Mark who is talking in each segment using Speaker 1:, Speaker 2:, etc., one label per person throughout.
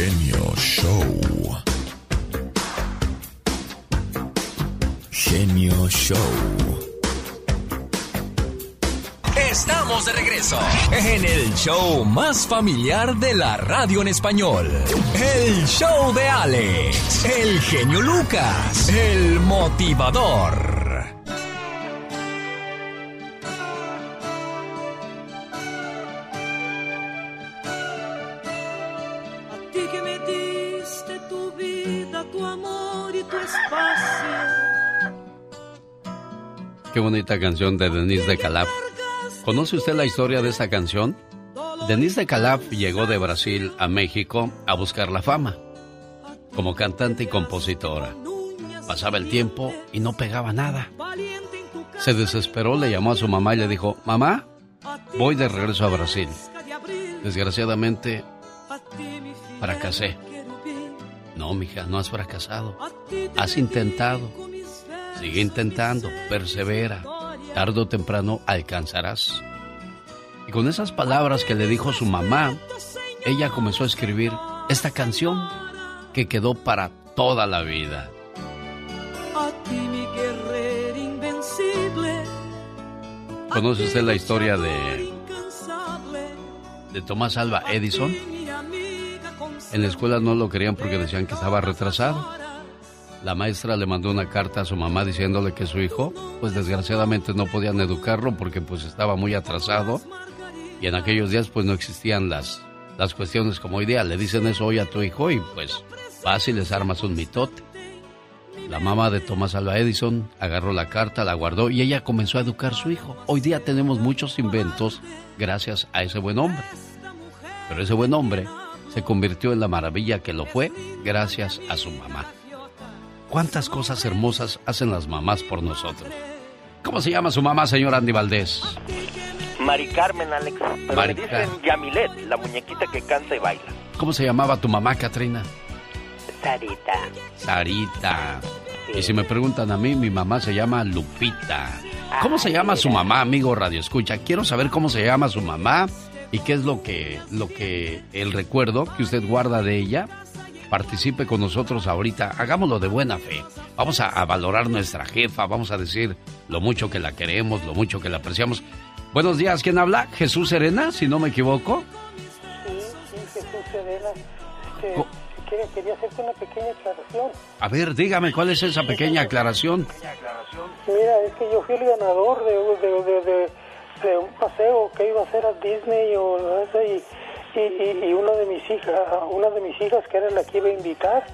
Speaker 1: Genio Show. Genio Show.
Speaker 2: Estamos de regreso en el show más familiar de la radio en español. El show de Alex, el genio Lucas, el motivador.
Speaker 3: Qué bonita canción de Denise de Calaf. ¿Conoce usted la historia de esta canción? Denise de Calaf llegó de Brasil a México a buscar la fama como cantante y compositora. Pasaba el tiempo y no pegaba nada. Se desesperó, le llamó a su mamá y le dijo, mamá, voy de regreso a Brasil. Desgraciadamente, fracasé. No, mija, no has fracasado. Has intentado Sigue intentando, persevera. Tardo o temprano alcanzarás. Y con esas palabras que le dijo su mamá, ella comenzó a escribir esta canción que quedó para toda la vida. ¿Conoce usted la historia de, de Tomás Alba Edison? En la escuela no lo querían porque decían que estaba retrasado la maestra le mandó una carta a su mamá diciéndole que su hijo, pues desgraciadamente no podían educarlo porque pues estaba muy atrasado y en aquellos días pues no existían las, las cuestiones como hoy día. Le dicen eso hoy a tu hijo y pues vas y les armas un mitote. La mamá de Thomas Alva Edison agarró la carta, la guardó y ella comenzó a educar a su hijo. Hoy día tenemos muchos inventos gracias a ese buen hombre. Pero ese buen hombre se convirtió en la maravilla que lo fue gracias a su mamá. ¿Cuántas cosas hermosas hacen las mamás por nosotros? ¿Cómo se llama su mamá, señor Andy Valdés?
Speaker 4: Mari Carmen, Alex. Pero le dicen Yamilet, la muñequita que canta y baila.
Speaker 3: ¿Cómo se llamaba tu mamá, Katrina?
Speaker 4: Sarita.
Speaker 3: Sarita. Y si me preguntan a mí, mi mamá se llama Lupita. ¿Cómo se llama su mamá, amigo Radio Escucha? Quiero saber cómo se llama su mamá y qué es lo que, lo que, el recuerdo que usted guarda de ella participe con nosotros ahorita. Hagámoslo de buena fe. Vamos a, valorar nuestra jefa, vamos a decir lo mucho que la queremos, lo mucho que la apreciamos. Buenos días, ¿quién habla? Jesús Serena, si no me equivoco.
Speaker 5: Sí, sí, Jesús Serena. Este, quería hacerte una pequeña aclaración.
Speaker 3: A ver, dígame, ¿cuál es esa pequeña aclaración?
Speaker 5: Mira, es que yo fui el ganador de, de, un paseo que iba a hacer a Disney o y y, y, una de mis hijas, una de mis hijas que era la que iba a invitar,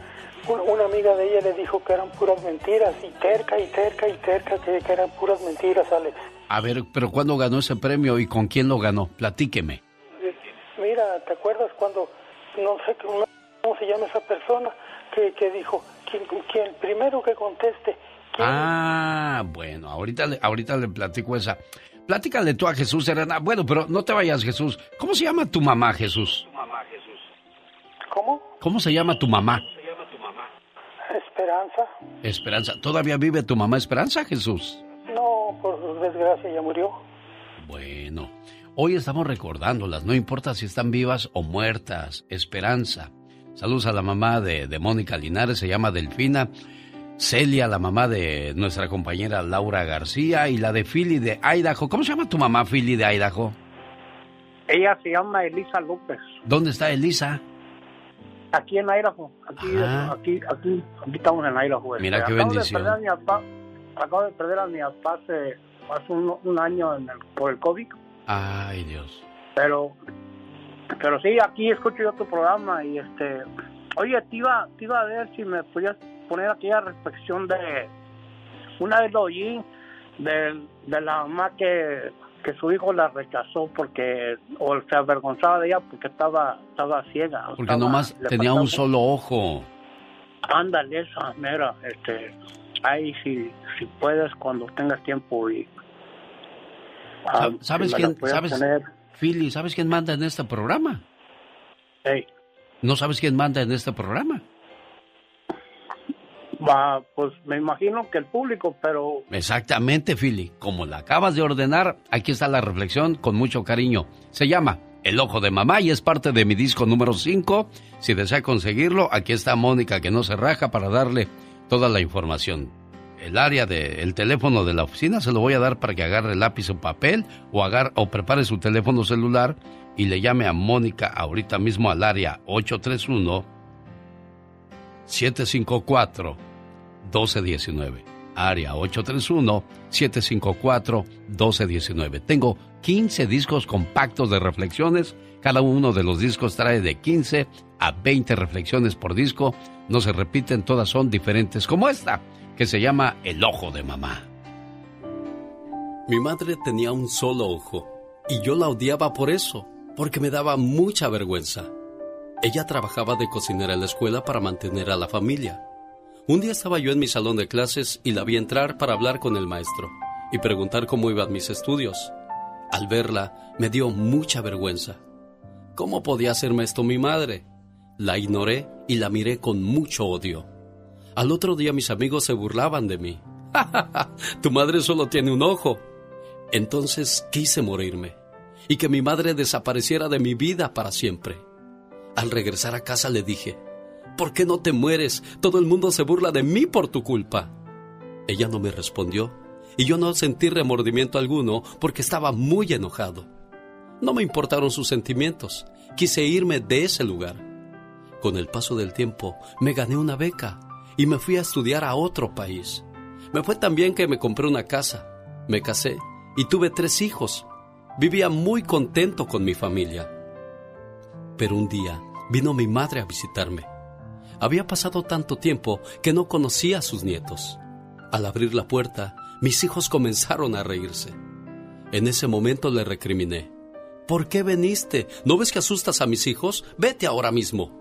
Speaker 5: una amiga de ella le dijo que eran puras mentiras y terca y terca y terca que, eran puras mentiras, Alex.
Speaker 3: A ver, pero ¿cuándo ganó ese premio y con quién lo ganó? Platíqueme.
Speaker 5: Mira, ¿te acuerdas cuando, no sé cómo se llama esa persona, que, que dijo, quien, quien primero que conteste.
Speaker 3: Ah, bueno, ahorita, ahorita le platico esa. Platícale tú a Jesús, Serena. Bueno, pero no te vayas, Jesús. ¿Cómo se llama tu mamá, Jesús?
Speaker 5: ¿Cómo?
Speaker 3: ¿Cómo se llama tu mamá?
Speaker 5: Esperanza.
Speaker 3: Esperanza. ¿Todavía vive tu mamá Esperanza, Jesús?
Speaker 5: No, por desgracia ya murió.
Speaker 3: Bueno, hoy estamos recordándolas, no importa si están vivas o muertas. Esperanza. Saludos a la mamá de, de Mónica Linares, se llama Delfina. Celia, la mamá de nuestra compañera Laura García, y la de Philly de Idaho. ¿Cómo se llama tu mamá, Philly de Idaho?
Speaker 6: Ella se llama Elisa López.
Speaker 3: ¿Dónde está Elisa?
Speaker 6: Aquí en Idaho. Aquí, aquí, aquí, estamos en Idaho.
Speaker 3: Mira qué bendición.
Speaker 6: acabo de perder a mi papá hace, un, año por el COVID.
Speaker 3: Ay, Dios.
Speaker 6: Pero, pero sí, aquí escucho yo tu programa y este... Oye, te iba, te iba a ver si me podías poner aquella reflexión de una vez lo oí de, de la mamá que, que su hijo la rechazó porque o se avergonzaba de ella porque estaba estaba ciega
Speaker 3: porque nomás tenía un solo ojo.
Speaker 6: Ándale esa mera este ahí si si puedes cuando tengas tiempo y
Speaker 3: ah, sabes quién sabes Philly sabes quién manda en este programa
Speaker 6: hey.
Speaker 3: no sabes quién manda en este programa
Speaker 6: Pues me imagino que el público, pero...
Speaker 3: Exactamente, Philly. Como la acabas de ordenar, aquí está la reflexión con mucho cariño. Se llama
Speaker 7: El Ojo de Mamá y es parte de mi disco número 5. Si desea conseguirlo, aquí está Mónica que no se raja para darle toda la información. El área del teléfono de la oficina se lo voy a dar para que agarre lápiz o papel o, agarre, o prepare su teléfono celular y le llame a Mónica ahorita mismo al área 831 754 1219 área 831-754-1219. Tengo 15 discos compactos de reflexiones. Cada uno de los discos trae de 15 a 20 reflexiones por disco. No se repiten, todas son diferentes, como esta, que se llama El Ojo de Mamá.
Speaker 3: Mi madre tenía un solo ojo y yo la odiaba por eso, porque me daba mucha vergüenza. Ella trabajaba de cocinera en la escuela para mantener a la familia un día estaba yo en mi salón de clases y la vi entrar para hablar con el maestro y preguntar cómo iban mis estudios. Al verla, me dio mucha vergüenza. ¿Cómo podía hacerme esto mi madre? La ignoré y la miré con mucho odio. Al otro día mis amigos se burlaban de mí. ¡Ja, Tu madre solo tiene un ojo. Entonces quise morirme y que mi madre desapareciera de mi vida para siempre. Al regresar a casa le dije, ¿Por qué no te mueres? Todo el mundo se burla de mí por tu culpa. Ella no me respondió y yo no sentí remordimiento alguno porque estaba muy enojado. No me importaron sus sentimientos. Quise irme de ese lugar. Con el paso del tiempo me gané una beca y me fui a estudiar a otro país. Me fue tan bien que me compré una casa, me casé y tuve tres hijos. Vivía muy contento con mi familia. Pero un día vino mi madre a visitarme había pasado tanto tiempo que no conocía a sus nietos. Al abrir la puerta, mis hijos comenzaron a reírse. En ese momento le recriminé. ¿Por qué veniste? ¿No ves que asustas a mis hijos? Vete ahora mismo.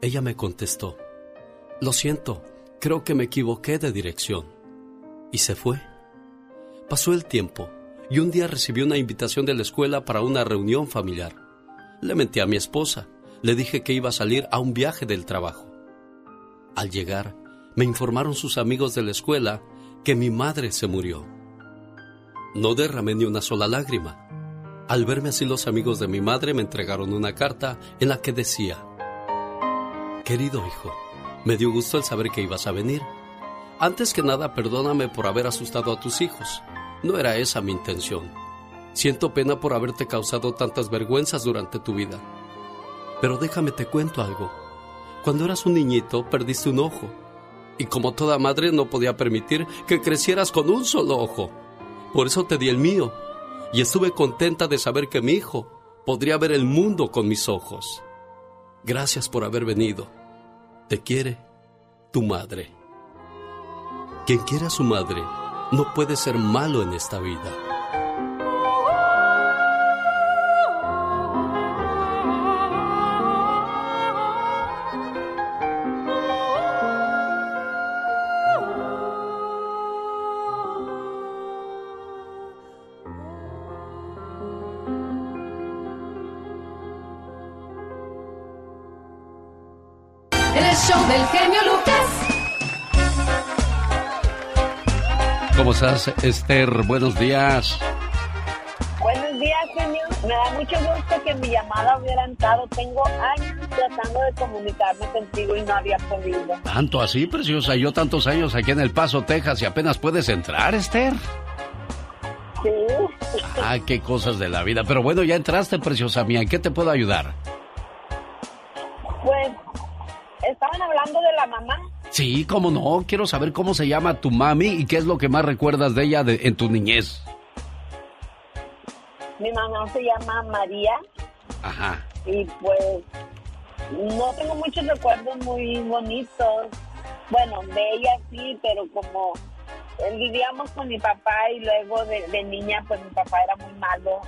Speaker 3: Ella me contestó. Lo siento, creo que me equivoqué de dirección. Y se fue. Pasó el tiempo y un día recibí una invitación de la escuela para una reunión familiar. Le mentí a mi esposa. Le dije que iba a salir a un viaje del trabajo. Al llegar, me informaron sus amigos de la escuela que mi madre se murió. No derramé ni una sola lágrima. Al verme así los amigos de mi madre me entregaron una carta en la que decía, Querido hijo, me dio gusto el saber que ibas a venir. Antes que nada, perdóname por haber asustado a tus hijos. No era esa mi intención. Siento pena por haberte causado tantas vergüenzas durante tu vida. Pero déjame te cuento algo. Cuando eras un niñito perdiste un ojo. Y como toda madre no podía permitir que crecieras con un solo ojo. Por eso te di el mío. Y estuve contenta de saber que mi hijo podría ver el mundo con mis ojos. Gracias por haber venido. Te quiere tu madre. Quien quiera a su madre no puede ser malo en esta vida.
Speaker 7: ¿Cómo estás, Esther? Buenos días.
Speaker 8: Buenos días, señor. Me da mucho gusto que mi llamada hubiera entrado. Tengo años tratando de comunicarme contigo y no había podido.
Speaker 7: ¿Tanto así, preciosa? Yo tantos años aquí en El Paso, Texas, y apenas puedes entrar, Esther.
Speaker 8: Sí.
Speaker 7: Ah, qué cosas de la vida. Pero bueno, ya entraste, preciosa mía. ¿En qué te puedo ayudar?
Speaker 8: Pues, estaban hablando de la mamá
Speaker 7: Sí, cómo no. Quiero saber cómo se llama tu mami y qué es lo que más recuerdas de ella en tu niñez.
Speaker 8: Mi mamá se llama María.
Speaker 7: Ajá.
Speaker 8: Y pues no tengo muchos recuerdos muy bonitos. Bueno, de ella sí, pero como vivíamos con mi papá y luego de, de niña, pues mi papá era muy malo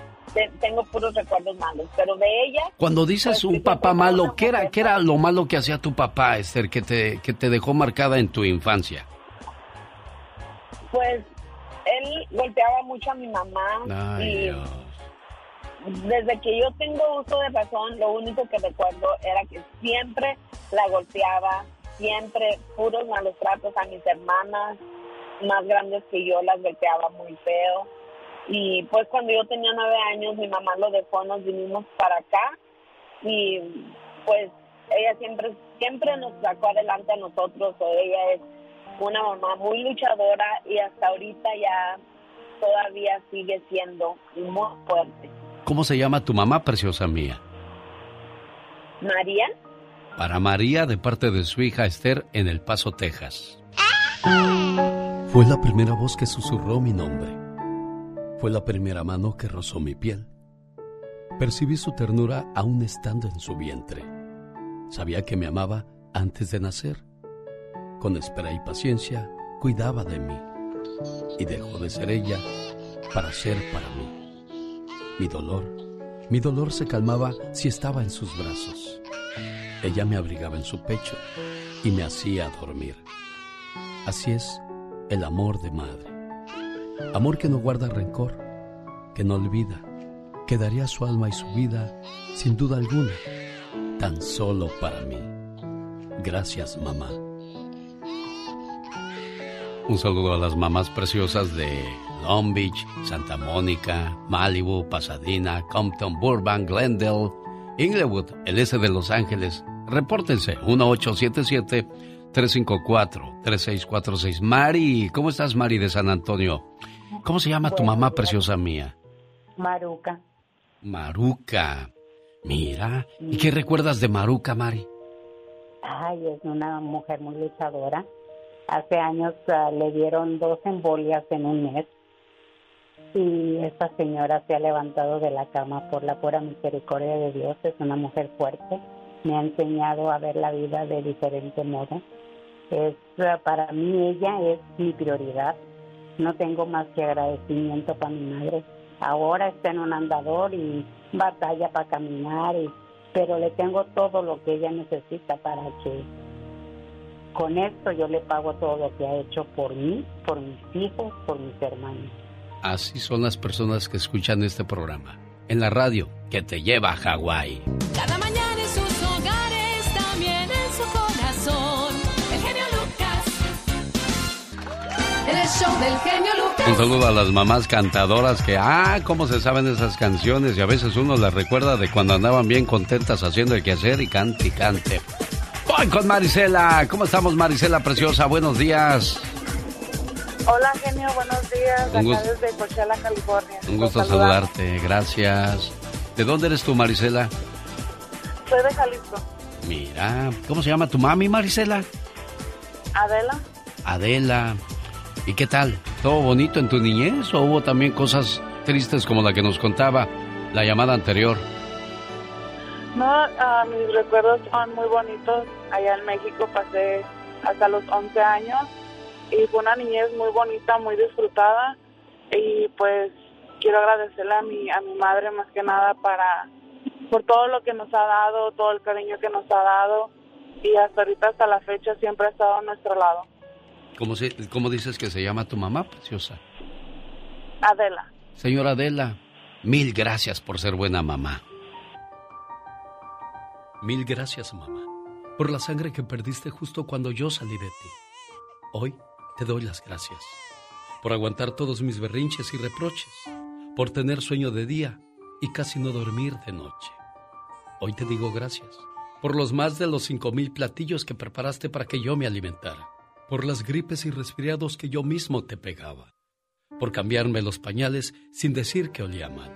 Speaker 8: tengo puros recuerdos malos, pero de ella...
Speaker 7: Cuando dices pues, un papá malo, ¿qué era, ¿qué era lo malo que hacía tu papá, Esther, que te, que te dejó marcada en tu infancia?
Speaker 8: Pues él golpeaba mucho a mi mamá y desde que yo tengo uso de razón, lo único que recuerdo era que siempre la golpeaba, siempre puros malos tratos a mis hermanas más grandes que yo, las golpeaba muy feo Y pues cuando yo tenía nueve años, mi mamá lo dejó, nos vinimos para acá y pues ella siempre, siempre nos sacó adelante a nosotros. Ella es una mamá muy luchadora y hasta ahorita ya todavía sigue siendo muy fuerte.
Speaker 3: ¿Cómo se llama tu mamá, preciosa mía?
Speaker 8: María.
Speaker 3: Para María, de parte de su hija Esther, en El Paso, Texas. Fue la primera voz que susurró mi nombre. Fue la primera mano que rozó mi piel. Percibí su ternura aún estando en su vientre. Sabía que me amaba antes de nacer. Con espera y paciencia, cuidaba de mí. Y dejó de ser ella para ser para mí. Mi dolor, mi dolor se calmaba si estaba en sus brazos. Ella me abrigaba en su pecho y me hacía dormir. Así es el amor de madre. Amor que no guarda rencor, que no olvida, que daría su alma y su vida, sin duda alguna, tan solo para mí. Gracias, mamá. Un saludo a las mamás preciosas de Long Beach, Santa Mónica, Malibu, Pasadena, Compton, Burbank, Glendale, Inglewood, el este de Los Ángeles. Repórtense 1877-354-3646. Mari, ¿cómo estás, Mari de San Antonio? ¿Cómo se llama tu mamá preciosa mía?
Speaker 9: Maruca.
Speaker 3: Maruca. Mira, ¿y qué recuerdas de Maruca, Mari?
Speaker 9: Ay, es una mujer muy luchadora. Hace años ah, le dieron dos embolias en un mes y esta señora se ha levantado de la cama por la pura misericordia de Dios. Es una mujer fuerte. Me ha enseñado a ver la vida de diferente modo. Es para mí ella es mi prioridad. No tengo más que agradecimiento para mi madre. Ahora está en un andador y batalla para caminar, y, pero le tengo todo lo que ella necesita para que con esto yo le pago todo lo que ha hecho por mí, por mis hijos, por mis hermanos.
Speaker 3: Así son las personas que escuchan este programa. En la radio, que te lleva a Hawái.
Speaker 10: El show del genio Lucas.
Speaker 3: Un saludo a las mamás cantadoras que, ah, cómo se saben esas canciones y a veces uno las recuerda de cuando andaban bien contentas haciendo el quehacer y cante y cante. Voy con Marisela. ¿Cómo estamos, Marisela Preciosa? Buenos días.
Speaker 11: Hola, genio. Buenos días.
Speaker 3: Un
Speaker 11: Acá desde Coachella, California.
Speaker 3: Un gusto saludarte. Gracias. ¿De dónde eres tú, Marisela?
Speaker 11: Soy de Jalisco.
Speaker 3: Mira, ¿cómo se llama tu mami, Marisela?
Speaker 11: Adela.
Speaker 3: Adela. ¿Y qué tal? ¿Todo bonito en tu niñez o hubo también cosas tristes como la que nos contaba la llamada anterior?
Speaker 11: No, ah, mis recuerdos son muy bonitos. Allá en México pasé hasta los 11 años y fue una niñez muy bonita, muy disfrutada y pues quiero agradecerle a mi a mi madre más que nada para por todo lo que nos ha dado, todo el cariño que nos ha dado y hasta ahorita hasta la fecha siempre ha estado a nuestro lado.
Speaker 3: ¿Cómo, se, cómo dices que se llama tu mamá, preciosa?
Speaker 11: Adela.
Speaker 3: Señora Adela, mil gracias por ser buena mamá. Mil gracias, mamá, por la sangre que perdiste justo cuando yo salí de ti. Hoy te doy las gracias por aguantar todos mis berrinches y reproches, por tener sueño de día y casi no dormir de noche. Hoy te digo gracias por los más de los cinco mil platillos que preparaste para que yo me alimentara, por las gripes y resfriados que yo mismo te pegaba, por cambiarme los pañales sin decir que olía mal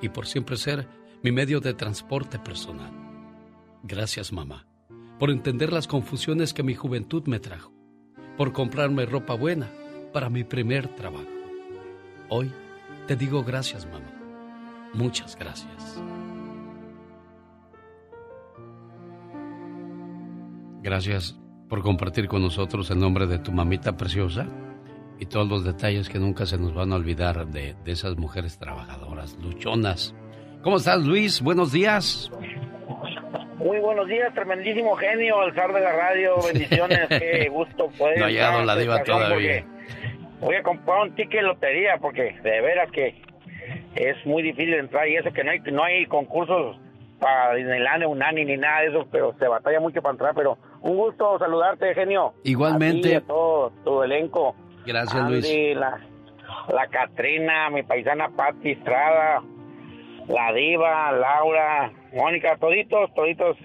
Speaker 3: y por siempre ser mi medio de transporte personal. Gracias, mamá, por entender las confusiones que mi juventud me trajo, por comprarme ropa buena para mi primer trabajo. Hoy te digo gracias, mamá. Muchas gracias. Gracias por compartir con nosotros el nombre de tu mamita preciosa y todos los detalles que nunca se nos van a olvidar de, de esas mujeres trabajadoras, luchonas. ¿Cómo estás, Luis? Buenos días.
Speaker 12: Muy buenos días, tremendísimo genio, al zar de la radio, bendiciones, qué gusto poder
Speaker 3: No ha llegado la diva todavía.
Speaker 12: Voy a comprar un ticket de lotería porque de veras que es muy difícil entrar y eso que no hay no hay concursos para Disneylandia, Unani ni nada de eso, pero se batalla mucho para entrar, pero un gusto saludarte, genio.
Speaker 3: Igualmente.
Speaker 12: A ti a todo tu elenco.
Speaker 3: Gracias,
Speaker 12: Andy,
Speaker 3: Luis.
Speaker 12: la la Catrina, mi paisana Patti Estrada, la Diva, Laura, Mónica, toditos, toditos,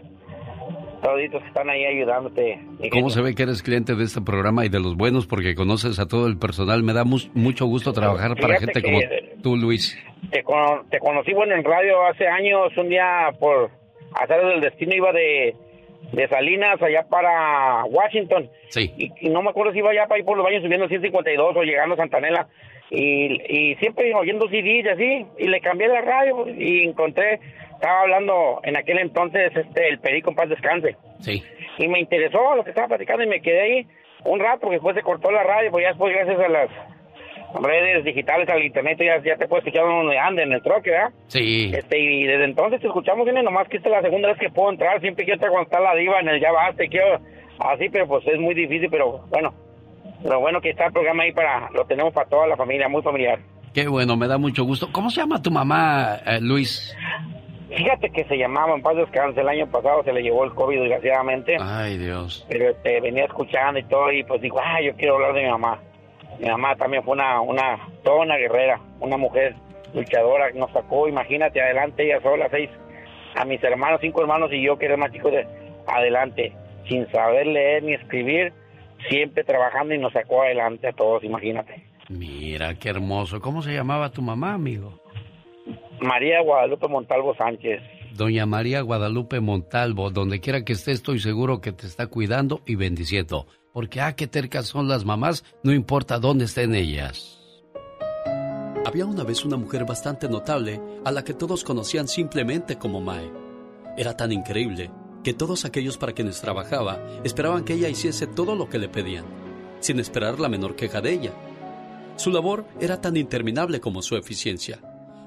Speaker 12: toditos están ahí ayudándote.
Speaker 13: ¿Cómo se ve que eres cliente de este programa y de los buenos porque conoces a todo el personal? Me da mucho gusto trabajar para gente como tú, Luis.
Speaker 12: Te, te conocí, bueno, en radio hace años, un día por hacer el destino iba de de Salinas allá para Washington.
Speaker 13: Sí.
Speaker 12: Y, no me acuerdo si iba allá para ir por los baños subiendo 152 o llegando a Santanela. Y, y siempre oyendo CDs y así. Y le cambié la radio y encontré, estaba hablando en aquel entonces este el Perico en paz descanse.
Speaker 13: Sí.
Speaker 12: Y me interesó lo que estaba platicando y me quedé ahí un rato porque después se cortó la radio, pues ya después gracias a las redes digitales, al internet, ya, ya te puedes escuchar donde ande, en el troque, ¿verdad?
Speaker 13: Sí.
Speaker 12: Este, y desde entonces te escuchamos bien, nomás que esta es la segunda vez que puedo entrar, siempre quiero estar la diva en el ya basta, quiero así, pero pues es muy difícil, pero bueno, lo bueno que está el programa ahí para, lo tenemos para toda la familia, muy familiar.
Speaker 13: Qué bueno, me da mucho gusto. ¿Cómo se llama tu mamá, eh, Luis?
Speaker 12: Fíjate que se llamaba en paz descanse el año pasado, se le llevó el COVID desgraciadamente.
Speaker 13: Ay, Dios.
Speaker 12: Pero este, venía escuchando y todo y pues digo, ay, yo quiero hablar de mi mamá. Mi mamá también fue una, una, toda una guerrera, una mujer luchadora que nos sacó, imagínate, adelante ella sola, seis, a mis hermanos, cinco hermanos y yo que era más chico de adelante, sin saber leer ni escribir, siempre trabajando y nos sacó adelante a todos, imagínate.
Speaker 13: Mira, qué hermoso. ¿Cómo se llamaba tu mamá, amigo?
Speaker 12: María Guadalupe Montalvo Sánchez.
Speaker 13: Doña María Guadalupe Montalvo, donde quiera que esté, estoy seguro que te está cuidando y bendiciendo. Porque, ah, qué tercas son las mamás, no importa dónde estén ellas.
Speaker 3: Había una vez una mujer bastante notable a la que todos conocían simplemente como Mae. Era tan increíble que todos aquellos para quienes trabajaba esperaban que ella hiciese todo lo que le pedían, sin esperar la menor queja de ella. Su labor era tan interminable como su eficiencia.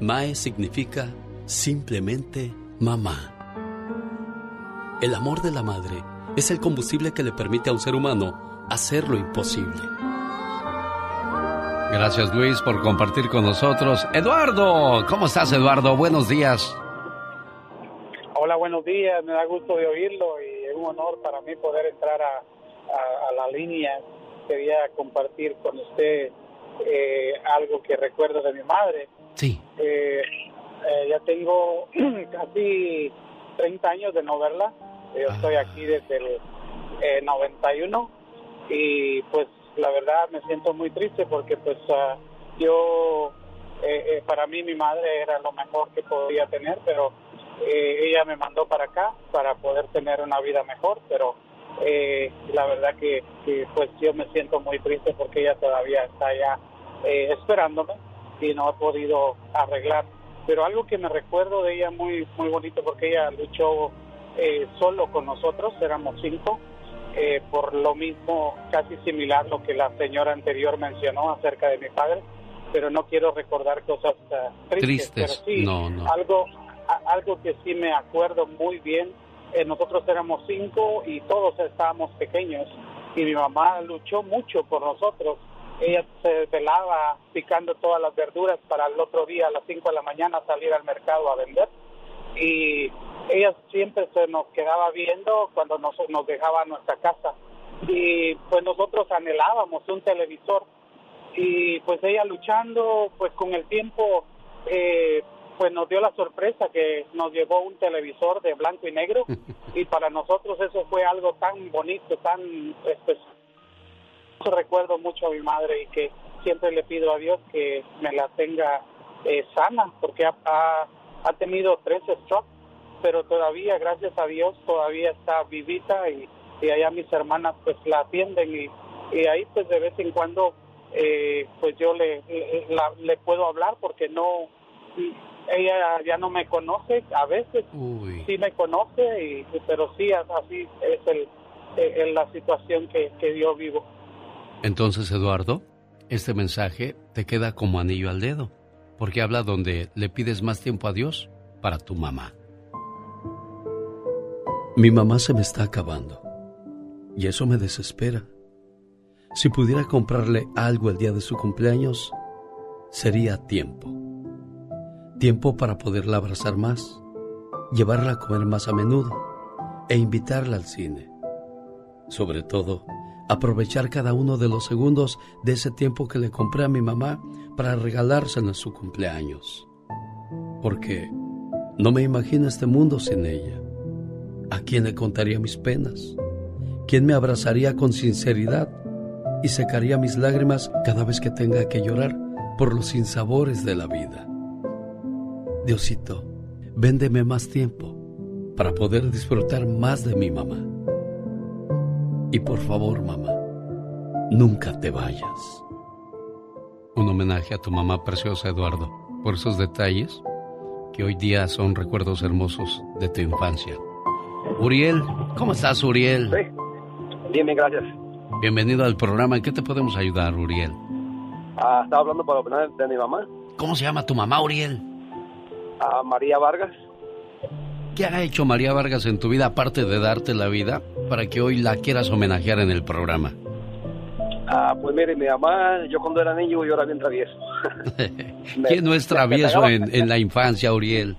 Speaker 3: MAE significa simplemente mamá. El amor de la madre es el combustible que le permite a un ser humano hacer lo imposible.
Speaker 13: Gracias Luis por compartir con nosotros. Eduardo, ¿cómo estás Eduardo? Buenos días.
Speaker 14: Hola, buenos días. Me da gusto de oírlo y es un honor para mí poder entrar a, la línea. Quería compartir con usted eh, algo que recuerdo de mi madre.
Speaker 13: Sí.
Speaker 14: Eh, eh, ya tengo casi 30 años de no verla. Yo estoy aquí desde el 91 eh, y pues la verdad me siento muy triste porque pues ah, yo, eh, eh, para mí mi madre era lo mejor que podía tener, pero ella me mandó para acá para poder tener una vida mejor, pero la verdad que, pues yo me siento muy triste porque ella todavía está allá esperándome y no ha podido arreglar pero algo que me recuerdo de ella muy muy bonito porque ella luchó eh, solo con nosotros, éramos cinco, eh, por lo mismo casi similar lo que la señora anterior mencionó acerca de mi padre, pero no quiero recordar cosas uh, tristes, pero sí
Speaker 13: no, no.
Speaker 14: algo algo que sí me acuerdo muy bien. Eh, nosotros éramos cinco y todos estábamos pequeños y mi mamá luchó mucho por nosotros ella se velaba picando todas las verduras para el otro día a las 5 de la mañana salir al mercado a vender. Y ella siempre se nos quedaba viendo cuando nos, nos dejaba nuestra casa. Y pues nosotros anhelábamos un televisor. Y pues ella luchando, pues con el tiempo, eh, pues nos dio la sorpresa que nos llevó un televisor de blanco y negro. Y para nosotros eso fue algo tan bonito, tan especial recuerdo mucho a mi madre y que siempre le pido a Dios que me la tenga eh, sana, porque ha, ha, ha tenido tres strokes, pero todavía, gracias a Dios, todavía está vivita y, y allá mis hermanas pues la atienden y, y ahí pues de vez en cuando eh, pues yo le, le, la- le puedo hablar porque no, ella ya no me conoce, a veces sí me conoce, y, pero sí, así es el, el- la situación que, que yo vivo.
Speaker 3: Entonces, Eduardo, este mensaje te queda como anillo al dedo, porque habla donde le pides más tiempo a Dios para tu mamá.
Speaker 15: Mi mamá se me está acabando y eso me desespera. Si pudiera comprarle algo el día de su cumpleaños, sería tiempo. Tiempo para poderla abrazar más, llevarla a comer más a menudo e invitarla al cine. Sobre todo, aprovechar cada uno de los segundos de ese tiempo que le compré a mi mamá para regalárselo en su cumpleaños. Porque no me imagino este mundo sin ella. ¿A quién le contaría mis penas? ¿Quién me abrazaría con sinceridad y secaría mis lágrimas cada vez que tenga que llorar por los sinsabores de la vida? Diosito, véndeme más tiempo para poder disfrutar más de mi mamá. Y por favor, mamá, nunca te vayas.
Speaker 3: Un homenaje a tu mamá preciosa, Eduardo, por esos detalles que hoy día son recuerdos hermosos de tu infancia. Uriel, ¿cómo estás, Uriel?
Speaker 16: Bien, bien, gracias.
Speaker 3: Bienvenido al programa. ¿En qué te podemos ayudar, Uriel?
Speaker 16: Ah, estaba hablando para opinar de mi mamá,
Speaker 3: ¿Cómo se llama tu mamá, Uriel?
Speaker 16: a María Vargas.
Speaker 3: ¿Qué ha hecho María Vargas en tu vida, aparte de darte la vida, para que hoy la quieras homenajear en el programa?
Speaker 16: Ah, pues mire, mi mamá, yo cuando era niño yo era bien travieso.
Speaker 3: ¿Quién no es travieso en la infancia, Uriel?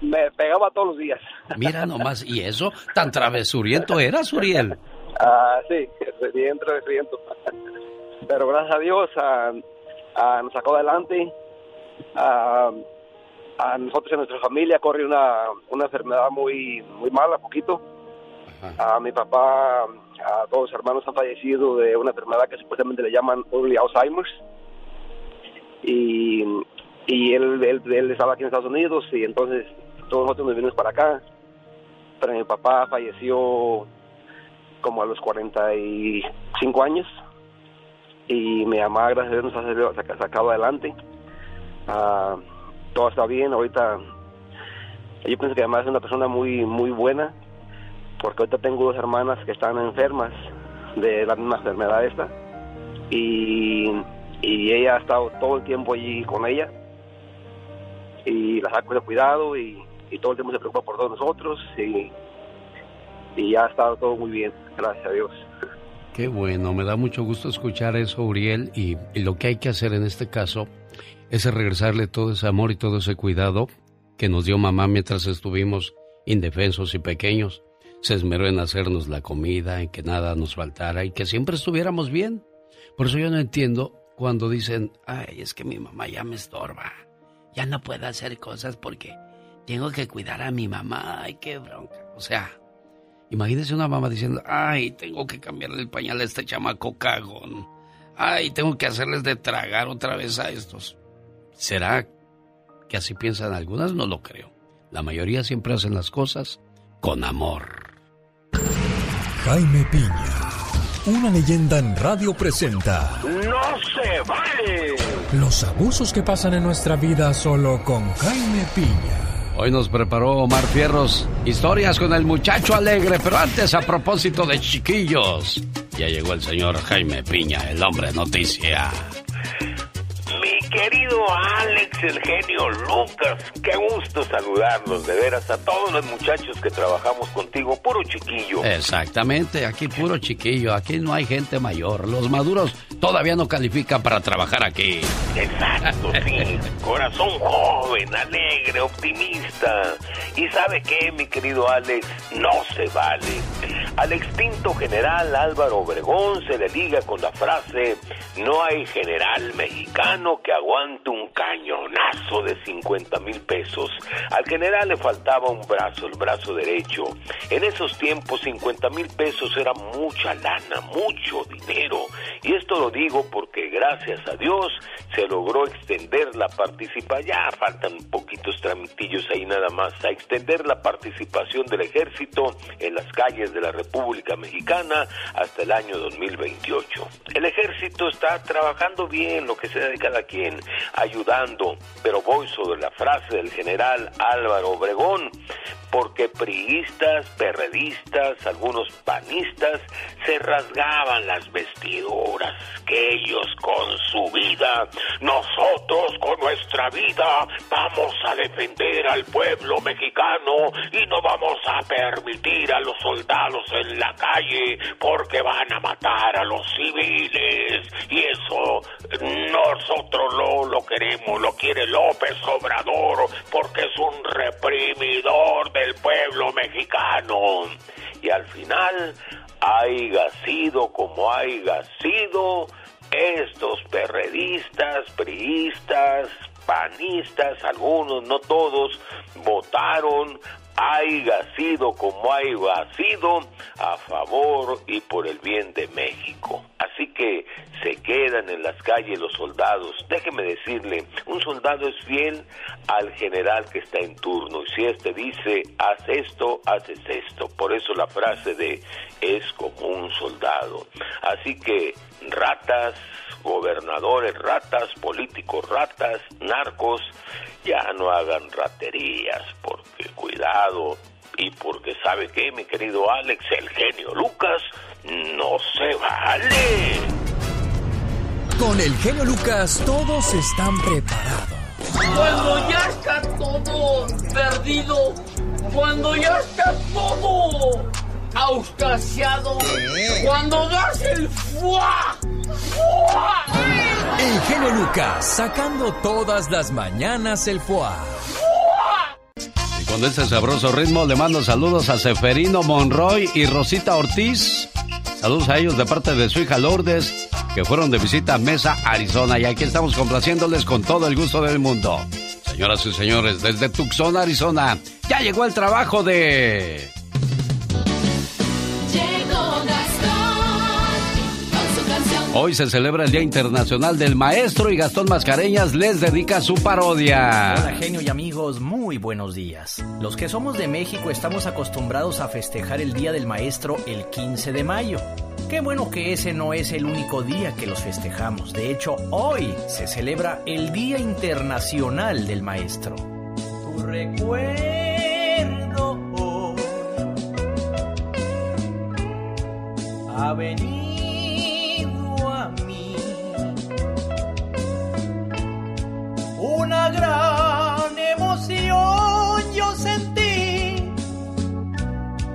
Speaker 16: Me pegaba todos los días.
Speaker 3: Mira nomás, ¿y eso? ¿Tan travesuriento eras, Uriel?
Speaker 16: Ah, sí, bien travesuriento. Pero gracias a Dios ah, ah, nos sacó adelante. Ah, a nosotros en nuestra familia corre una, una enfermedad muy muy mala, poquito. A mi papá, a todos los hermanos han fallecido de una enfermedad que supuestamente le llaman early Alzheimer's. Y, y él, él, él estaba aquí en Estados Unidos y entonces todos nosotros nos vinimos para acá. Pero mi papá falleció como a los 45 años y mi mamá, gracias a Dios, nos ha sacado adelante. Ah, todo está bien, ahorita yo pienso que además es una persona muy muy buena porque ahorita tengo dos hermanas que están enfermas de la misma enfermedad esta y, y ella ha estado todo el tiempo allí con ella y las ha cuidado y, y todo el tiempo se preocupa por todos nosotros y, y ya ha estado todo muy bien, gracias a Dios.
Speaker 3: Qué bueno, me da mucho gusto escuchar eso, Uriel, y, y lo que hay que hacer en este caso es regresarle todo ese amor y todo ese cuidado que nos dio mamá mientras estuvimos indefensos y pequeños. Se esmeró en hacernos la comida, en que nada nos faltara y que siempre estuviéramos bien. Por eso yo no entiendo cuando dicen, ay, es que mi mamá ya me estorba. Ya no puedo hacer cosas porque tengo que cuidar a mi mamá. Ay, qué bronca. O sea, Imagínese una mamá diciendo, ay, tengo que cambiarle el pañal a este chamaco cagón. Ay, tengo que hacerles de tragar otra vez a estos. ¿Será que así piensan algunas? No lo creo. La mayoría siempre hacen las cosas con amor.
Speaker 1: Jaime Piña, una leyenda en radio presenta
Speaker 17: ¡No se vale!
Speaker 1: los abusos que pasan en nuestra vida solo con Jaime Piña.
Speaker 3: Hoy nos preparó Omar Fierros historias con el muchacho alegre, pero antes a propósito de chiquillos. Ya llegó el señor Jaime Piña, el hombre noticia.
Speaker 17: Querido Alex, el genio Lucas, qué gusto saludarlos, de veras, a todos los muchachos que trabajamos contigo, puro chiquillo.
Speaker 3: Exactamente, aquí puro chiquillo, aquí no hay gente mayor. Los maduros todavía no califican para trabajar aquí.
Speaker 17: Exacto, sí. Corazón joven, alegre, optimista. ¿Y sabe qué, mi querido Alex? No se vale.
Speaker 18: Al extinto general Álvaro Obregón se le liga con la frase, no hay general mexicano que aguante un cañonazo de 50 mil pesos. Al general le faltaba un brazo, el brazo derecho. En esos tiempos 50 mil pesos era mucha lana, mucho dinero. Y esto lo digo porque gracias a Dios se logró extender la participación, ya faltan poquitos tramitillos ahí nada más, a extender la participación del ejército en las calles de la República Mexicana hasta el año 2028. El ejército está trabajando bien, lo que sea de cada quien, ayudando, pero voy sobre la frase del general Álvaro Obregón, porque priistas, perredistas, algunos panistas se rasgaban las vestiduras, que ellos con su vida, nosotros con nuestra vida, vamos a defender al pueblo mexicano y no vamos a permitir a los soldados en la calle porque van a matar a los civiles. Y eso nosotros no lo queremos, lo quiere López Obrador porque es un reprimidor del pueblo mexicano. Y al final, haya sido como haya sido, estos perredistas, priistas, panistas, algunos, no todos, votaron haya sido como haya sido, a favor y por el bien de México. Así que se quedan en las calles los soldados. Déjeme decirle, un soldado es fiel al general que está en turno y si éste dice, haz esto, haces esto. Por eso la frase de es como un soldado. Así que ratas, gobernadores ratas, políticos ratas, narcos, ya no hagan raterías, porque cuidado, y porque sabe que, mi querido Alex, el genio Lucas, no se vale.
Speaker 2: Con el genio Lucas todos están preparados.
Speaker 19: Cuando ya está todo perdido, cuando ya está todo auscasiado, cuando das el fuá, fuá.
Speaker 2: El genio Lucas sacando todas las mañanas el fuá.
Speaker 3: Y con este sabroso ritmo le mando saludos a Seferino Monroy y Rosita Ortiz. Saludos a ellos de parte de su hija Lourdes, que fueron de visita a Mesa, Arizona. Y aquí estamos complaciéndoles con todo el gusto del mundo. Señoras y señores, desde Tucson, Arizona, ya llegó el trabajo de... Hoy se celebra el Día Internacional del Maestro y Gastón Mascareñas les dedica su parodia.
Speaker 20: Hola genio y amigos, muy buenos días. Los que somos de México estamos acostumbrados a festejar el Día del Maestro el 15 de mayo. Qué bueno que ese no es el único día que los festejamos. De hecho, hoy se celebra el Día Internacional del Maestro. Tu recuerdo ha venido Una gran emoción yo sentí.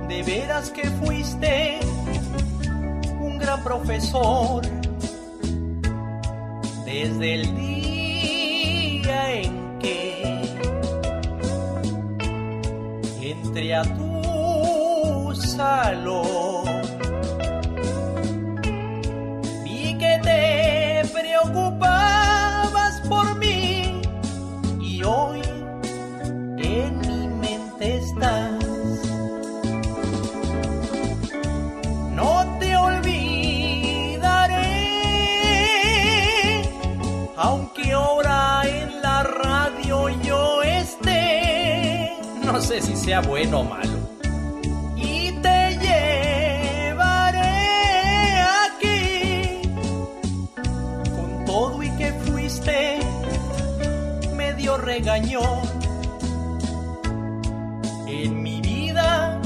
Speaker 20: De veras que fuiste un gran profesor. Desde el día en que entré a tu salón. Vi que te preocupabas sea bueno o malo. Y te llevaré aquí con todo y que fuiste medio regañón. En mi vida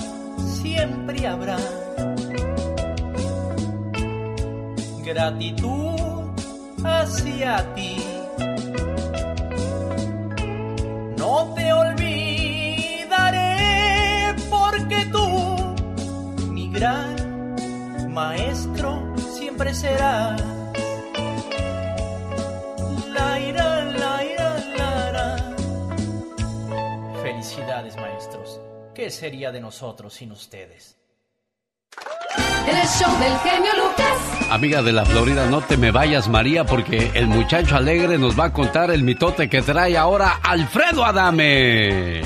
Speaker 20: siempre habrá gratitud hacia ti. Gran maestro, siempre serás. La ira, la ira, la ra. Felicidades, maestros. ¿Qué sería de nosotros sin ustedes?
Speaker 10: el show del genio Lucas.
Speaker 3: Amiga de la Florida, no te me vayas, María, porque el muchacho alegre nos va a contar el mitote que trae ahora Alfredo Adame.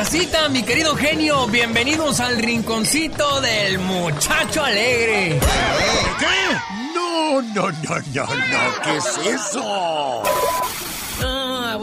Speaker 1: Racita, mi querido genio, bienvenidos al rinconcito del muchacho alegre.
Speaker 21: No, no, no, no, no, ¿qué es eso?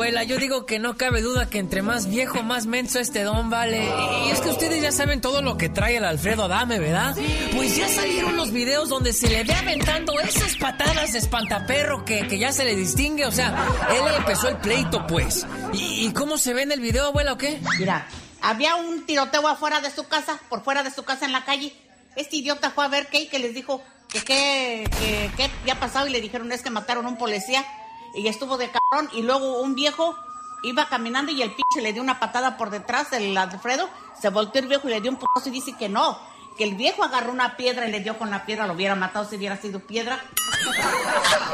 Speaker 22: Abuela, yo digo que no cabe duda que entre más viejo, más menso este don vale. Y es que ustedes ya saben todo lo que trae el Alfredo Adame, ¿verdad? Pues ya salieron los videos donde se le ve aventando esas patadas de espantaperro que, que ya se le distingue. O sea, él empezó el pleito, pues. ¿Y, y cómo se ve en el video, abuela, o qué?
Speaker 23: Mira, había un tiroteo afuera de su casa, por fuera de su casa en la calle. Este idiota fue a ver qué y que les dijo que qué que, qué había pasado y le dijeron es que mataron a un policía y estuvo de cabrón y luego un viejo iba caminando y el pinche le dio una patada por detrás del Alfredo, se volteó el viejo y le dio un putazo y dice que no, que el viejo agarró una piedra y le dio con la piedra, lo hubiera matado si hubiera sido piedra.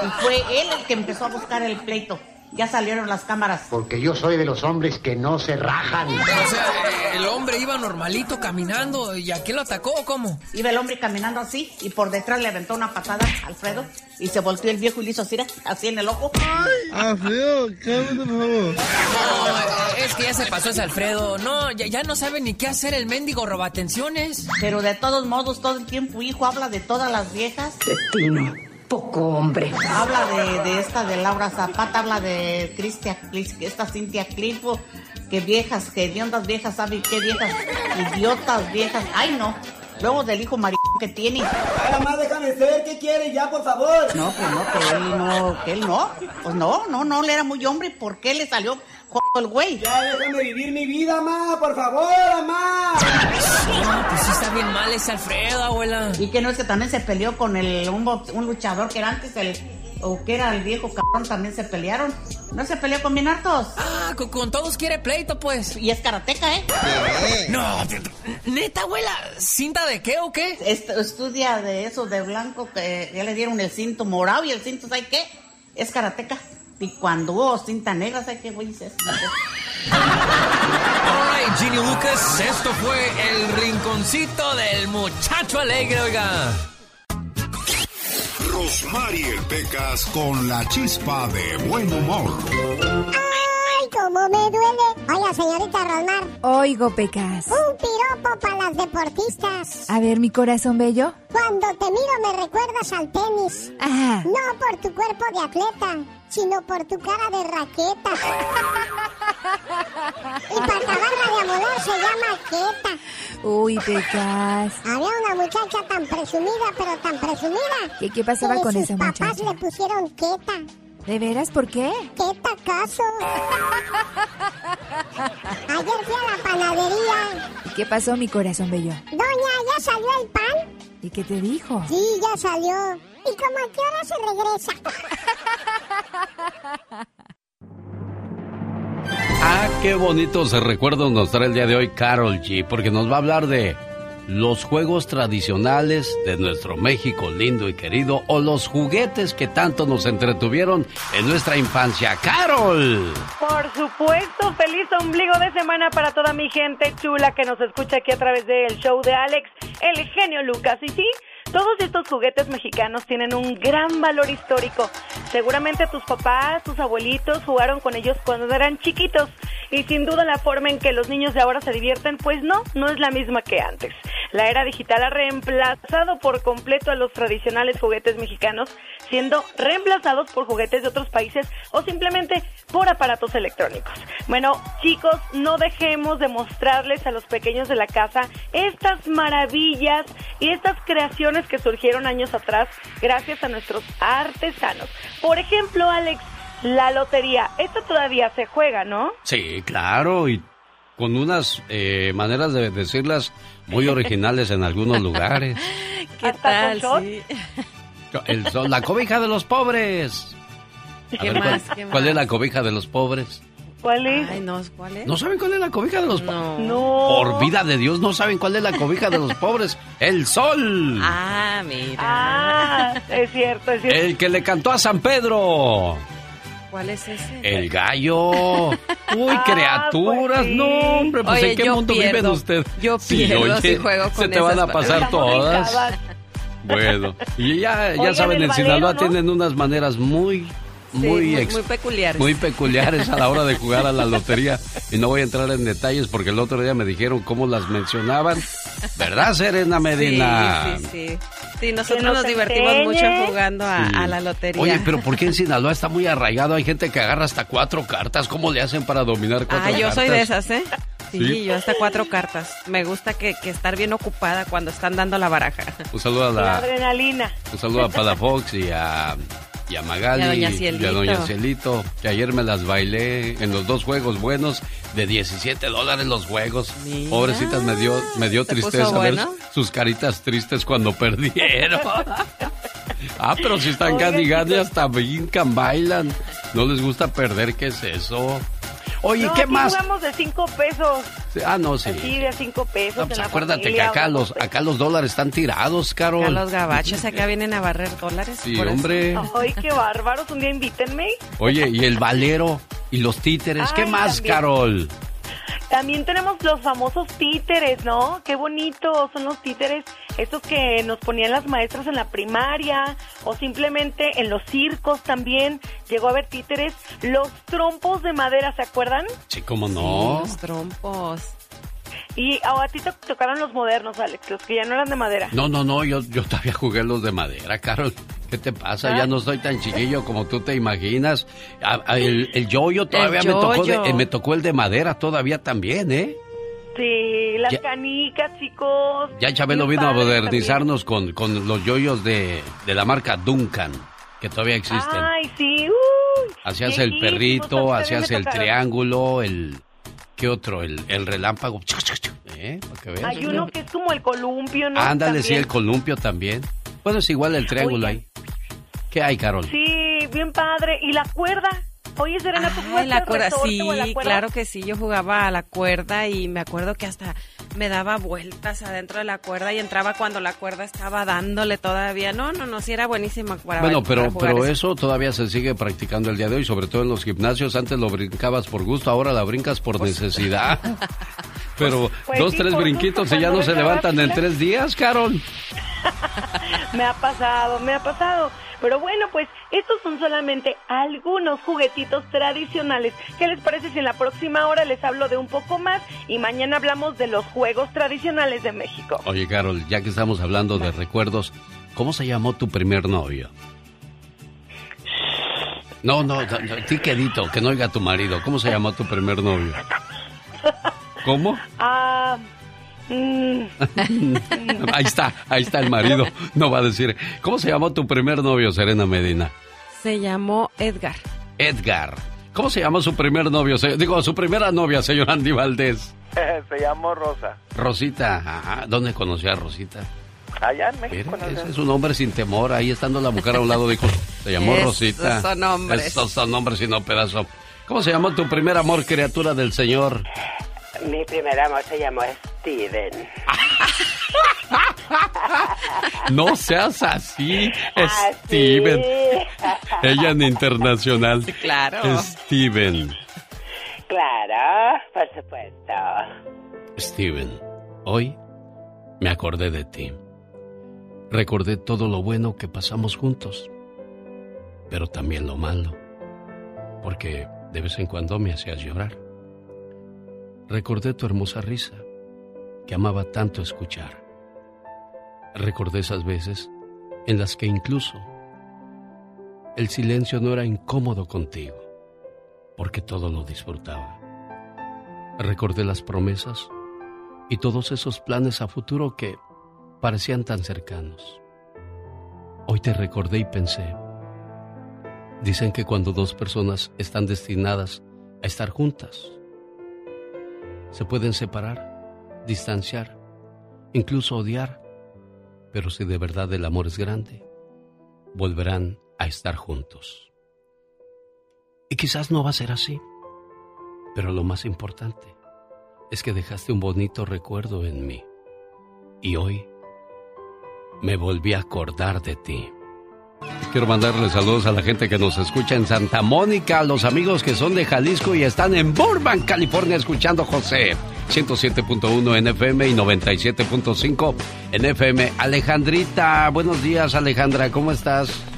Speaker 23: Y fue él el que empezó a buscar el pleito. Ya salieron las cámaras.
Speaker 24: Porque yo soy de los hombres que no se rajan.
Speaker 22: O sea, el hombre iba normalito caminando y a quién lo atacó o cómo?
Speaker 23: Iba el hombre caminando así y por detrás le aventó una patada a Alfredo y se volteó el viejo y le hizo así, así en el ojo.
Speaker 25: Alfredo, cálmate, por favor.
Speaker 22: No, es que ya se pasó ese Alfredo. No, ya, ya no sabe ni qué hacer el mendigo robatenciones.
Speaker 23: Pero de todos modos, todo el tiempo, hijo, habla de todas las viejas.
Speaker 26: Destino, poco hombre.
Speaker 23: Habla de, de esta de Laura Zapata, habla de Cristian, esta Cintia Cliffo, que viejas, que hediondas viejas, ¿sabe qué viejas? Idiotas viejas. Ay, no. Luego del hijo maricón que tiene.
Speaker 27: Ay, mamá, déjame ser, ¿qué quiere ya, por favor?
Speaker 23: No, pues no, que él no, que él no. Pues no, no, no, él era muy hombre. ¿Por qué le salió el güey?
Speaker 27: Ya déjame vivir mi vida, mamá, por favor, mamá.
Speaker 22: No, pues sí está bien mal ese Alfredo, abuela.
Speaker 23: Y que no es que también se peleó con el, un, box- un luchador que era antes el, o que era el viejo cabrón, también se pelearon. ¿No se peleó con bien hartos?
Speaker 22: Ah, con, con todos quiere pleito, pues.
Speaker 23: Y es karateca, ¿eh?
Speaker 22: No, neta, abuela, ¿cinta de qué o qué?
Speaker 23: Est- estudia de eso, de blanco, que ya le dieron el cinto morado y el cinto, ¿sabes qué? Es karateca. Y cuando hubo cinta negra, ¿sabes qué, güey? Es-
Speaker 1: Alright, Ginny Lucas, esto fue el rinconcito del muchacho alegre, oiga.
Speaker 21: Rosmarie Pecas con la chispa de buen humor.
Speaker 28: ¡Ay, cómo me duele! Oiga, señorita Rosmar,
Speaker 29: Oigo, Pecas.
Speaker 28: un piropo para las deportistas.
Speaker 29: A ver, mi corazón bello.
Speaker 28: Cuando te miro me recuerdas al tenis.
Speaker 29: Ajá.
Speaker 28: No por tu cuerpo de atleta, sino por tu cara de raqueta. y para acabarla de amolar se llama queta.
Speaker 29: Uy, Pecas.
Speaker 28: Había una muchacha tan presumida, pero tan presumida.
Speaker 29: ¿Qué, qué pasaba
Speaker 28: que
Speaker 29: con
Speaker 28: sus
Speaker 29: esa
Speaker 28: papás
Speaker 29: muchacha?
Speaker 28: le pusieron queta.
Speaker 29: ¿De veras? ¿Por qué?
Speaker 28: ¿Queta acaso? Ayer fui a la panadería.
Speaker 29: ¿Y qué pasó, mi corazón bello?
Speaker 28: Doña, ¿ya salió el pan?
Speaker 29: ¿Y qué te dijo?
Speaker 28: Sí, ya salió. ¿Y como a qué hora se regresa?
Speaker 3: Ah, qué bonitos recuerdos nos trae el día de hoy Carol G, porque nos va a hablar de los juegos tradicionales de nuestro México lindo y querido o los juguetes que tanto nos entretuvieron en nuestra infancia. ¡Carol!
Speaker 30: Por supuesto, feliz ombligo de semana para toda mi gente chula que nos escucha aquí a través del show de Alex, el genio Lucas. Y sí, todos estos juguetes mexicanos tienen un gran valor histórico. Seguramente tus papás, tus abuelitos jugaron con ellos cuando eran chiquitos. Y sin duda la forma en que los niños de ahora se divierten, pues no, no es la misma que antes. La era digital ha reemplazado por completo a los tradicionales juguetes mexicanos, siendo reemplazados por juguetes de otros países o simplemente por aparatos electrónicos. Bueno, chicos, no dejemos de mostrarles a los pequeños de la casa estas maravillas y estas creaciones que surgieron años atrás gracias a nuestros artesanos. Por ejemplo, Alex, la lotería, esta todavía se juega, ¿no?
Speaker 3: Sí, claro, y con unas eh, maneras de decirlas muy originales en algunos lugares.
Speaker 30: ¿Qué tal?
Speaker 3: El sol, la cobija de los pobres. A
Speaker 30: ¿Qué
Speaker 3: ver,
Speaker 30: más?
Speaker 3: ¿cuál,
Speaker 30: ¿Qué
Speaker 3: cuál
Speaker 30: más?
Speaker 3: es la cobija de los pobres?
Speaker 30: ¿Cuál es?
Speaker 31: Ay, no, ¿cuál es?
Speaker 3: ¿No saben cuál es la cobija de los pobres?
Speaker 30: No.
Speaker 3: Por vida de Dios, no saben cuál es la cobija de los pobres. El sol.
Speaker 31: Ah, mira.
Speaker 30: Ah, es cierto, es cierto.
Speaker 3: El que le cantó a San Pedro.
Speaker 32: ¿Cuál es ese?
Speaker 3: El gallo. Uy, criaturas. No, hombre, pues
Speaker 32: Oye,
Speaker 3: ¿en qué mundo viven
Speaker 32: pierdo.
Speaker 3: ustedes?
Speaker 32: Yo pierdo si juego
Speaker 3: Se
Speaker 32: con
Speaker 3: te van a pasar todas. Bueno, y ya, ya
Speaker 32: Oigan,
Speaker 3: saben,
Speaker 32: el
Speaker 3: en
Speaker 32: valero,
Speaker 3: Sinaloa
Speaker 32: ¿no?
Speaker 3: tienen unas maneras muy,
Speaker 32: Sí,
Speaker 3: muy,
Speaker 32: muy-
Speaker 3: ex-
Speaker 32: muy peculiares.
Speaker 3: muy peculiares a la hora de jugar a la lotería. Y no voy a entrar en detalles porque el otro día me dijeron cómo las mencionaban. ¿Verdad, Serena Medina?
Speaker 32: Sí, sí, sí. Sí, nosotros
Speaker 30: nos
Speaker 32: nos divertimos mucho jugando a,
Speaker 3: Sí.
Speaker 32: a la lotería.
Speaker 3: Oye, pero ¿por qué en Sinaloa está muy arraigado? Hay gente que agarra hasta cuatro cartas. ¿Cómo le hacen para dominar cuatro
Speaker 32: Ah,
Speaker 3: cartas?
Speaker 32: yo soy de esas, ¿eh? Sí,
Speaker 3: ¿Sí?
Speaker 32: yo hasta cuatro cartas. Me gusta que, que estar bien ocupada cuando están dando la baraja.
Speaker 3: Un saludo a
Speaker 30: La
Speaker 3: la,
Speaker 30: adrenalina.
Speaker 3: un saludo a Palafox y a, y a Magali
Speaker 32: Y a Doña
Speaker 3: y a
Speaker 32: Cielito.
Speaker 3: Doña Cielito, que ayer me las bailé en los dos juegos buenos de 17 dólares los juegos.
Speaker 32: Mira.
Speaker 3: Pobrecitas, me dio, me dio
Speaker 32: ¿Se puso
Speaker 3: tristeza ver
Speaker 32: bueno?
Speaker 3: sus caritas tristes cuando perdieron. ah, pero si están
Speaker 30: Oigan,
Speaker 3: hasta brincan, bailan. No les gusta perder, ¿qué es eso? Oye,
Speaker 30: no,
Speaker 3: ¿qué
Speaker 30: aquí
Speaker 3: más?
Speaker 30: jugamos de cinco pesos.
Speaker 3: Ah, no, sí.
Speaker 30: Así de cinco pesos.
Speaker 3: No, pues
Speaker 30: en la
Speaker 3: acuérdate que acá los, acá los dólares están tirados, Carol.
Speaker 32: Acá los gabachos acá vienen a barrer dólares.
Speaker 3: Sí,
Speaker 32: por eso.
Speaker 3: hombre.
Speaker 30: Ay, qué bárbaros. Un día invítenme.
Speaker 3: Oye, y el valero y los títeres, ¿qué
Speaker 30: Ay,
Speaker 3: más,
Speaker 30: también.
Speaker 3: Carol?
Speaker 30: También tenemos los famosos títeres, ¿no? Qué bonitos son los títeres, estos que nos ponían las maestras en la primaria o simplemente en los circos también. Llegó a haber títeres, los trompos de madera, ¿se acuerdan?
Speaker 3: Sí, cómo no.
Speaker 32: Los trompos.
Speaker 30: Y oh, a ti te tocaron los modernos, Alex, los que ya no eran de madera.
Speaker 3: No, no, no, yo, yo todavía jugué los de madera, Carol. ¿Qué te pasa?
Speaker 30: Ah.
Speaker 3: Ya no soy tan chiquillo como tú te imaginas. A- a- el, el yoyo todavía
Speaker 32: El
Speaker 3: me, tocó de-
Speaker 32: yoyo.
Speaker 3: eh, me tocó el de madera todavía también, ¿eh?
Speaker 30: Sí, las
Speaker 3: Ya-
Speaker 30: canicas, chicos.
Speaker 3: Ya Chabelo vino a modernizarnos con, con los yoyos de, de la marca Duncan, que todavía existen.
Speaker 30: Ay, sí, uy.
Speaker 3: Hacías el perrito, hacías el
Speaker 30: tocaron.
Speaker 3: triángulo, el... ¿Qué otro? El, el relámpago. ¿Eh? Que veas.
Speaker 30: Hay uno que es como el columpio, ¿no?
Speaker 3: Ándale, sí,
Speaker 30: También.
Speaker 3: el columpio también. Bueno, es igual el triángulo
Speaker 30: Oye.
Speaker 3: ahí. ¿Qué hay, Carol?
Speaker 30: Sí, bien padre. ¿Y la cuerda? Oye, Serena, ¿tú jugaste
Speaker 32: la cuerda, sí,
Speaker 30: la cuerda?
Speaker 32: claro que sí, yo jugaba a la cuerda y me acuerdo que hasta me daba vueltas adentro de la cuerda y entraba cuando la cuerda estaba dándole todavía. No, no, no, sí era buenísima para
Speaker 3: Bueno,
Speaker 32: para
Speaker 3: pero,
Speaker 32: jugar
Speaker 3: pero
Speaker 32: eso.
Speaker 3: eso todavía se sigue practicando el día de hoy, sobre todo en los gimnasios. Antes lo brincabas por gusto, ahora la brincas por necesidad. Pero
Speaker 30: pues
Speaker 3: dos,
Speaker 30: sí,
Speaker 3: tres brinquitos y ya no se levantan en tres días, Carol.
Speaker 30: Me ha pasado, me ha pasado. Pero bueno, pues estos son solamente algunos juguetitos tradicionales. ¿Qué les parece si en la próxima hora les hablo de un poco más y mañana hablamos de los juegos tradicionales de México?
Speaker 3: Oye, Carol, ya que estamos hablando de recuerdos, ¿cómo se llamó tu primer novio? No, no, ti quedito, que no oiga tu marido. ¿Cómo se llamó tu primer novio? ¿Cómo?
Speaker 30: Ah,
Speaker 3: Ahí está, ahí está el marido. No va a decir. ¿Cómo se llamó tu primer novio, Serena Medina?
Speaker 32: Se llamó Edgar.
Speaker 3: Edgar. ¿Cómo se llamó su primer novio? Se- Digo, su primera novia, señor Andy Valdés.
Speaker 18: Se llamó Rosa.
Speaker 3: Rosita. Ajá. ¿Dónde conoció a Rosita?
Speaker 18: Allá en México.
Speaker 3: Mira,
Speaker 18: ¿no?
Speaker 3: ese es un hombre sin temor. Ahí estando la mujer a un lado, dijo, se llamó
Speaker 32: Esos
Speaker 3: Rosita.
Speaker 32: son hombres.
Speaker 3: Esos son hombres y no pedazo. ¿Cómo se llamó tu primer amor, criatura del Señor?
Speaker 33: Mi primer amor se llamó Steven.
Speaker 3: No seas así,
Speaker 33: Ah,
Speaker 3: Steven.
Speaker 33: sí.
Speaker 3: Ella en internacional.
Speaker 33: claro.
Speaker 3: Steven.
Speaker 33: Claro, por supuesto.
Speaker 3: Steven, hoy me acordé de ti. Recordé todo lo bueno que pasamos juntos, pero también lo malo, porque de vez en cuando me hacías llorar. Recordé tu hermosa risa, que amaba tanto escuchar. Recordé esas veces en las que incluso el silencio no era incómodo contigo, porque todo lo disfrutaba. Recordé las promesas y todos esos planes a futuro que parecían tan cercanos. Hoy te recordé y pensé, dicen que cuando dos personas están destinadas a estar juntas, se pueden separar, distanciar, incluso odiar, pero si de verdad el amor es grande, volverán a estar juntos. Y quizás no va a ser así, pero lo más importante es que dejaste un bonito recuerdo en mí. Y hoy me volví a acordar de ti. Quiero mandarle saludos a la gente que nos escucha en Santa Mónica, a los amigos que son de Jalisco y están en Burbank, California, escuchando José. 107.1 en FM y 97.5 en FM. Alejandrita, buenos días Alejandra, ¿cómo estás?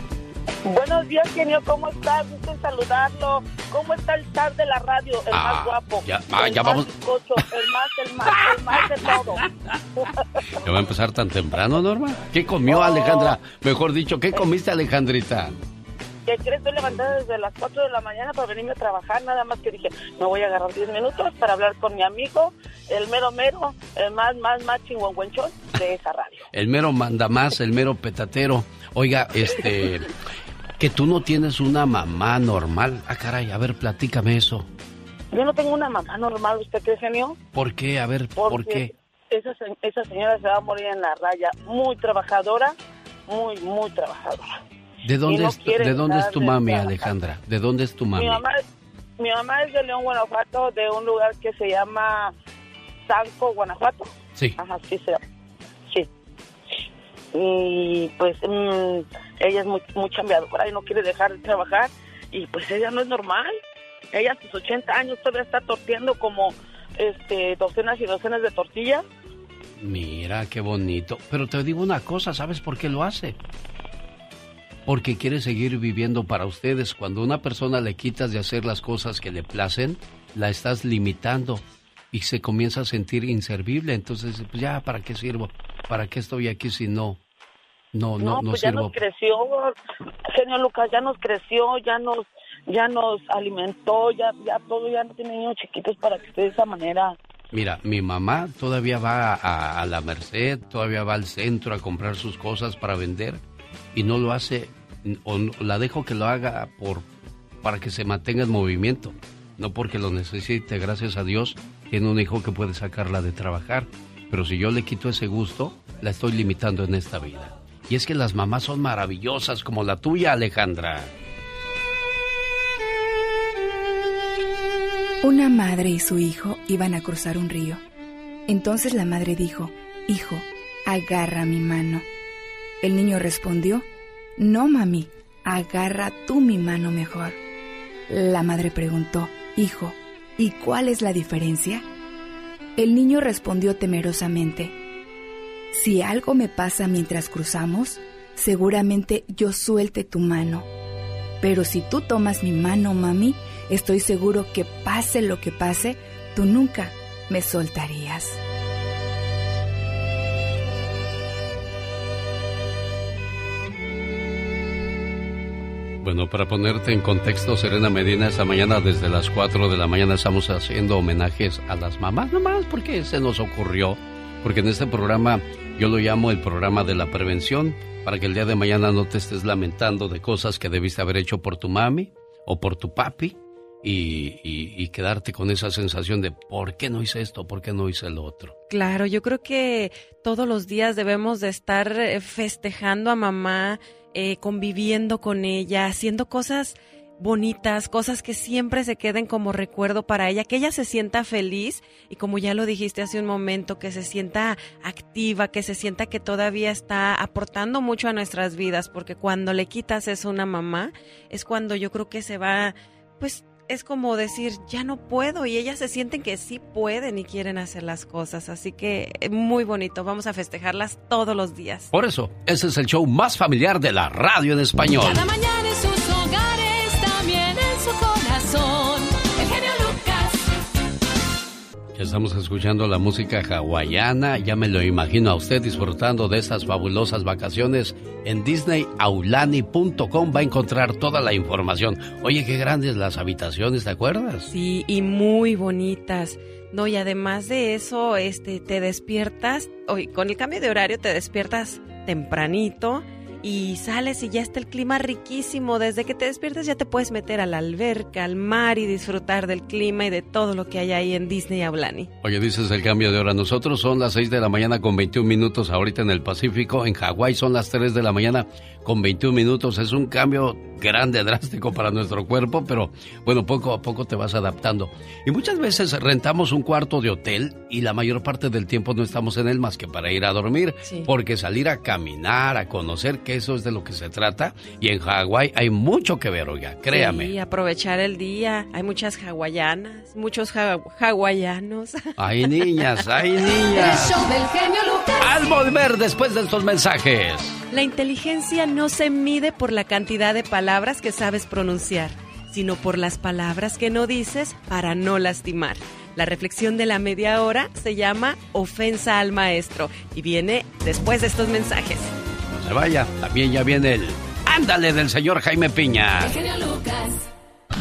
Speaker 34: Buenos días, genio, ¿cómo estás? Gusto en saludarlo. ¿Cómo está el star de la radio? El
Speaker 3: Ah,
Speaker 34: más guapo.
Speaker 3: ya- ah,
Speaker 34: el
Speaker 3: ya
Speaker 34: más
Speaker 3: vamos.
Speaker 34: bizcocho, el más, el más, el más de todo.
Speaker 3: ¿Ya va a empezar tan temprano, Norma? ¿Qué comió Alejandra? Mejor dicho, ¿qué comiste Alejandrita?
Speaker 34: ¿Qué crees? Estoy levantada desde las 4 de la mañana para venirme a trabajar. Nada más que dije, me voy a agarrar 10 minutos para hablar con mi amigo, el mero mero, el más, más, más chingüengüenchón de esa radio.
Speaker 3: El mero manda más, el mero petatero. Oiga, este, que tú no tienes una mamá normal. Ah, caray, a ver, platícame eso.
Speaker 34: Yo no tengo una mamá normal, ¿usted cree, genio?
Speaker 3: ¿Por qué? A ver, ¿por qué?
Speaker 34: Esa, esa señora se va a morir en la raya. Muy trabajadora, muy, muy trabajadora.
Speaker 3: ¿De dónde,
Speaker 34: no
Speaker 3: es, ¿de dónde es tu mami. Alejandra? ¿De dónde es tu mami?
Speaker 34: Mi mamá, es- mi mamá es de León, Guanajuato, de un lugar que se llama Sanco, Guanajuato.
Speaker 3: Sí.
Speaker 34: Ajá, sí. Sí. Y pues mm, ella es muy, muy chambeadora y no quiere dejar de trabajar. Y pues ella no es normal. Ella a sus 80 años todavía está torteando como este docenas y docenas de tortillas.
Speaker 3: Mira, qué bonito. Pero te digo una cosa, ¿sabes por qué lo hace? Porque quiere seguir viviendo para ustedes. Cuando una persona le quitas de hacer las cosas que le placen, la estás limitando y se comienza a sentir inservible. Entonces, pues ya, ¿para qué sirvo? ¿Para qué estoy aquí si no, no, no, no
Speaker 34: pues ya
Speaker 3: sirvo?
Speaker 34: nos creció, señor Lucas, ya nos creció, ya nos ya nos alimentó, ya ya todo, ya no tiene niños chiquitos para que esté de esa manera.
Speaker 3: Mira, mi mamá todavía va a, a la Merced, todavía va al centro a comprar sus cosas para vender y no lo hace, o no- la dejo que lo haga por para que se mantenga en movimiento, no porque lo necesite. Gracias a Dios tiene un hijo que puede sacarla de trabajar, pero si yo le quito ese gusto, la estoy limitando en esta vida. Y es que las mamás son maravillosas como la tuya, Alejandra.
Speaker 29: Una madre y su hijo iban a cruzar un río. Entonces la madre dijo, Hijo, agarra mi mano. El niño respondió, No, mami, agarra tú mi mano mejor. La madre preguntó, Hijo, ¿y cuál es la diferencia? El niño respondió temerosamente, Si algo me pasa mientras cruzamos, seguramente yo suelte tu mano. Pero si tú tomas mi mano, mami, estoy seguro que pase lo que pase, tú nunca me soltarías.
Speaker 3: Bueno, para ponerte en contexto, Serena Medina, esta mañana desde las 4 de la mañana estamos haciendo homenajes a las mamás, nomás porque se nos ocurrió. Porque en este programa yo lo llamo el programa de la prevención, para que el día de mañana no te estés lamentando de cosas que debiste haber hecho por tu mami o por tu papi y, quedarte con esa sensación de ¿por qué no hice esto? ¿Por qué no hice lo otro?
Speaker 32: Claro, yo creo que todos los días debemos de estar eh, festejando a mamá, eh, conviviendo con ella, haciendo cosas bonitas, cosas que siempre se queden como recuerdo para ella, que ella se sienta feliz y como ya lo dijiste hace un momento, que se sienta activa, que se sienta que todavía está aportando mucho a nuestras vidas, porque cuando le quitas eso a una mamá, es cuando yo creo que se va, pues es como decir, ya no puedo y ellas se sienten que sí pueden y quieren hacer las cosas, así que eh, muy bonito, vamos a festejarlas todos los días.
Speaker 3: Por eso, ese es el show más familiar de la radio en español.
Speaker 10: Cada mañana en sus hogares, también en su corazón.
Speaker 3: Estamos escuchando la música hawaiana, ya me lo imagino a usted disfrutando de estas fabulosas vacaciones. En disneyaulani.com va a encontrar toda la información. Oye, qué grandes las habitaciones, ¿te acuerdas?
Speaker 32: Sí, y muy bonitas. No, y además de eso, este, te despiertas, hoy con el cambio de horario te despiertas tempranito y sales y ya está el clima riquísimo. Desde que te despiertas ya te puedes meter a la alberca, al mar y disfrutar del clima y de todo lo que hay ahí en Disney Aulani.
Speaker 3: Oye, dices el cambio de hora. Nosotros son las 6 de la mañana con 21 minutos ahorita en el Pacífico. En Hawái son las 3 de la mañana con 21 minutos. Es un cambio grande, drástico para nuestro cuerpo, pero bueno, poco a poco te vas adaptando. Y muchas veces rentamos un cuarto de hotel y la mayor parte del tiempo no estamos en él más que para ir a dormir,
Speaker 32: Sí.
Speaker 3: porque salir a caminar, a conocer, qué porque eso es de lo que se trata. Y en Hawái hay mucho que ver, oiga, créame.
Speaker 32: Sí, aprovechar el día. Hay muchas hawaianas, muchos hawaianos.
Speaker 3: Hay niñas, hay niñas.
Speaker 10: El show del genio Lucas.
Speaker 3: Al volver después de estos mensajes.
Speaker 32: La inteligencia no se mide por la cantidad de palabras que sabes pronunciar, sino por las palabras que no dices para no lastimar. La reflexión de la media hora se llama Ofensa al Maestro y viene después de estos mensajes.
Speaker 3: No se vaya, también ya viene el Ándale del señor Jaime Piña.
Speaker 10: El genio Lucas.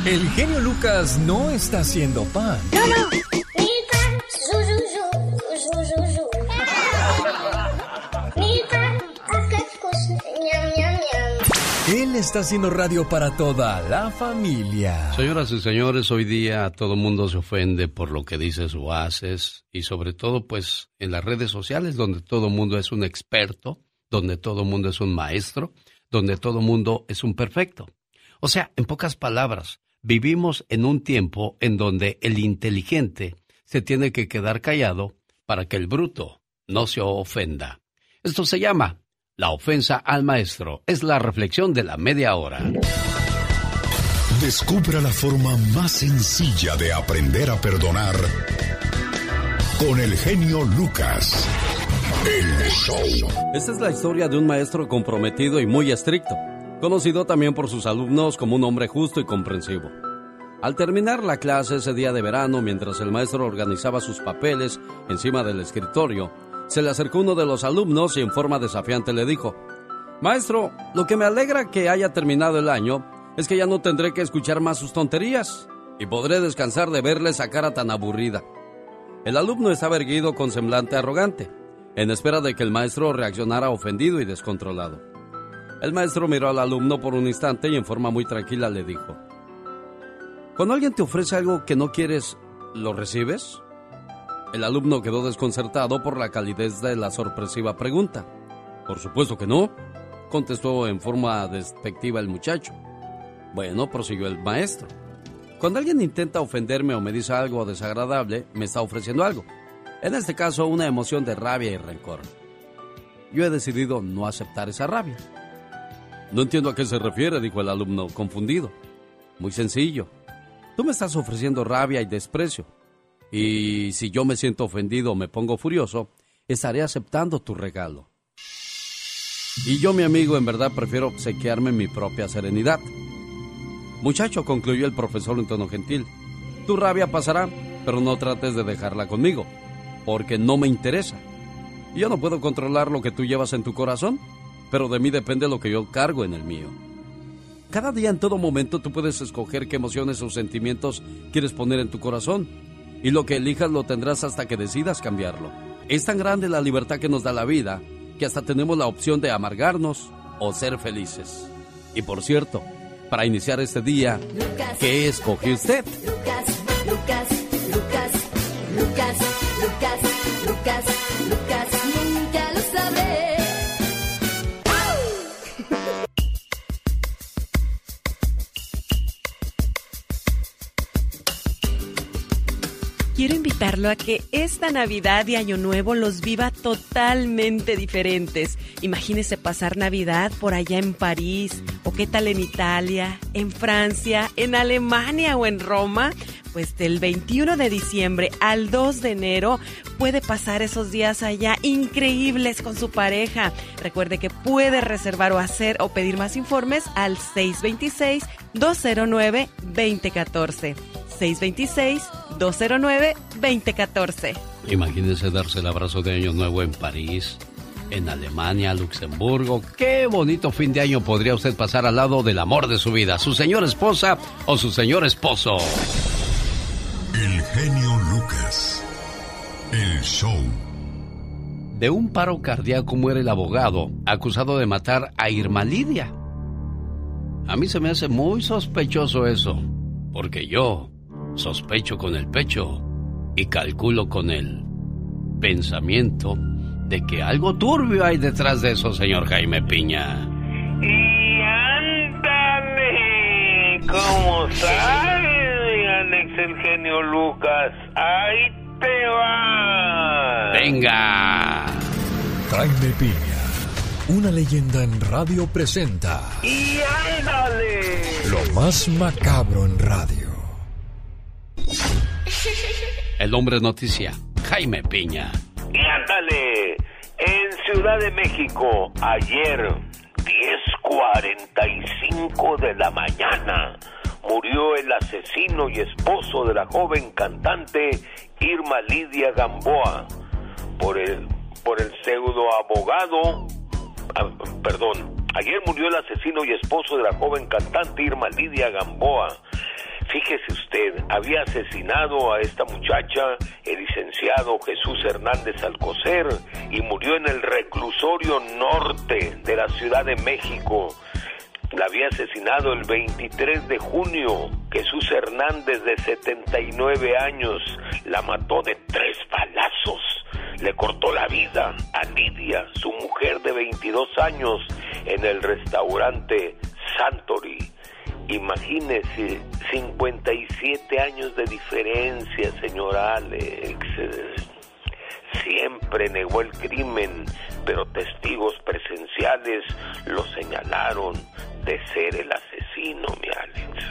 Speaker 2: El genio Lucas no está haciendo pan. Él está haciendo radio para toda la familia.
Speaker 3: Señoras y señores, hoy día todo el mundo se ofende por lo que dices o haces y sobre todo pues en las redes sociales donde todo mundo es un experto, donde todo mundo es un maestro, donde todo mundo es un perfecto. O sea, en pocas palabras, vivimos en un tiempo en donde el inteligente se tiene que quedar callado para que el bruto no se ofenda. Esto se llama la ofensa al maestro. Es la reflexión de la media hora.
Speaker 21: Descubra la forma más sencilla de aprender a perdonar con el genio Lucas. El.
Speaker 35: Esta es la historia de un maestro comprometido y muy estricto, conocido también por sus alumnos como un hombre justo y comprensivo. Al terminar la clase ese día de verano, mientras el maestro organizaba sus papeles encima del escritorio, se le acercó uno de los alumnos y en forma desafiante le dijo, Maestro, lo que me alegra que haya terminado el año es que ya no tendré que escuchar más sus tonterías y podré descansar de verle esa cara tan aburrida. El alumno estaba erguido con semblante arrogante, en espera de que el maestro reaccionara ofendido y descontrolado. El maestro miró al alumno por un instante y en forma muy tranquila le dijo, Cuando alguien te ofrece algo que no quieres, ¿lo recibes? El alumno quedó desconcertado por la calidez de la sorpresiva pregunta. Por supuesto que no, contestó en forma despectiva el muchacho. Bueno, prosiguió el maestro. Cuando alguien intenta ofenderme o me dice algo desagradable, me está ofreciendo algo. En este caso, una emoción de rabia y rencor. Yo he decidido no aceptar esa rabia. No entiendo a qué se refiere, dijo el alumno, confundido. Muy sencillo. Tú me estás ofreciendo rabia y desprecio. Y si yo me siento ofendido o me pongo furioso, estaré aceptando tu regalo. Y yo, mi amigo, en verdad prefiero obsequiarme mi propia serenidad. Muchacho, concluyó el profesor en tono gentil, tu rabia pasará, pero no trates de dejarla conmigo, porque no me interesa. Yo no puedo controlar lo que tú llevas en tu corazón, pero de mí depende lo que yo cargo en el mío. Cada día, en todo momento, tú puedes escoger qué emociones o sentimientos quieres poner en tu corazón, y lo que elijas lo tendrás hasta que decidas cambiarlo. Es tan grande la libertad que nos da la vida, que hasta tenemos la opción de amargarnos o ser felices. Y por cierto, para iniciar este día, ¿qué escoge usted?
Speaker 10: Lucas, Lucas, Lucas, Lucas, Lucas, Lucas, Lucas, nunca lo sabré.
Speaker 32: Quiero invitarlo a que esta Navidad y Año Nuevo los viva totalmente diferentes. Imagínese pasar Navidad por allá en París, o qué tal en Italia, en Francia, en Alemania o en Roma. Pues del 21 de diciembre al 2 de enero puede pasar esos días allá increíbles con su pareja. Recuerde que puede reservar o hacer o pedir más informes al 626-209-2014. 626-209-2014.
Speaker 3: Imagínense darse el abrazo de Año Nuevo en París, en Alemania, Luxemburgo. Qué bonito fin de año podría usted pasar al lado del amor de su vida, su señora esposa o su señor esposo.
Speaker 21: El genio Lucas. El show.
Speaker 3: De un paro cardíaco muere el abogado acusado de matar a Irma Lidia. A mí se me hace muy sospechoso eso, porque yo sospecho con el pecho y calculo con el pensamiento de que algo turbio hay detrás de eso, señor Jaime Piña.
Speaker 18: Y ándale, ¿cómo sabes, Alex el genio Lucas? Ahí te va.
Speaker 3: Venga.
Speaker 21: Jaime Piña,
Speaker 2: Una leyenda en radio presenta.
Speaker 18: ¡Y ándale!
Speaker 2: Lo más macabro en radio.
Speaker 3: El hombre noticia, Jaime Piña.
Speaker 18: ¡Y ándale! En Ciudad de México, ayer, 10.45 de la mañana, murió el asesino y esposo de la joven cantante Irma Lidia Gamboa por el, por el pseudo abogado ah, perdón, ayer murió el asesino y esposo de la joven cantante Irma Lidia Gamboa. Fíjese usted, había asesinado a esta muchacha el licenciado Jesús Hernández Alcocer y murió en el reclusorio norte de la Ciudad de México. La había asesinado el 23 de junio. Jesús Hernández, de 79 años, la mató de tres balazos. Le cortó la vida a Lidia, su mujer de 22 años, en el restaurante Santori. Imagínese, 57 años de diferencia, señor Alex. Siempre negó el crimen, pero testigos presenciales lo señalaron de ser el asesino, mi Alex.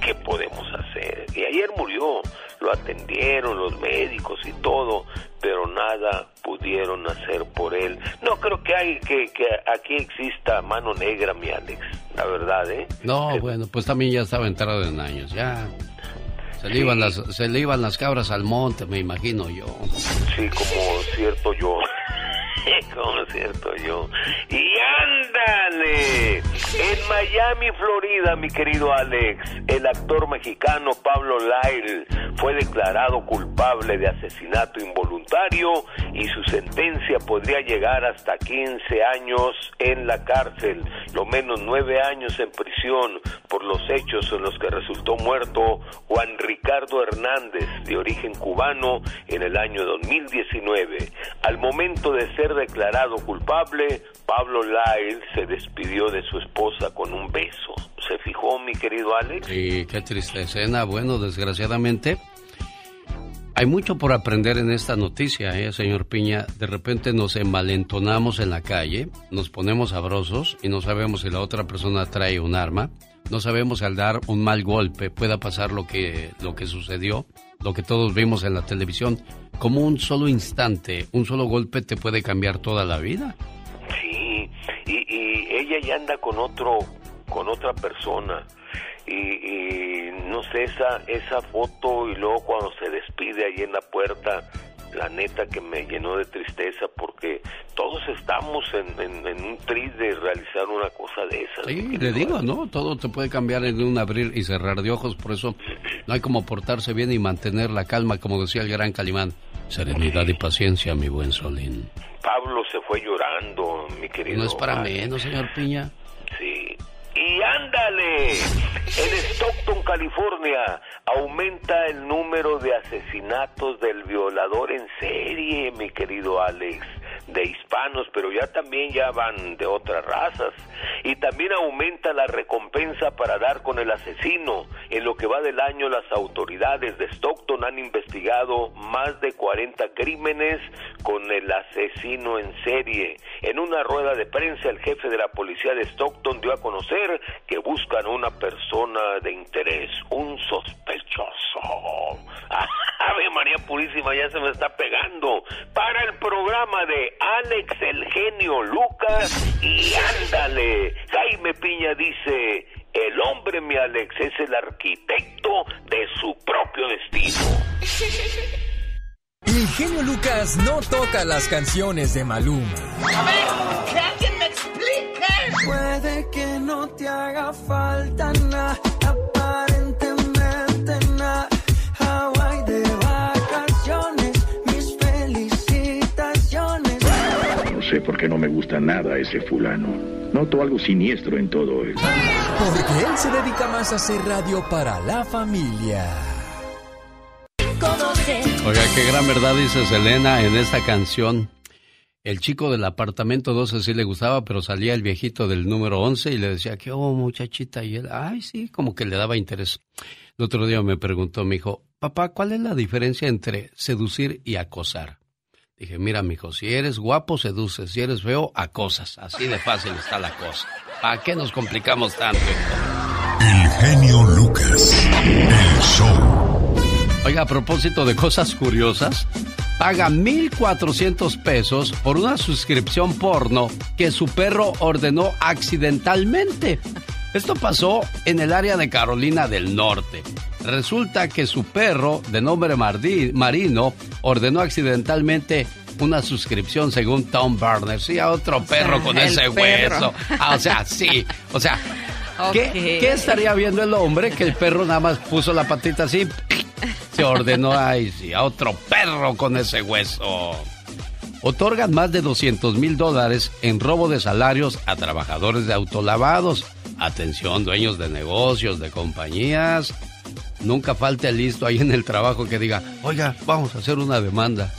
Speaker 18: ¿Qué podemos hacer? Y ayer murió, lo atendieron los médicos y todo, pero nada pudieron hacer por él. No creo que hay que, que aquí exista mano negra, mi Alex, la verdad, ¿eh?
Speaker 3: No, bueno, pues también ya estaba entrado en años, ya. Se le, iban las, se le las cabras al monte, me imagino yo.
Speaker 18: Sí, como cierto yo. como cierto yo. Y ándale. En Miami, Florida, mi querido Alex, el actor mexicano Pablo Lyle fue declarado culpable de asesinato involuntario y su sentencia podría llegar hasta 15 años en la cárcel, lo menos 9 años en prisión por los hechos en los que resultó muerto Juan Ricardo Hernández, de origen cubano, en el año 2019. Al momento de ser declarado culpable, Pablo Lyle se despidió de su esposa con un beso. ¿Se fijó, mi querido Alex?
Speaker 3: Sí, qué triste escena. Bueno, desgraciadamente, hay mucho por aprender en esta noticia, ¿eh, señor Piña? De repente nos envalentonamos en la calle, nos ponemos sabrosos y no sabemos si la otra persona trae un arma. No sabemos si al dar un mal golpe pueda pasar lo que, lo que sucedió, lo que todos vimos en la televisión. Como un solo instante, un solo golpe te puede cambiar toda la vida.
Speaker 18: Sí, y, y ella ya anda con otro, con otra persona. Y, y no sé, esa, esa foto y luego cuando se despide ahí en la puerta, la neta que me llenó de tristeza porque todos estamos en, en, en un tris de realizar una cosa de esas.
Speaker 3: Sí, le digo, ¿no? Todo te puede cambiar en un abrir y cerrar de ojos, por eso no hay como portarse bien y mantener la calma, como decía el gran Calimán. Serenidad y paciencia, mi buen Solín.
Speaker 18: Pablo se fue llorando, mi querido.
Speaker 3: No es para menos, señor Piña.
Speaker 18: Sí. Y ándale, en Stockton, California, aumenta el número de asesinatos del violador en serie, mi querido Alex, de hispanos, pero ya también ya van de otras razas. Y también aumenta la recompensa para dar con el asesino. En lo que va del año, las autoridades de Stockton han investigado más de 40 crímenes con el asesino en serie. En una rueda de prensa, el jefe de la policía de Stockton dio a conocer que buscan una persona de interés, un sospechoso. Ave María Purísima, ya se me está pegando. Para el programa de Alex el genio Lucas y ándale. Jaime Piña dice, el hombre, mi Alex, es el arquitecto de su propio destino.
Speaker 2: El genio Lucas no toca las canciones de Maluma.
Speaker 27: A ver, que alguien me explique.
Speaker 36: Puede que no te haga falta nada,
Speaker 37: sé por qué no me gusta nada ese fulano. Noto algo siniestro en todo él.
Speaker 2: Porque él se dedica más a hacer radio para la familia.
Speaker 3: Oiga, qué gran verdad dice Selena en esta canción. El chico del apartamento 12 sí le gustaba, pero salía el viejito del número 11 y le decía, ¿qué oh, muchachita? Y él, ay, sí, como que le daba interés. El otro día me preguntó, me dijo, papá, ¿cuál es la diferencia entre seducir y acosar? Dije, mira, mijo, si eres guapo, seduces. Si eres feo, acosas. Así de fácil está la cosa. ¿Para qué nos complicamos tanto?
Speaker 21: El genio Lucas. El show.
Speaker 3: Oiga, a propósito de cosas curiosas, paga 1.400 pesos por una suscripción porno que su perro ordenó accidentalmente. Esto pasó en el área de Carolina del Norte. Resulta que su perro, de nombre Mardi- Marino, ordenó accidentalmente una suscripción según Tom Barner. Sí, a otro perro con ese
Speaker 32: perro.
Speaker 3: hueso. Ah, o sea, sí. O sea, ¿qué,
Speaker 32: Ok.
Speaker 3: qué estaría viendo el hombre que el perro nada más puso la patita así? Se ordenó, ay, sí, a otro perro con ese hueso. Otorgan más de 200 mil dólares en robo de salarios a trabajadores de autolavados. Atención, dueños de negocios, de compañías. Nunca falte el listo ahí en el trabajo que diga, oiga, vamos a hacer una demanda.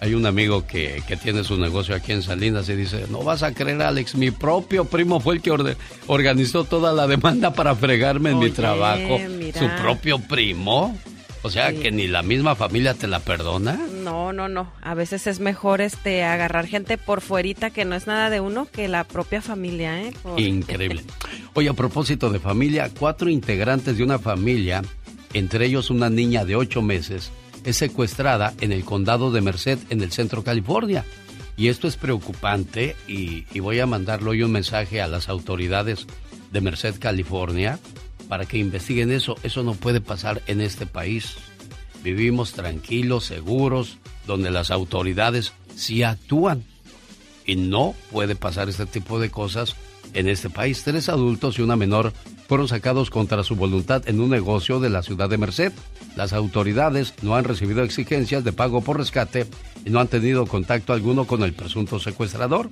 Speaker 3: Hay un amigo que, que tiene su negocio aquí en Salinas y dice, no vas a creer, Alex, mi propio primo fue el que orde- organizó toda la demanda para fregarme en mi trabajo.
Speaker 32: mira.
Speaker 3: ¿Su propio primo? O sea,
Speaker 32: Sí.
Speaker 3: que ni la misma familia te la perdona.
Speaker 32: No, no, no. A veces es mejor este agarrar gente por fuerita que no es nada de uno que la propia familia, ¿eh? Por-
Speaker 3: Increíble. Oye, a propósito de familia, cuatro integrantes de una familia, entre ellos una niña de ocho meses, es secuestrada en el condado de Merced, en el centro California. Y esto es preocupante y, y voy a mandarle hoy un mensaje a las autoridades de Merced, California, para que investiguen eso. Eso no puede pasar en este país. Vivimos tranquilos, seguros, donde las autoridades sí actúan. Y no puede pasar este tipo de cosas en este país. Tres adultos y una menor fueron sacados contra su voluntad en un negocio de la ciudad de Merced. Las autoridades no han recibido exigencias de pago por rescate y no han tenido contacto alguno con el presunto secuestrador.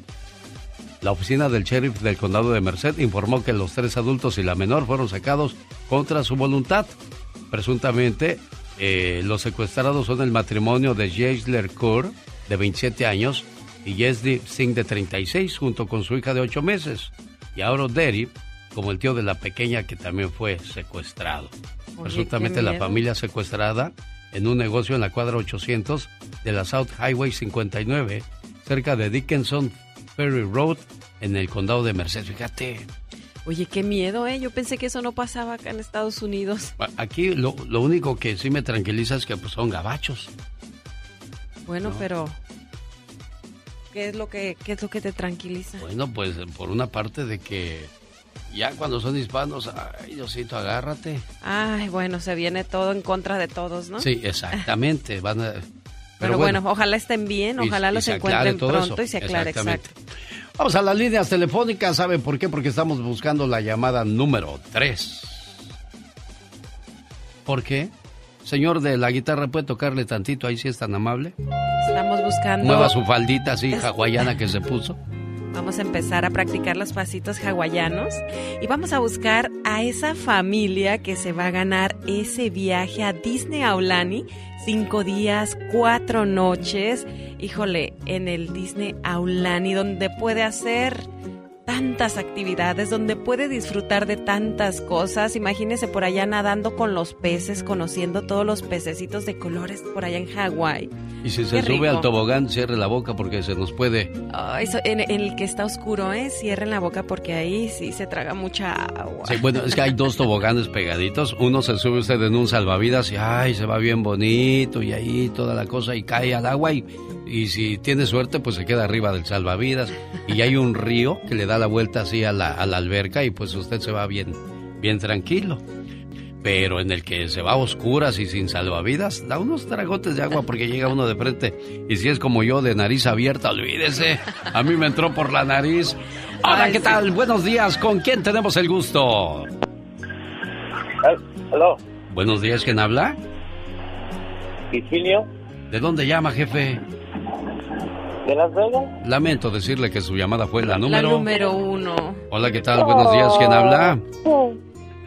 Speaker 3: La oficina del sheriff del condado de Merced informó que los tres adultos y la menor fueron sacados contra su voluntad. Presuntamente, eh, los secuestrados son el matrimonio de Jaisler Kaur, de 27 años, y Yesdi Singh, de 36, junto con su hija de 8 meses. Y ahora Derry, como el tío de la pequeña que también fue secuestrado.
Speaker 32: Oye,
Speaker 3: Presuntamente la familia secuestrada en un negocio en la cuadra 800 de la South Highway 59, cerca de Dickinson Ferry Road, en el condado de Merced. Fíjate,
Speaker 32: Oye, qué miedo, ¿eh? Yo pensé que eso no pasaba acá en Estados Unidos.
Speaker 3: aquí lo, lo único que sí me tranquiliza es que pues, son gabachos.
Speaker 32: Bueno,
Speaker 3: No.
Speaker 32: pero ¿qué es lo que qué es lo que te tranquiliza?
Speaker 3: Bueno, pues por una parte de que ya cuando son hispanos, ay Diosito, agárrate.
Speaker 32: Ay, bueno, se viene todo en contra de todos, ¿no?
Speaker 3: Sí, exactamente. Van a,
Speaker 32: Pero, bueno, ojalá estén bien, ojalá
Speaker 3: y
Speaker 32: los encuentren pronto
Speaker 3: eso.
Speaker 32: y se aclare, exacto.
Speaker 3: Vamos a las líneas telefónicas. ¿Saben por qué? Porque estamos buscando la llamada número 3. ¿Por qué? Señor de la guitarra, ¿puede tocarle tantito ahí si es tan amable?
Speaker 32: Estamos buscando
Speaker 3: Mueva su faldita así hawaiana que se puso.
Speaker 32: Vamos a empezar a practicar los pasitos hawaianos y vamos a buscar a esa familia que se va a ganar ese viaje a Disney Aulani. Cinco días, cuatro noches. Híjole, en el Disney Aulani, donde puede hacer tantas actividades, donde puede disfrutar de tantas cosas. Imagínese por allá nadando con los peces, conociendo todos los pececitos de colores por allá en Hawái.
Speaker 3: Y si se
Speaker 32: Qué
Speaker 3: sube
Speaker 32: rico.
Speaker 3: al tobogán, cierre la boca porque se nos puede.
Speaker 32: Ay, so- en, en el que está oscuro, ¿eh? Cierren la boca porque ahí sí se traga mucha agua.
Speaker 3: Sí, bueno, es que hay dos toboganes pegaditos. Uno se sube usted en un salvavidas y ay, se va bien bonito y ahí toda la cosa y cae al agua y, y si tiene suerte pues se queda arriba del salvavidas. Y hay un río que le da la vuelta así a la, a la alberca y pues usted se va bien, bien tranquilo. Pero en el que se va a oscuras y sin salvavidas, da unos tragotes de agua porque llega uno de frente. Y si es como yo, de nariz abierta, olvídese. A mí me entró por la nariz. Hola,
Speaker 38: Ay,
Speaker 3: ¿qué
Speaker 38: sí.
Speaker 3: tal? Buenos días. ¿Con quién tenemos el gusto?
Speaker 38: ¿Aló?
Speaker 3: Buenos días, ¿quién habla?
Speaker 38: Virgilio,
Speaker 3: ¿De dónde llama, jefe?
Speaker 38: De Las Vegas.
Speaker 3: Lamento decirle que su llamada fue la
Speaker 32: La
Speaker 3: número.
Speaker 32: número uno.
Speaker 3: Hola, ¿qué tal? Buenos días, ¿quién habla?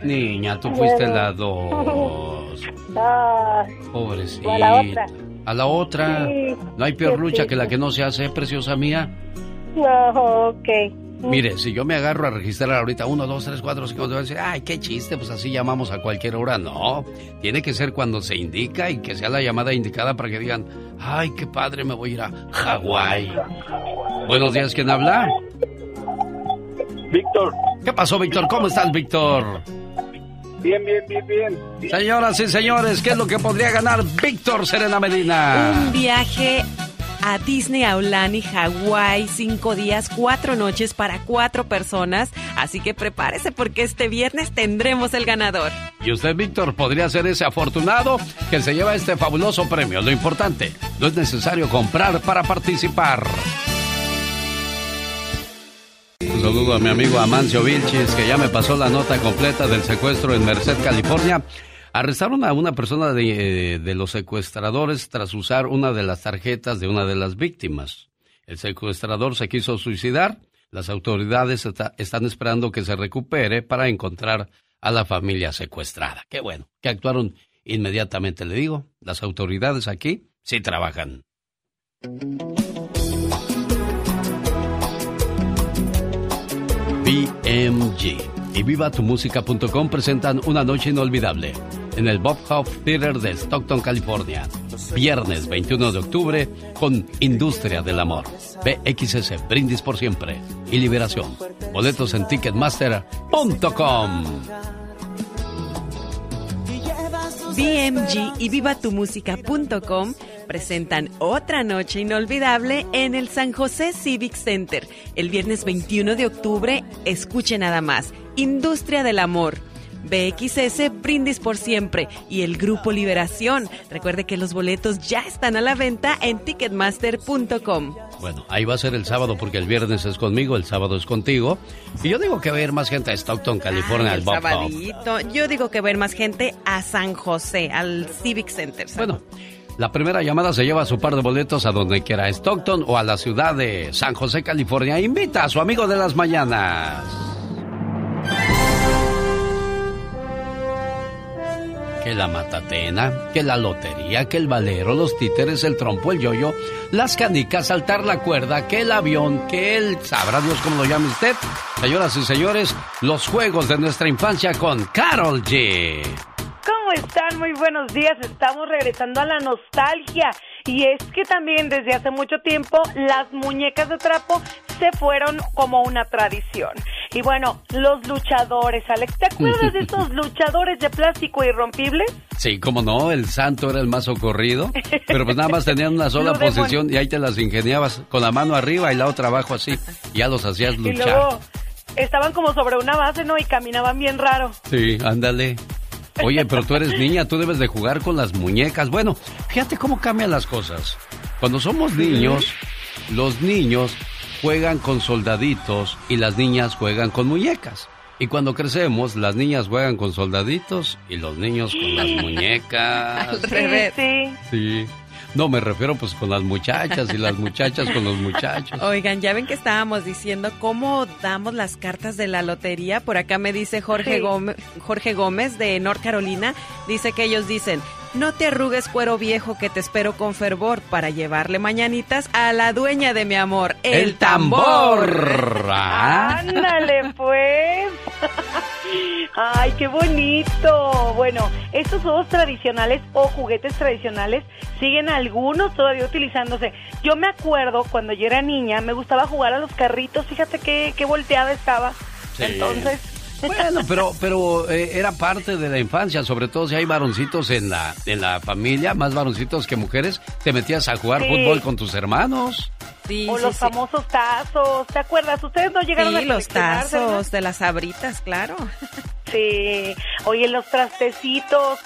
Speaker 3: Niña, tú fuiste la dos.
Speaker 38: Ah,
Speaker 3: Pobrecita.
Speaker 38: A la otra.
Speaker 3: A la otra.
Speaker 38: Sí.
Speaker 3: No hay peor lucha que la que no se hace, preciosa mía.
Speaker 38: no, ok.
Speaker 3: Mire, si yo me agarro a registrar ahorita 1, 2, 3, 4, 5, 6, decir, ay, qué chiste, pues así llamamos a cualquier hora. No, tiene que ser cuando se indica y que sea la llamada indicada para que digan, ay, qué padre, me voy a ir a Hawái. Buenos días, ¿quién habla?
Speaker 39: Víctor.
Speaker 3: ¿Qué pasó, Víctor? ¿Cómo estás, Víctor?
Speaker 39: Bien, bien, bien, bien.
Speaker 3: Señoras y señores, ¿qué es lo que podría ganar Víctor Serena Medina?
Speaker 32: Un viaje a Disney Aulani, Hawái, cinco días, cuatro noches para cuatro personas. Así que prepárese porque este viernes tendremos el ganador.
Speaker 3: Y usted, Víctor, podría ser ese afortunado que se lleva este fabuloso premio. Lo importante, no es necesario comprar para participar. Un saludo a mi amigo Amancio Vilchis, que ya me pasó la nota completa del secuestro en Merced, California. Arrestaron a una persona de, eh, de, los secuestradores tras usar una de las tarjetas de una de las víctimas. El secuestrador se quiso suicidar. Las autoridades está, están esperando que se recupere para encontrar a la familia secuestrada. Qué bueno, que actuaron inmediatamente, le digo. Las autoridades aquí sí trabajan. BMG y vivatumusica.com presentan una noche inolvidable en el Bob Hope Theater de Stockton, California. Viernes 21 de octubre con Industria del Amor. BXS, Brindis por Siempre y Liberación. Boletos en Ticketmaster.com.
Speaker 32: BMG y vivatumusica.com presentan otra noche inolvidable en el San José Civic Center. El viernes 21 de octubre, escuche nada más. Industria del Amor. BXS Brindis por Siempre y el Grupo Liberación. Recuerde que los boletos ya están a la venta en Ticketmaster.com.
Speaker 3: Bueno, ahí va a ser el sábado porque el viernes es conmigo, el sábado es contigo. Y yo digo que va a ir más gente a Stockton, California,
Speaker 32: Ay,
Speaker 3: al Bob.
Speaker 32: Yo digo que va a ir más gente a San José, al Civic Center.
Speaker 3: Bueno, la primera llamada se lleva su par de boletos a donde quiera, a Stockton o a la ciudad de San José, California. Invita a su amigo de las mañanas. Que la matatena, que la lotería, que el valero, los títeres, el trompo, el yoyo, las canicas, saltar la cuerda, que el avión, que el... Sabrá Dios cómo lo llame usted. Señoras y señores, los juegos de nuestra infancia con Carol G.
Speaker 30: ¿Cómo están? Muy buenos días. Estamos regresando a la nostalgia. Y es que también desde hace mucho tiempo las muñecas de trapo se fueron como una tradición. Y bueno, los luchadores, Alex, ¿te acuerdas de esos luchadores de plástico irrompibles?
Speaker 3: Sí, cómo no, el santo era el más socorrido, pero pues nada más tenían una sola posición y ahí te las ingeniabas con la mano arriba y la otra abajo así, y ya los hacías
Speaker 30: Y
Speaker 3: luchar.
Speaker 30: luego estaban como sobre una base, ¿no? Y caminaban bien raro.
Speaker 3: Sí, ándale. Oye, pero tú eres niña, tú debes de jugar con las muñecas. Bueno, fíjate cómo cambian las cosas. Cuando somos niños, los niños juegan con soldaditos y las niñas juegan con muñecas. Y cuando crecemos, las niñas juegan con soldaditos y los niños con las muñecas.
Speaker 32: Al revés.
Speaker 30: Sí.
Speaker 3: Sí. No, me refiero pues con las muchachas y las muchachas con los muchachos.
Speaker 32: Oigan, ya ven que estábamos diciendo cómo damos las cartas de la lotería. Por acá me dice Jorge,
Speaker 30: Sí.
Speaker 32: Gómez, Jorge Gómez de North Carolina. Dice que ellos dicen, no te arrugues cuero viejo que te espero con fervor para llevarle mañanitas a la dueña de mi amor, el,
Speaker 3: tambor. Ah.
Speaker 30: Ándale, pues. Ay, qué bonito. Bueno, estos juegos tradicionales o juguetes tradicionales siguen algunos todavía utilizándose. Yo me acuerdo cuando yo era niña, me gustaba jugar a los carritos. Fíjate qué, qué volteada estaba.
Speaker 3: Sí.
Speaker 30: Entonces,
Speaker 3: Bueno, pero, pero eh, era parte de la infancia, sobre todo si hay varoncitos en la, en la familia, más varoncitos que mujeres, te metías a jugar
Speaker 30: Sí.
Speaker 3: fútbol con tus hermanos.
Speaker 32: Sí,
Speaker 30: o
Speaker 32: sí,
Speaker 30: los
Speaker 32: sí.
Speaker 30: famosos tazos. ¿Te acuerdas? Ustedes no llegaron a
Speaker 32: Sí, los tazos de las abritas, claro.
Speaker 30: Sí. Oye, los trastecitos.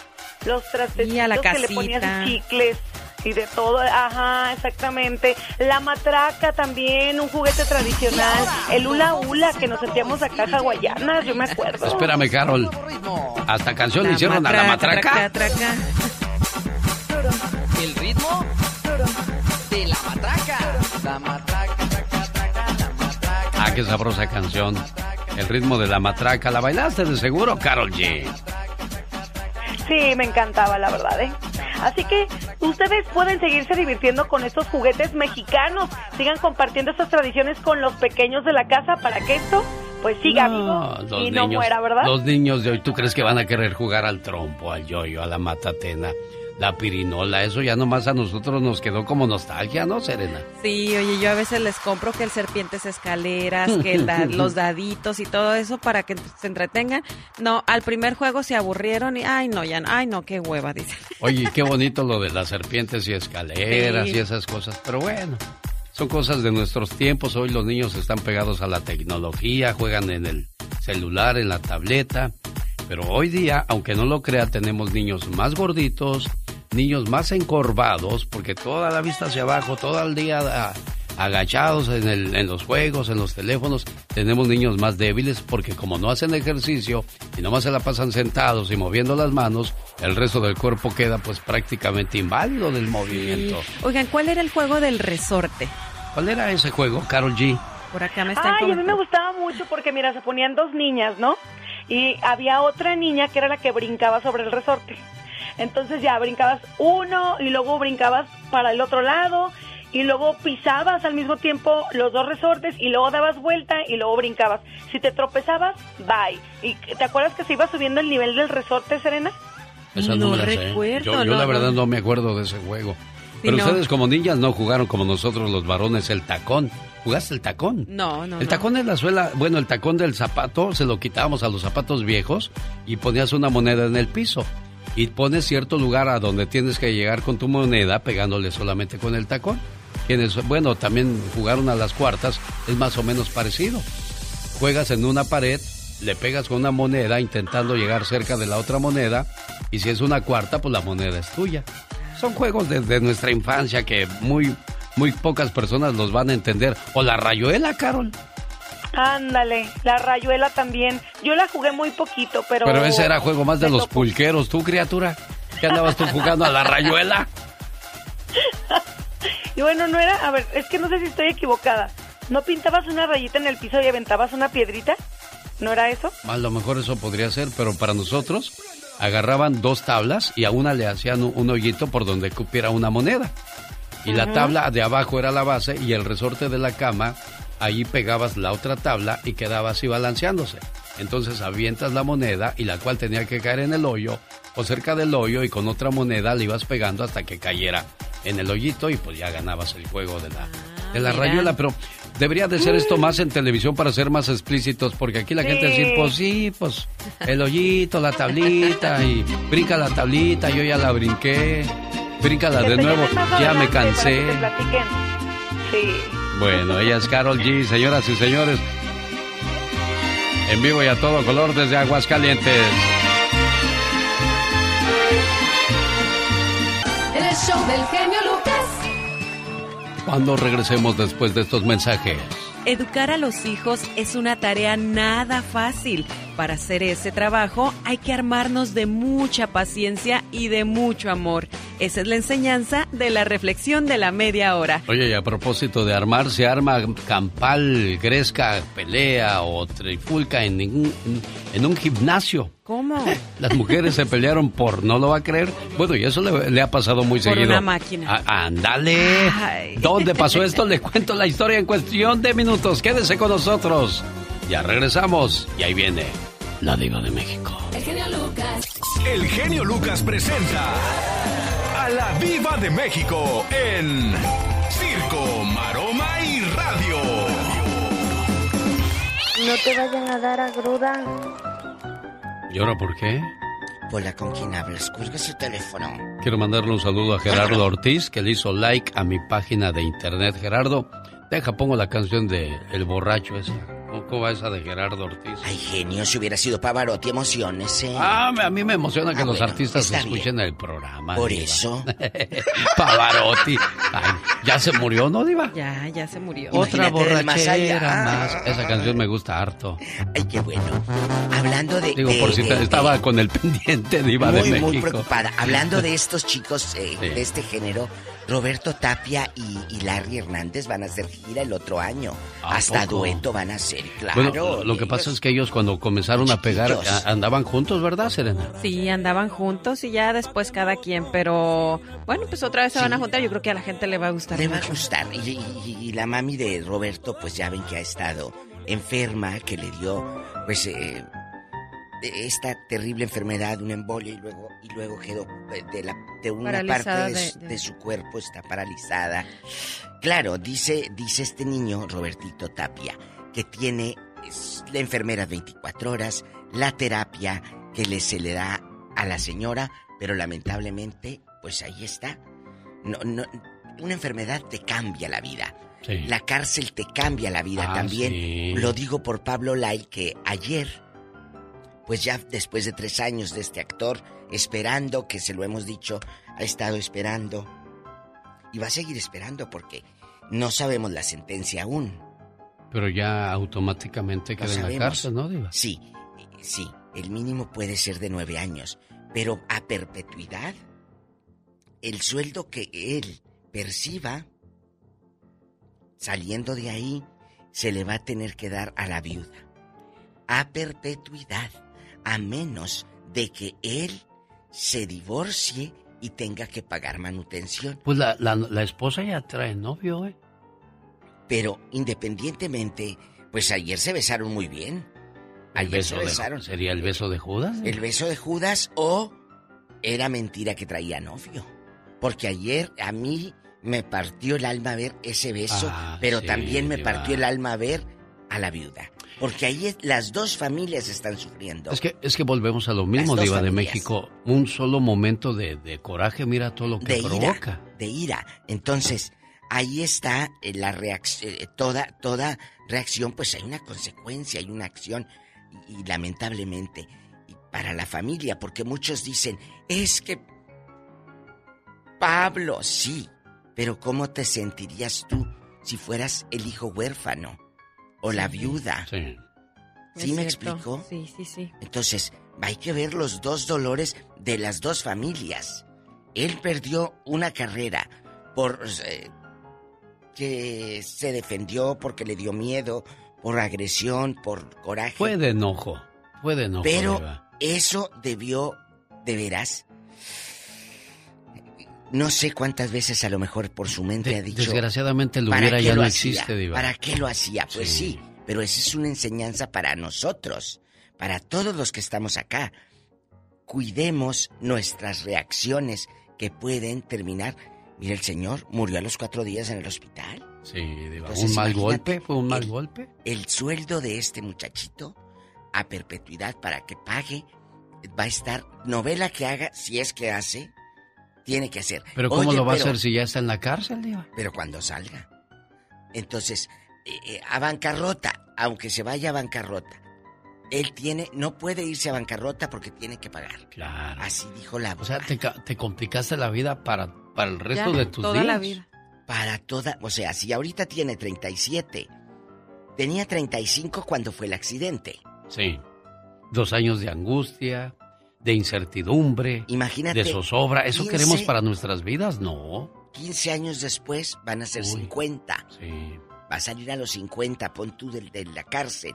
Speaker 30: Los trastecitos
Speaker 32: Y a la
Speaker 30: que le ponías
Speaker 32: casita.
Speaker 30: chicles y de todo. Ajá, exactamente. La matraca también, un juguete tradicional. El hula hula que nos sentíamos acá hawaianas, yo me acuerdo.
Speaker 3: Espérame, Carol. Hasta canción le hicieron a la matraca.
Speaker 32: traca, traca.
Speaker 1: El ritmo de la matraca. La matraca, traca, traca, la matraca.
Speaker 3: Ah, qué sabrosa canción. El ritmo de la matraca. ¿La bailaste de seguro, Carol G?
Speaker 30: Sí, me encantaba, la verdad, ¿eh? Así que ustedes pueden seguirse divirtiendo con estos juguetes mexicanos. Sigan compartiendo estas tradiciones con los pequeños de la casa para que esto pues siga
Speaker 3: No,
Speaker 30: vivo y no muera, ¿verdad?
Speaker 3: Los niños de hoy, ¿tú crees que van a querer jugar al trompo, al yoyo, a la matatena, la pirinola? Eso ya nomás a nosotros nos quedó como nostalgia, ¿no, Serena?
Speaker 32: Sí, oye, yo a veces les compro que el serpientes escaleras, que el da- los daditos y todo eso para que se entretengan. No, al primer juego se aburrieron y, ay, no, ya, no, ay, no, qué hueva, dicen.
Speaker 3: Oye, qué bonito lo de las serpientes y escaleras
Speaker 32: Sí.
Speaker 3: y esas cosas, pero bueno, son cosas de nuestros tiempos. Hoy los niños están pegados a la tecnología, juegan en el celular, en la tableta, pero hoy día, aunque no lo crea, tenemos niños más gorditos, niños más encorvados, porque toda la vista hacia abajo, todo el día a- agachados en, el- en los juegos, en los teléfonos, tenemos niños más débiles porque como no hacen ejercicio y nomás se la pasan sentados y moviendo las manos, el resto del cuerpo queda pues prácticamente inválido del movimiento.
Speaker 32: Oigan, ¿cuál era el juego del resorte?
Speaker 3: ¿Cuál era ese juego, Carol G?
Speaker 32: Por acá me están
Speaker 30: Ay, a mí me
Speaker 32: comentando.
Speaker 30: gustaba mucho porque, mira, se ponían dos niñas, ¿no? Y había otra niña que era la que brincaba sobre el resorte. Entonces ya brincabas uno y luego brincabas para el otro lado y luego pisabas al mismo tiempo los dos resortes y luego dabas vuelta y luego brincabas. Si te tropezabas, bye. ¿Y te acuerdas que se iba subiendo el nivel del resorte, Serena?
Speaker 3: Esa no,
Speaker 32: No
Speaker 3: me la sé.
Speaker 32: recuerdo,
Speaker 3: Yo, yo
Speaker 32: no,
Speaker 3: la verdad
Speaker 32: no.
Speaker 3: no me acuerdo de ese juego.
Speaker 32: Sí,
Speaker 3: Pero
Speaker 32: no.
Speaker 3: ustedes como niñas no jugaron como nosotros los varones el tacón. ¿Jugaste el tacón?
Speaker 32: No, no,
Speaker 3: El
Speaker 32: no.
Speaker 3: tacón es la suela, bueno, el tacón del zapato se lo quitábamos a los zapatos viejos y ponías una moneda en el piso. Y pones cierto lugar a donde tienes que llegar con tu moneda pegándole solamente con el tacón. Quienes, bueno, también jugaron a las cuartas, es más o menos parecido. Juegas en una pared, le pegas con una moneda intentando llegar cerca de la otra moneda y si es una cuarta, pues la moneda es tuya. Son juegos desde nuestra infancia que muy, muy pocas personas los van a entender. O la rayuela, Carol.
Speaker 30: Ándale, la rayuela también. Yo la jugué muy poquito, pero...
Speaker 3: Pero ese era juego más de los
Speaker 30: tocó.
Speaker 3: pulqueros, tú criatura. ¿Qué andabas tú jugando a la rayuela?
Speaker 30: Y bueno, no era, a ver, es que no sé si estoy equivocada. ¿No pintabas una rayita en el piso y aventabas una piedrita? ¿No era eso?
Speaker 3: A lo mejor eso podría ser, pero para nosotros agarraban dos tablas y a una le hacían un, un hoyito por donde cupiera una moneda. Y la tabla de abajo era la base y el resorte de la cama, ahí pegabas la otra tabla y quedaba así balanceándose. Entonces avientas la moneda y la cual tenía que caer en el hoyo o cerca del hoyo y con otra moneda le ibas pegando hasta que cayera en el hoyito y pues ya ganabas el juego de la, de la
Speaker 32: mira.
Speaker 3: rayuela. Pero debería de ser esto más en televisión para ser más explícitos porque aquí la gente decir, pues sí, pues el hoyito, la tablita y brinca la tablita, yo ya la brinqué, bríncala
Speaker 30: Que
Speaker 3: de nuevo, ya me cansé.
Speaker 30: Sí.
Speaker 3: Bueno, ella es Carol G, señoras y señores. En vivo y a todo color desde Aguascalientes.
Speaker 10: En el show del genio Lucas.
Speaker 3: Cuando regresemos después de estos mensajes.
Speaker 32: Educar a los hijos es una tarea nada fácil. Para hacer ese trabajo hay que armarnos de mucha paciencia y de mucho amor. Esa es la enseñanza de la reflexión de la media hora.
Speaker 3: Oye, y a propósito de armar, se arma campal, gresca, pelea o trifulca en, ningún, en, en un gimnasio.
Speaker 32: ¿Cómo?
Speaker 3: Las mujeres se pelearon por, no lo va a creer. Bueno, y eso le, le ha pasado muy
Speaker 32: Por
Speaker 3: seguido.
Speaker 32: una máquina.
Speaker 3: Ah, ándale.
Speaker 32: Ay.
Speaker 3: ¿Dónde pasó esto? Le cuento la historia en cuestión de minutos. Quédese con nosotros. Ya regresamos. Y ahí viene la diva de México.
Speaker 10: El genio Lucas.
Speaker 21: El genio Lucas presenta a la Viva de México en Circo, Maroma y Radio.
Speaker 28: No te vayan a dar a gruda.
Speaker 3: ¿Y ahora por qué?
Speaker 40: Hola, ¿con quién hablas? Cuelga su teléfono.
Speaker 3: Quiero mandarle un saludo a Gerardo Ortiz, que le hizo like a mi página de internet. Gerardo, deja, pongo la canción de El Borracho esa. ¿Cómo, cómo va esa de Gerardo Ortiz?
Speaker 40: Ay, genio, si hubiera sido Pavarotti, emociones, ¿eh?
Speaker 3: Ah, a mí me emociona que
Speaker 40: Ah,
Speaker 3: los
Speaker 40: bueno,
Speaker 3: artistas escuchen el programa.
Speaker 40: Por
Speaker 3: Diva.
Speaker 40: eso.
Speaker 3: Pavarotti. Ay, ya se murió, ¿no, Diva?
Speaker 32: Ya, ya se murió.
Speaker 3: Otra
Speaker 40: Imagínate del más allá.
Speaker 3: borrachera más. Esa canción me gusta harto.
Speaker 40: Ay, qué bueno. Hablando de...
Speaker 3: Digo,
Speaker 40: de-
Speaker 3: por si
Speaker 40: de-
Speaker 3: estaba
Speaker 40: de-
Speaker 3: con el pendiente Diva
Speaker 40: muy,
Speaker 3: de México.
Speaker 40: muy preocupada. Hablando de estos chicos eh,
Speaker 3: Sí.
Speaker 40: de este género, Roberto Tapia y, y Larry Hernández van a hacer gira el otro año.
Speaker 3: ¿A
Speaker 40: Hasta
Speaker 3: poco?
Speaker 40: dueto van a hacer. Claro.
Speaker 3: Bueno, lo que pasa es que ellos cuando comenzaron a pegar a- andaban juntos, ¿verdad, Serena?
Speaker 32: Sí, andaban juntos y ya después cada quien, pero bueno, pues otra vez se van a juntar. Yo creo que a la gente le va a gustar.
Speaker 40: Le va a gustar. Y, y- y la mami de Roberto, pues ya ven que ha estado enferma, que le dio, pues, eh, esta terrible enfermedad, una embolia, y luego, y luego quedó eh, de, la, de una
Speaker 32: Paralizada
Speaker 40: parte de,
Speaker 32: de-
Speaker 40: su-
Speaker 32: de-
Speaker 40: de su cuerpo, está paralizada. Claro, dice, dice este niño, Robertito Tapia, que tiene la enfermera 24 horas, la terapia que le se le da a la señora, pero lamentablemente, pues ahí está. No, no, una enfermedad te cambia la vida.
Speaker 3: Sí.
Speaker 40: La cárcel te cambia la vida
Speaker 3: Ah,
Speaker 40: también.
Speaker 3: sí.
Speaker 40: Lo digo por Pablo Lai, que ayer, pues ya después de tres años de este actor, esperando, que se lo hemos dicho, ha estado esperando. Y va a seguir esperando porque no sabemos la sentencia aún.
Speaker 3: Pero ya automáticamente queda en la cárcel, ¿no, Diva?
Speaker 40: Sí, sí, el mínimo puede ser de nueve años, pero a perpetuidad, el sueldo que él perciba saliendo de ahí se le va a tener que dar a la viuda. A perpetuidad, a menos de que él se divorcie y tenga que pagar manutención.
Speaker 3: Pues la, la, la esposa ya trae novio, ¿eh?
Speaker 40: Pero independientemente, pues ayer se besaron muy bien. Ayer
Speaker 3: beso
Speaker 40: se
Speaker 3: de-
Speaker 40: besaron.
Speaker 3: ¿Sería el beso de Judas?
Speaker 40: El beso de Judas o era mentira que traía novio. Porque ayer a mí me partió el alma ver ese beso,
Speaker 3: Ah,
Speaker 40: pero
Speaker 3: sí,
Speaker 40: también me partió el alma ver a la viuda. Porque ahí las dos familias están sufriendo.
Speaker 3: Es que, es que volvemos a lo mismo, Diva de. México. Un solo momento de, de coraje, mira todo lo que
Speaker 40: de ira,
Speaker 3: provoca.
Speaker 40: de ira. Entonces, ahí está eh, la reacción, toda, toda reacción, pues hay una consecuencia, hay una acción, y, y lamentablemente, y para la familia, porque muchos dicen, es que Pablo, sí, pero ¿cómo te sentirías tú si fueras el hijo huérfano o la viuda?
Speaker 3: Sí.
Speaker 40: ¿Sí
Speaker 32: Es
Speaker 40: me explico?
Speaker 32: Sí, sí, sí.
Speaker 40: Entonces, hay que ver los dos dolores de las dos familias. Él perdió una carrera por eh, que se defendió, porque le dio miedo, por agresión, por coraje.
Speaker 3: Fue de enojo. Fue de enojo.
Speaker 40: Pero eso debió, de veras, no sé cuántas veces a lo mejor por su mente ha dicho.
Speaker 3: Desgraciadamente el
Speaker 40: ¿para
Speaker 3: hubiera ya no
Speaker 40: hacía?
Speaker 3: existe, Diva.
Speaker 40: ¿Para qué lo hacía? Pues
Speaker 3: Sí.
Speaker 40: sí, pero esa es una enseñanza para nosotros, para todos los que estamos acá. Cuidemos nuestras reacciones que pueden terminar. Mira, el señor murió a los cuatro días en el hospital.
Speaker 3: Sí, Diva.
Speaker 40: Entonces,
Speaker 3: ¿Un mal golpe? ¿Fue un mal
Speaker 40: el-
Speaker 3: golpe?
Speaker 40: El sueldo de este muchachito a perpetuidad para que pague va a estar novela que haga, si es que hace, tiene que hacer.
Speaker 3: Pero ¿cómo
Speaker 40: Oye,
Speaker 3: lo va
Speaker 40: pero-
Speaker 3: a hacer si ya está en la cárcel, Diva?
Speaker 40: Pero cuando salga. Entonces, eh, eh, a bancarrota, aunque se vaya a bancarrota, él tiene, no puede irse a bancarrota porque tiene que pagar.
Speaker 3: Claro.
Speaker 40: Así dijo la
Speaker 3: O sea, te, te complicaste la vida para, para el resto
Speaker 32: Ya,
Speaker 3: de tus
Speaker 32: toda
Speaker 3: días.
Speaker 32: la vida.
Speaker 40: Para toda, o sea, si ahorita tiene 37, tenía 35 cuando fue el accidente.
Speaker 3: Sí. Dos años de angustia, de incertidumbre,
Speaker 40: Imagínate,
Speaker 3: de zozobra. ¿Eso
Speaker 40: 15
Speaker 3: queremos para nuestras vidas? No.
Speaker 40: 15 años después van a ser
Speaker 3: Uy.
Speaker 40: 50.
Speaker 3: Sí.
Speaker 40: Va a salir a los 50, pon tú del- de, la cárcel.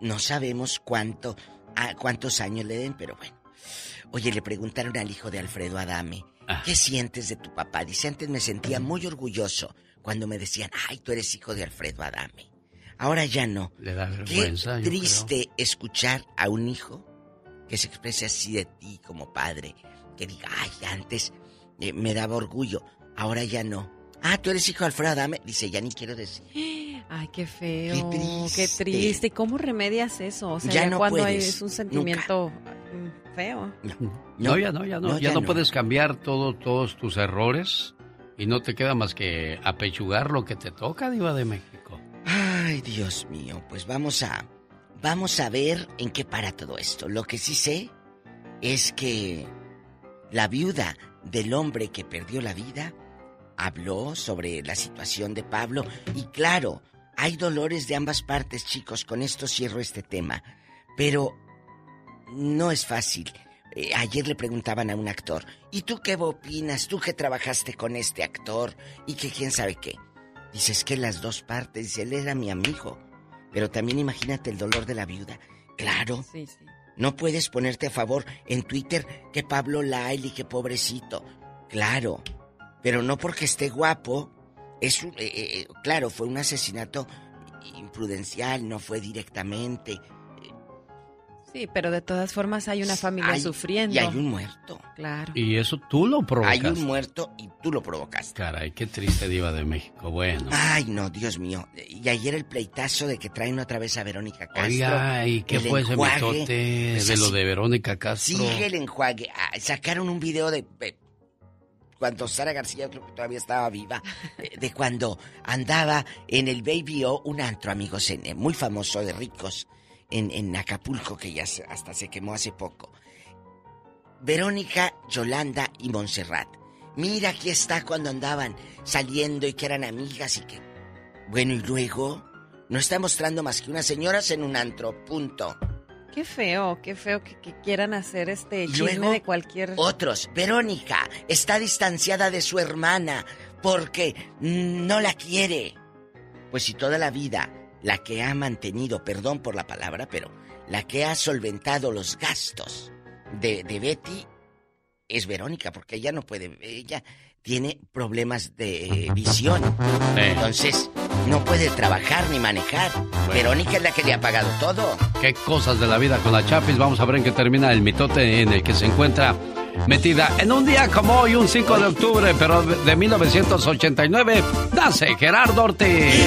Speaker 40: No sabemos cuánto, a cuántos años le den, pero bueno. Oye, le preguntaron al hijo de Alfredo Adame. ¿Qué sientes de tu papá? Dice, antes me sentía muy orgulloso cuando me decían, ay, tú eres hijo de Alfredo Adame. Ahora ya no.
Speaker 3: Le da
Speaker 40: Qué
Speaker 3: vergüenza. yo
Speaker 40: triste escuchar a un hijo que se exprese así de ti como padre, que diga, ay, antes eh, me daba orgullo, ahora ya no. Ah, tú eres hijo de Alfredo Adame. Dice, ya ni quiero decir.
Speaker 32: Ay, qué feo.
Speaker 40: Qué
Speaker 32: Qué
Speaker 40: triste.
Speaker 32: triste. ¿Y cómo remedias eso? O sea,
Speaker 40: Ya
Speaker 32: ya,
Speaker 40: no
Speaker 32: cuando hay-
Speaker 40: puedes,
Speaker 32: es un sentimiento mm, feo.
Speaker 3: No, ya no, ya no. ya, no, puedes cambiar todo, todos tus errores y no te queda más que apechugar lo que te toca, Diva de México.
Speaker 40: Ay, Dios mío, pues vamos a vamos a ver en qué para todo esto. Lo que sí sé es que la viuda del hombre que perdió la vida habló sobre la situación de Pablo y claro, hay dolores de ambas partes, chicos, con esto cierro este tema, pero no es fácil. Eh, ayer le preguntaban a un actor, ¿y tú qué opinas? Tú que trabajaste con este actor y que quién sabe qué. Dices que las dos partes, dice, él era mi amigo. Pero también imagínate el dolor de la viuda. Claro. No puedes ponerte a favor en Twitter que Pablo Laili, que pobrecito. Claro. Pero no porque esté guapo. Es un, eh, eh, claro, fue un asesinato imprudencial, no fue directamente.
Speaker 32: Sí, pero de todas formas hay una familia sufriendo.
Speaker 40: Y hay un muerto.
Speaker 32: Claro.
Speaker 3: Y eso tú lo provocaste.
Speaker 40: Hay un muerto y tú lo provocaste.
Speaker 3: Caray, qué triste diva de México. Bueno.
Speaker 40: Ay, no, Dios mío. Y ayer el pleitazo de que traen otra vez a Verónica Castro.
Speaker 3: Oiga, ¿y qué fue ese mitote pues de lo de Verónica Castro?
Speaker 40: Sigue el enjuague. Ah, sacaron un video de cuando Sara García creo que todavía estaba viva, eh, de cuando andaba en el Baby O, un antro, amigos, muy famoso de ricos, en, en Acapulco, que ya hasta se quemó hace poco. Verónica, Yolanda y Montserrat. Mira, aquí está cuando andaban saliendo y que eran amigas y que... Bueno, y luego no está mostrando más que unas señoras en un antro, punto.
Speaker 32: Qué feo, qué feo que, quieran hacer este chisme de cualquier...
Speaker 40: Otros, Verónica está distanciada de su hermana porque no la quiere. Pues si toda la vida la que ha mantenido, perdón por la palabra, pero la que ha solventado los gastos de, de Betty es Verónica, porque ella no puede, ella tiene problemas de visión. Entonces, no puede trabajar ni manejar. Verónica es la que le ha pagado todo.
Speaker 3: Qué cosas de la vida con la Chapis. Vamos a ver en qué termina el mitote en el que se encuentra metida en un día como hoy, un 5 de octubre, pero de 1989, nace Gerardo Ortiz.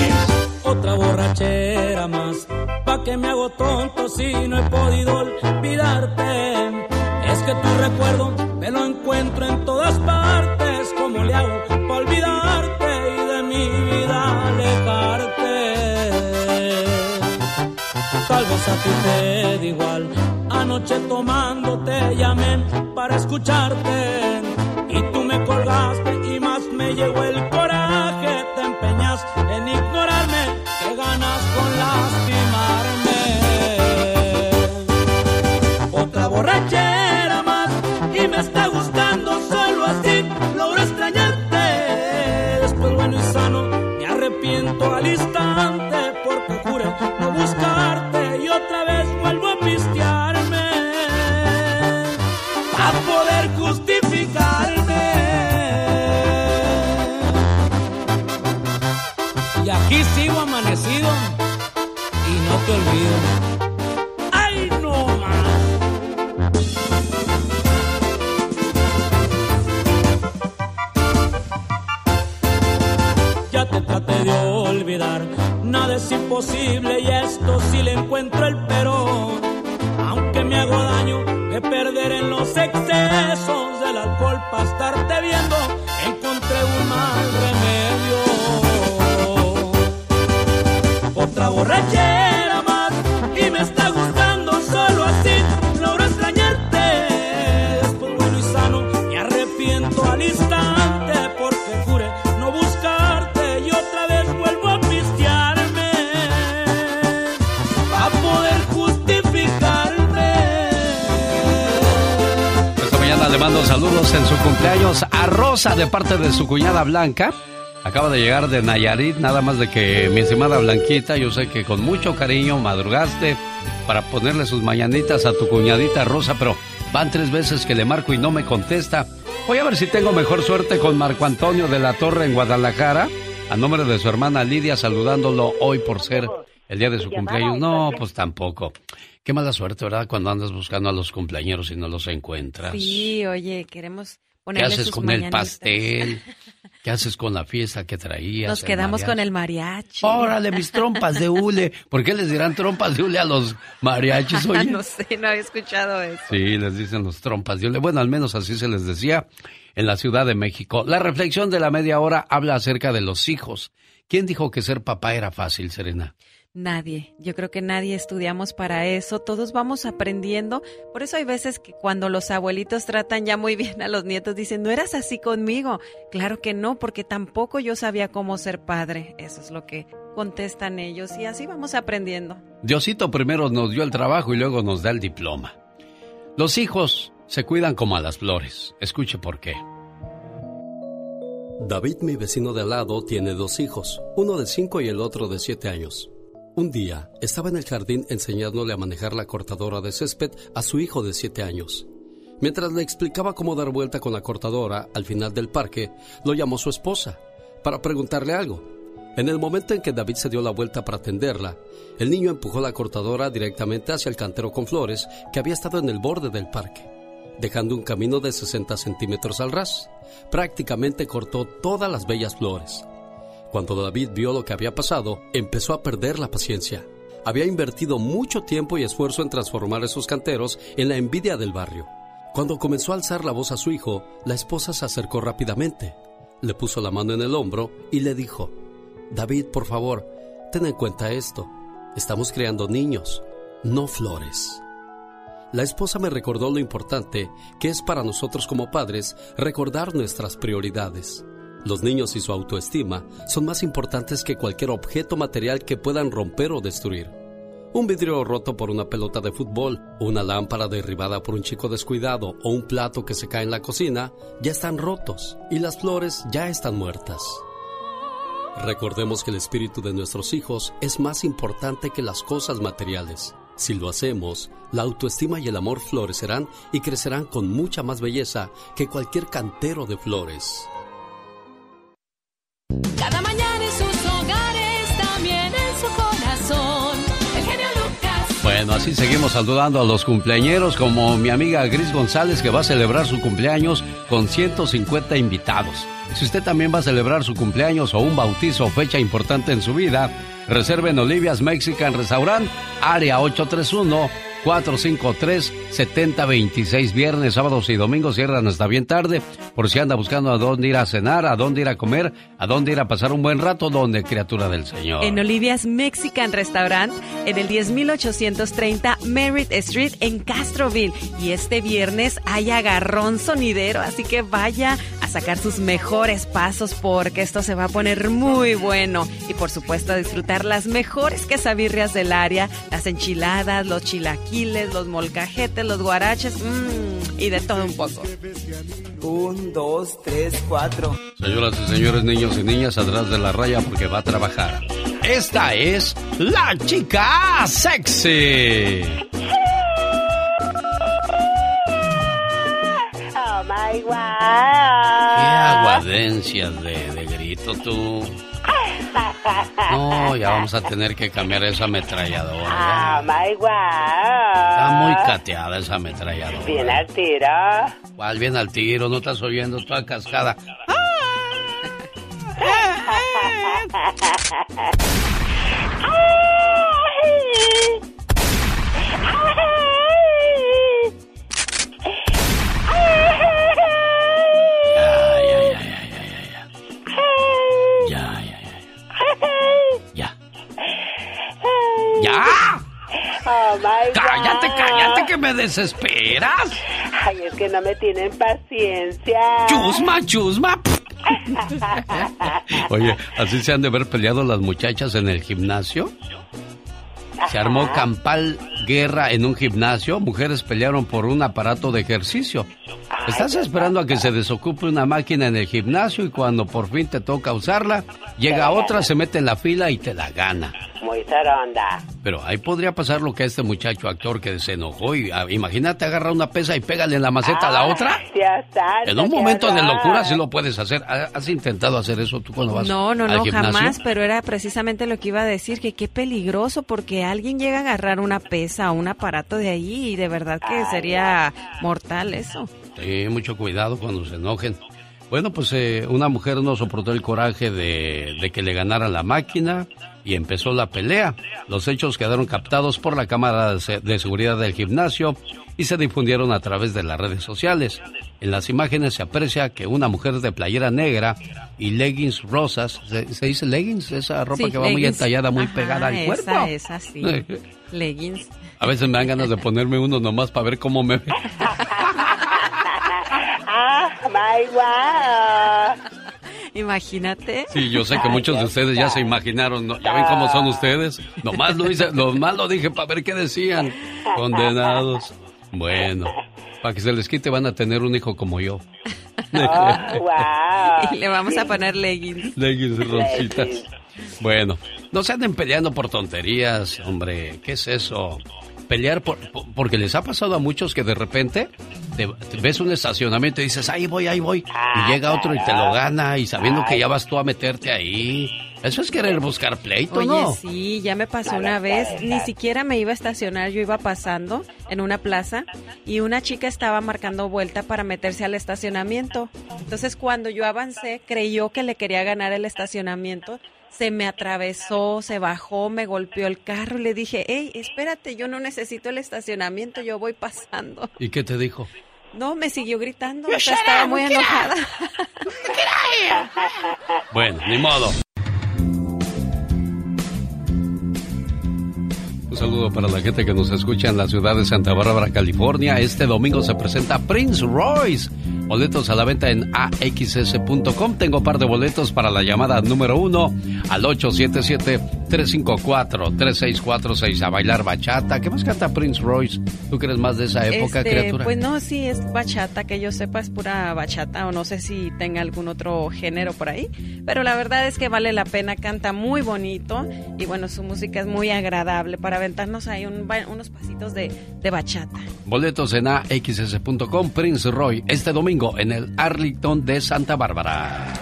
Speaker 36: Otra borrachera más, pa' que me hago tonto si no he podido olvidarte. Es que tu recuerdo me lo encuentro en todas partes. ¿Cómo le hago para olvidarte Tal vez a ti te da igual. Anoche tomando te llamé para escucharte. Y tú me colgaste y más me llegó el y no te olvido. de olvidar. Nada es imposible y esto sí le encuentro el pero. Aunque me hago daño de perder en los excesos del alcohol para estarte viendo,
Speaker 3: le mando saludos en su cumpleaños a Rosa de parte de su cuñada Blanca. Acaba de llegar de Nayarit, nada más de que mi estimada Blanquita, yo sé que con mucho cariño madrugaste para ponerle sus mañanitas a tu cuñadita Rosa, pero van tres veces que le marco y no me contesta. Voy a ver si tengo mejor suerte con Marco Antonio de la Torre en Guadalajara, a nombre de su hermana Lidia, saludándolo hoy por ser el día de su cumpleaños. No, pues tampoco. Qué mala suerte, ¿verdad? Cuando andas buscando a los cumpleaños y no los encuentras.
Speaker 32: Sí, oye, queremos
Speaker 3: ¿Qué haces con el pastel? ¿Qué haces con la fiesta que traías?
Speaker 32: Nos quedamos con el mariachi.
Speaker 3: Órale, mis trompas de hule. ¿Por qué les dirán trompas de hule a los mariachis? Oye?
Speaker 32: no sé, no había escuchado eso.
Speaker 3: Sí, les dicen los trompas de hule. Bueno, al menos así se les decía en la Ciudad de México. La reflexión de la media hora habla acerca de los hijos. ¿Quién dijo que ser papá era fácil, Serena?
Speaker 32: Nadie, yo creo que nadie estudiamos para eso, todos vamos aprendiendo, por eso hay veces que cuando los abuelitos tratan ya muy bien a los nietos dicen, no eras así conmigo, claro que no, porque tampoco yo sabía cómo ser padre, eso es lo que contestan ellos y así vamos aprendiendo.
Speaker 3: Diosito primero nos dio el trabajo y luego nos da el diploma. Los hijos se cuidan como a las flores, escuche por qué.
Speaker 35: David, mi vecino de al lado, tiene dos hijos, uno de cinco y el otro de siete años. Un día estaba en el jardín enseñándole a manejar la cortadora de césped a su hijo de 7 años. Mientras le explicaba cómo dar vuelta con la cortadora al final del parque, lo llamó su esposa para preguntarle algo. En el momento en que David se dio la vuelta para atenderla, el niño empujó la cortadora directamente hacia el cantero con flores que había estado en el borde del parque, dejando un camino de 60 centímetros al ras. Prácticamente cortó todas las bellas flores. Cuando David vio lo que había pasado, empezó a perder la paciencia. Había invertido mucho tiempo y esfuerzo en transformar esos canteros en la envidia del barrio. Cuando comenzó a alzar la voz a su hijo, la esposa se acercó rápidamente, le puso la mano en el hombro y le dijo, David, por favor, ten en cuenta esto. Estamos creando niños, no flores. La esposa me recordó lo importante que es para nosotros como padres recordar nuestras prioridades. Los niños y su autoestima son más importantes que cualquier objeto material que puedan romper o destruir. Un vidrio roto por una pelota de fútbol, una lámpara derribada por un chico descuidado o un plato que se cae en la cocina ya están rotos y las flores ya están muertas. Recordemos que el espíritu de nuestros hijos es más importante que las cosas materiales. Si lo hacemos, la autoestima y el amor florecerán y crecerán con mucha más belleza que cualquier cantero de flores.
Speaker 10: Cada mañana en sus hogares, también en su corazón. El genio Lucas.
Speaker 3: Bueno, así seguimos saludando a los cumpleañeros como mi amiga Gris González que va a celebrar su cumpleaños con 150 invitados. Si usted también va a celebrar su cumpleaños o un bautizo o fecha importante en su vida, reserve en Olivia's Mexican Restaurant, área 831 453-7026. Viernes, sábados y domingos cierran hasta bien tarde. Por si anda buscando a dónde ir a cenar, a dónde ir a comer, a dónde ir a pasar un buen rato, donde criatura del Señor.
Speaker 32: En Olivia's Mexican Restaurant, en el 10830 Merritt Street en Castroville. Y este viernes hay agarrón sonidero, así que vaya a sacar sus mejores pasos porque esto se va a poner muy bueno. Y por supuesto a disfrutar las mejores quesabirrias del área, las enchiladas, los chilaquiles los molcajetes, los guaraches, mmm, y de todo un poco.
Speaker 41: Un, dos, tres, cuatro.
Speaker 3: Señoras y señores, niños y niñas, atrás de la raya porque va a trabajar. Esta es la chica sexy.
Speaker 33: Oh my God.
Speaker 3: Qué aguadencias de, de grito tú. No, ya vamos a tener que cambiar esa ametralladora.
Speaker 33: Ah, my God.
Speaker 3: Está muy cateada esa ametralladora.
Speaker 33: Bien al tiro.
Speaker 3: ¿Cuál bien al tiro? No estás oyendo toda cascada. ¡Ya! Desesperas!
Speaker 33: Ay, es que no me tienen paciencia.
Speaker 3: ¡Chusma, chusma! Oye, ¿así se han de ver peleado las muchachas en el gimnasio? Se armó campal guerra en un gimnasio. Mujeres pelearon por un aparato de ejercicio. Estás esperando a que se desocupe una máquina en el gimnasio y cuando por fin te toca usarla, llega otra, se mete en la fila y te la gana.
Speaker 33: Muy zaronda.
Speaker 3: Pero ahí podría pasar lo que a este muchacho actor que se enojó y ah, imagínate agarra una pesa y pégale en la maceta a la otra.
Speaker 33: Dios santo,
Speaker 3: En un momento de locura sí lo puedes hacer. ¿Ha- ¿Has intentado hacer eso tú cuando vas
Speaker 32: No, no,
Speaker 3: al
Speaker 32: no,
Speaker 3: gimnasio?
Speaker 32: jamás, pero era precisamente lo que iba a decir, que qué peligroso, porque alguien llega a agarrar una pesa o un aparato de ahí y de verdad que sería mortal eso.
Speaker 3: Sí, mucho cuidado cuando se enojen. Bueno, pues eh, una mujer no soportó el coraje de, de que le ganaran la máquina y empezó la pelea. Los hechos quedaron captados por la cámara de se- de seguridad del gimnasio y se difundieron a través de las redes sociales. En las imágenes se aprecia que una mujer de playera negra y leggings rosas, ¿se, se dice leggings? Esa ropa
Speaker 32: Sí,
Speaker 3: que va muy entallada, muy
Speaker 32: Ajá,
Speaker 3: pegada al cuerpo.
Speaker 32: Esa, esa, sí. Leggings.
Speaker 3: A veces me dan ganas de ponerme uno nomás para ver cómo me ve.
Speaker 33: Ah, my.
Speaker 32: Imagínate.
Speaker 3: Sí, yo sé que muchos de ustedes ya se imaginaron, ¿no? ¿Ya ven cómo son ustedes? Nomás lo, hice, nomás lo dije para ver qué decían. Condenados. Bueno, para que se les quite van a tener un hijo como yo.
Speaker 33: Oh, wow.
Speaker 32: Y le vamos a poner leggings.
Speaker 3: Leggings rositas. Bueno, No se anden peleando por tonterías, hombre. ¿Qué es eso? Pelear por, por- porque les ha pasado a muchos que de repente te, te ves un estacionamiento y dices, ahí voy, ahí voy. Y llega otro y te lo gana y sabiendo que ya vas tú a meterte ahí. Eso es querer buscar pleito,
Speaker 32: Oye,
Speaker 3: ¿no?
Speaker 32: sí, ya me pasó una vez, ni siquiera me iba a estacionar, yo iba pasando en una plaza y una chica estaba marcando vuelta para meterse al estacionamiento. Entonces cuando yo avancé, creyó que le quería ganar el estacionamiento, se me atravesó, se bajó, me golpeó el carro y le dije, hey, espérate, yo no necesito el estacionamiento, yo voy pasando.
Speaker 3: ¿Y qué te dijo?
Speaker 32: No, me siguió gritando, o sea, estaba muy enojada.
Speaker 3: Bueno, ni modo. Un saludo para la gente que nos escucha en la ciudad de Santa Bárbara, California. Este domingo se presenta Prince Royce. Boletos a la venta en axs.com. Tengo par de boletos para la llamada número uno al 877-354-3646 a bailar bachata. ¿Qué más canta Prince Royce? ¿Tú crees más de esa época,
Speaker 32: Este,
Speaker 3: criatura?
Speaker 32: Pues no, sí, es bachata, que yo sepa es pura bachata o no sé si tenga algún otro género por ahí, pero la verdad es que vale la pena, canta muy bonito y bueno, su música es muy agradable para aventarnos ahí un unos pasitos de, de bachata.
Speaker 3: Boletos en axs.com. Prince Roy este domingo en el Arlington de Santa Bárbara.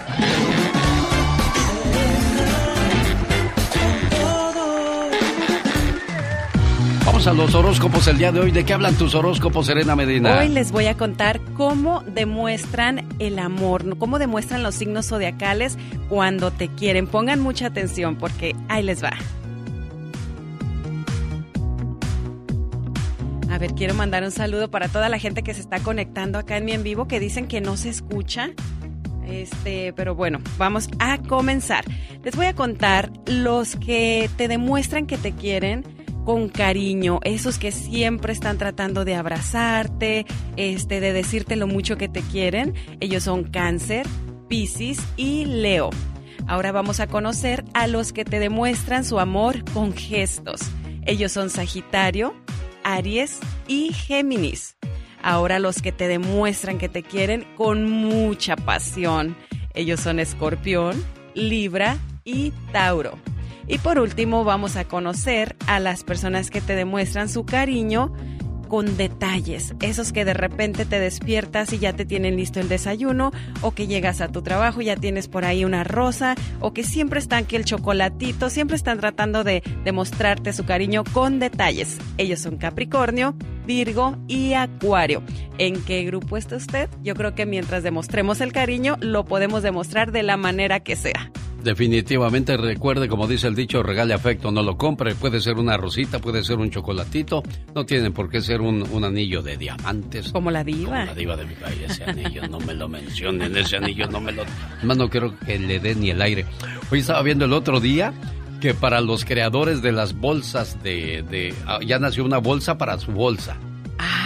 Speaker 3: Vamos a los horóscopos el día de hoy. ¿De qué hablan tus horóscopos, Serena Medina?
Speaker 32: Hoy les voy a contar cómo demuestran el amor, cómo demuestran los signos zodiacales cuando te quieren. Pongan mucha atención porque ahí les va. A ver, quiero mandar un saludo para toda la gente que se está conectando acá en mi en vivo, que dicen que no se escucha. Este, pero bueno, vamos a comenzar. Les voy a contar los que te demuestran que te quieren con cariño, esos que siempre están tratando de abrazarte, este, de decirte lo mucho que te quieren. Ellos son Cáncer, Piscis y Leo. Ahora vamos a conocer a los que te demuestran su amor con gestos. Ellos son Sagitario, Aries y Géminis. Ahora los que te demuestran que te quieren con mucha pasión. Ellos son Escorpión, Libra y Tauro. Y por último vamos a conocer a las personas que te demuestran su cariño con detalles, esos que de repente te despiertas y ya te tienen listo el desayuno, o que llegas a tu trabajo y ya tienes por ahí una rosa, o que siempre están que el chocolatito, siempre están tratando de demostrarte su cariño con detalles. Ellos son Capricornio, Virgo y Acuario. ¿En qué grupo está usted? Yo creo que mientras demostremos el cariño, lo podemos demostrar de la manera que sea.
Speaker 3: Definitivamente recuerde, como dice el dicho, regale afecto, no lo compre. Puede ser una rosita, puede ser un chocolatito. No tienen por qué ser un, un anillo de diamantes.
Speaker 32: Como la diva.
Speaker 3: Como la diva de mi país, ese anillo, no me lo mencionen, ese anillo no me lo... Más no quiero que le dé ni el aire. Hoy estaba viendo el otro día que para los creadores de las bolsas de... de ah, ya nació una bolsa para su bolsa.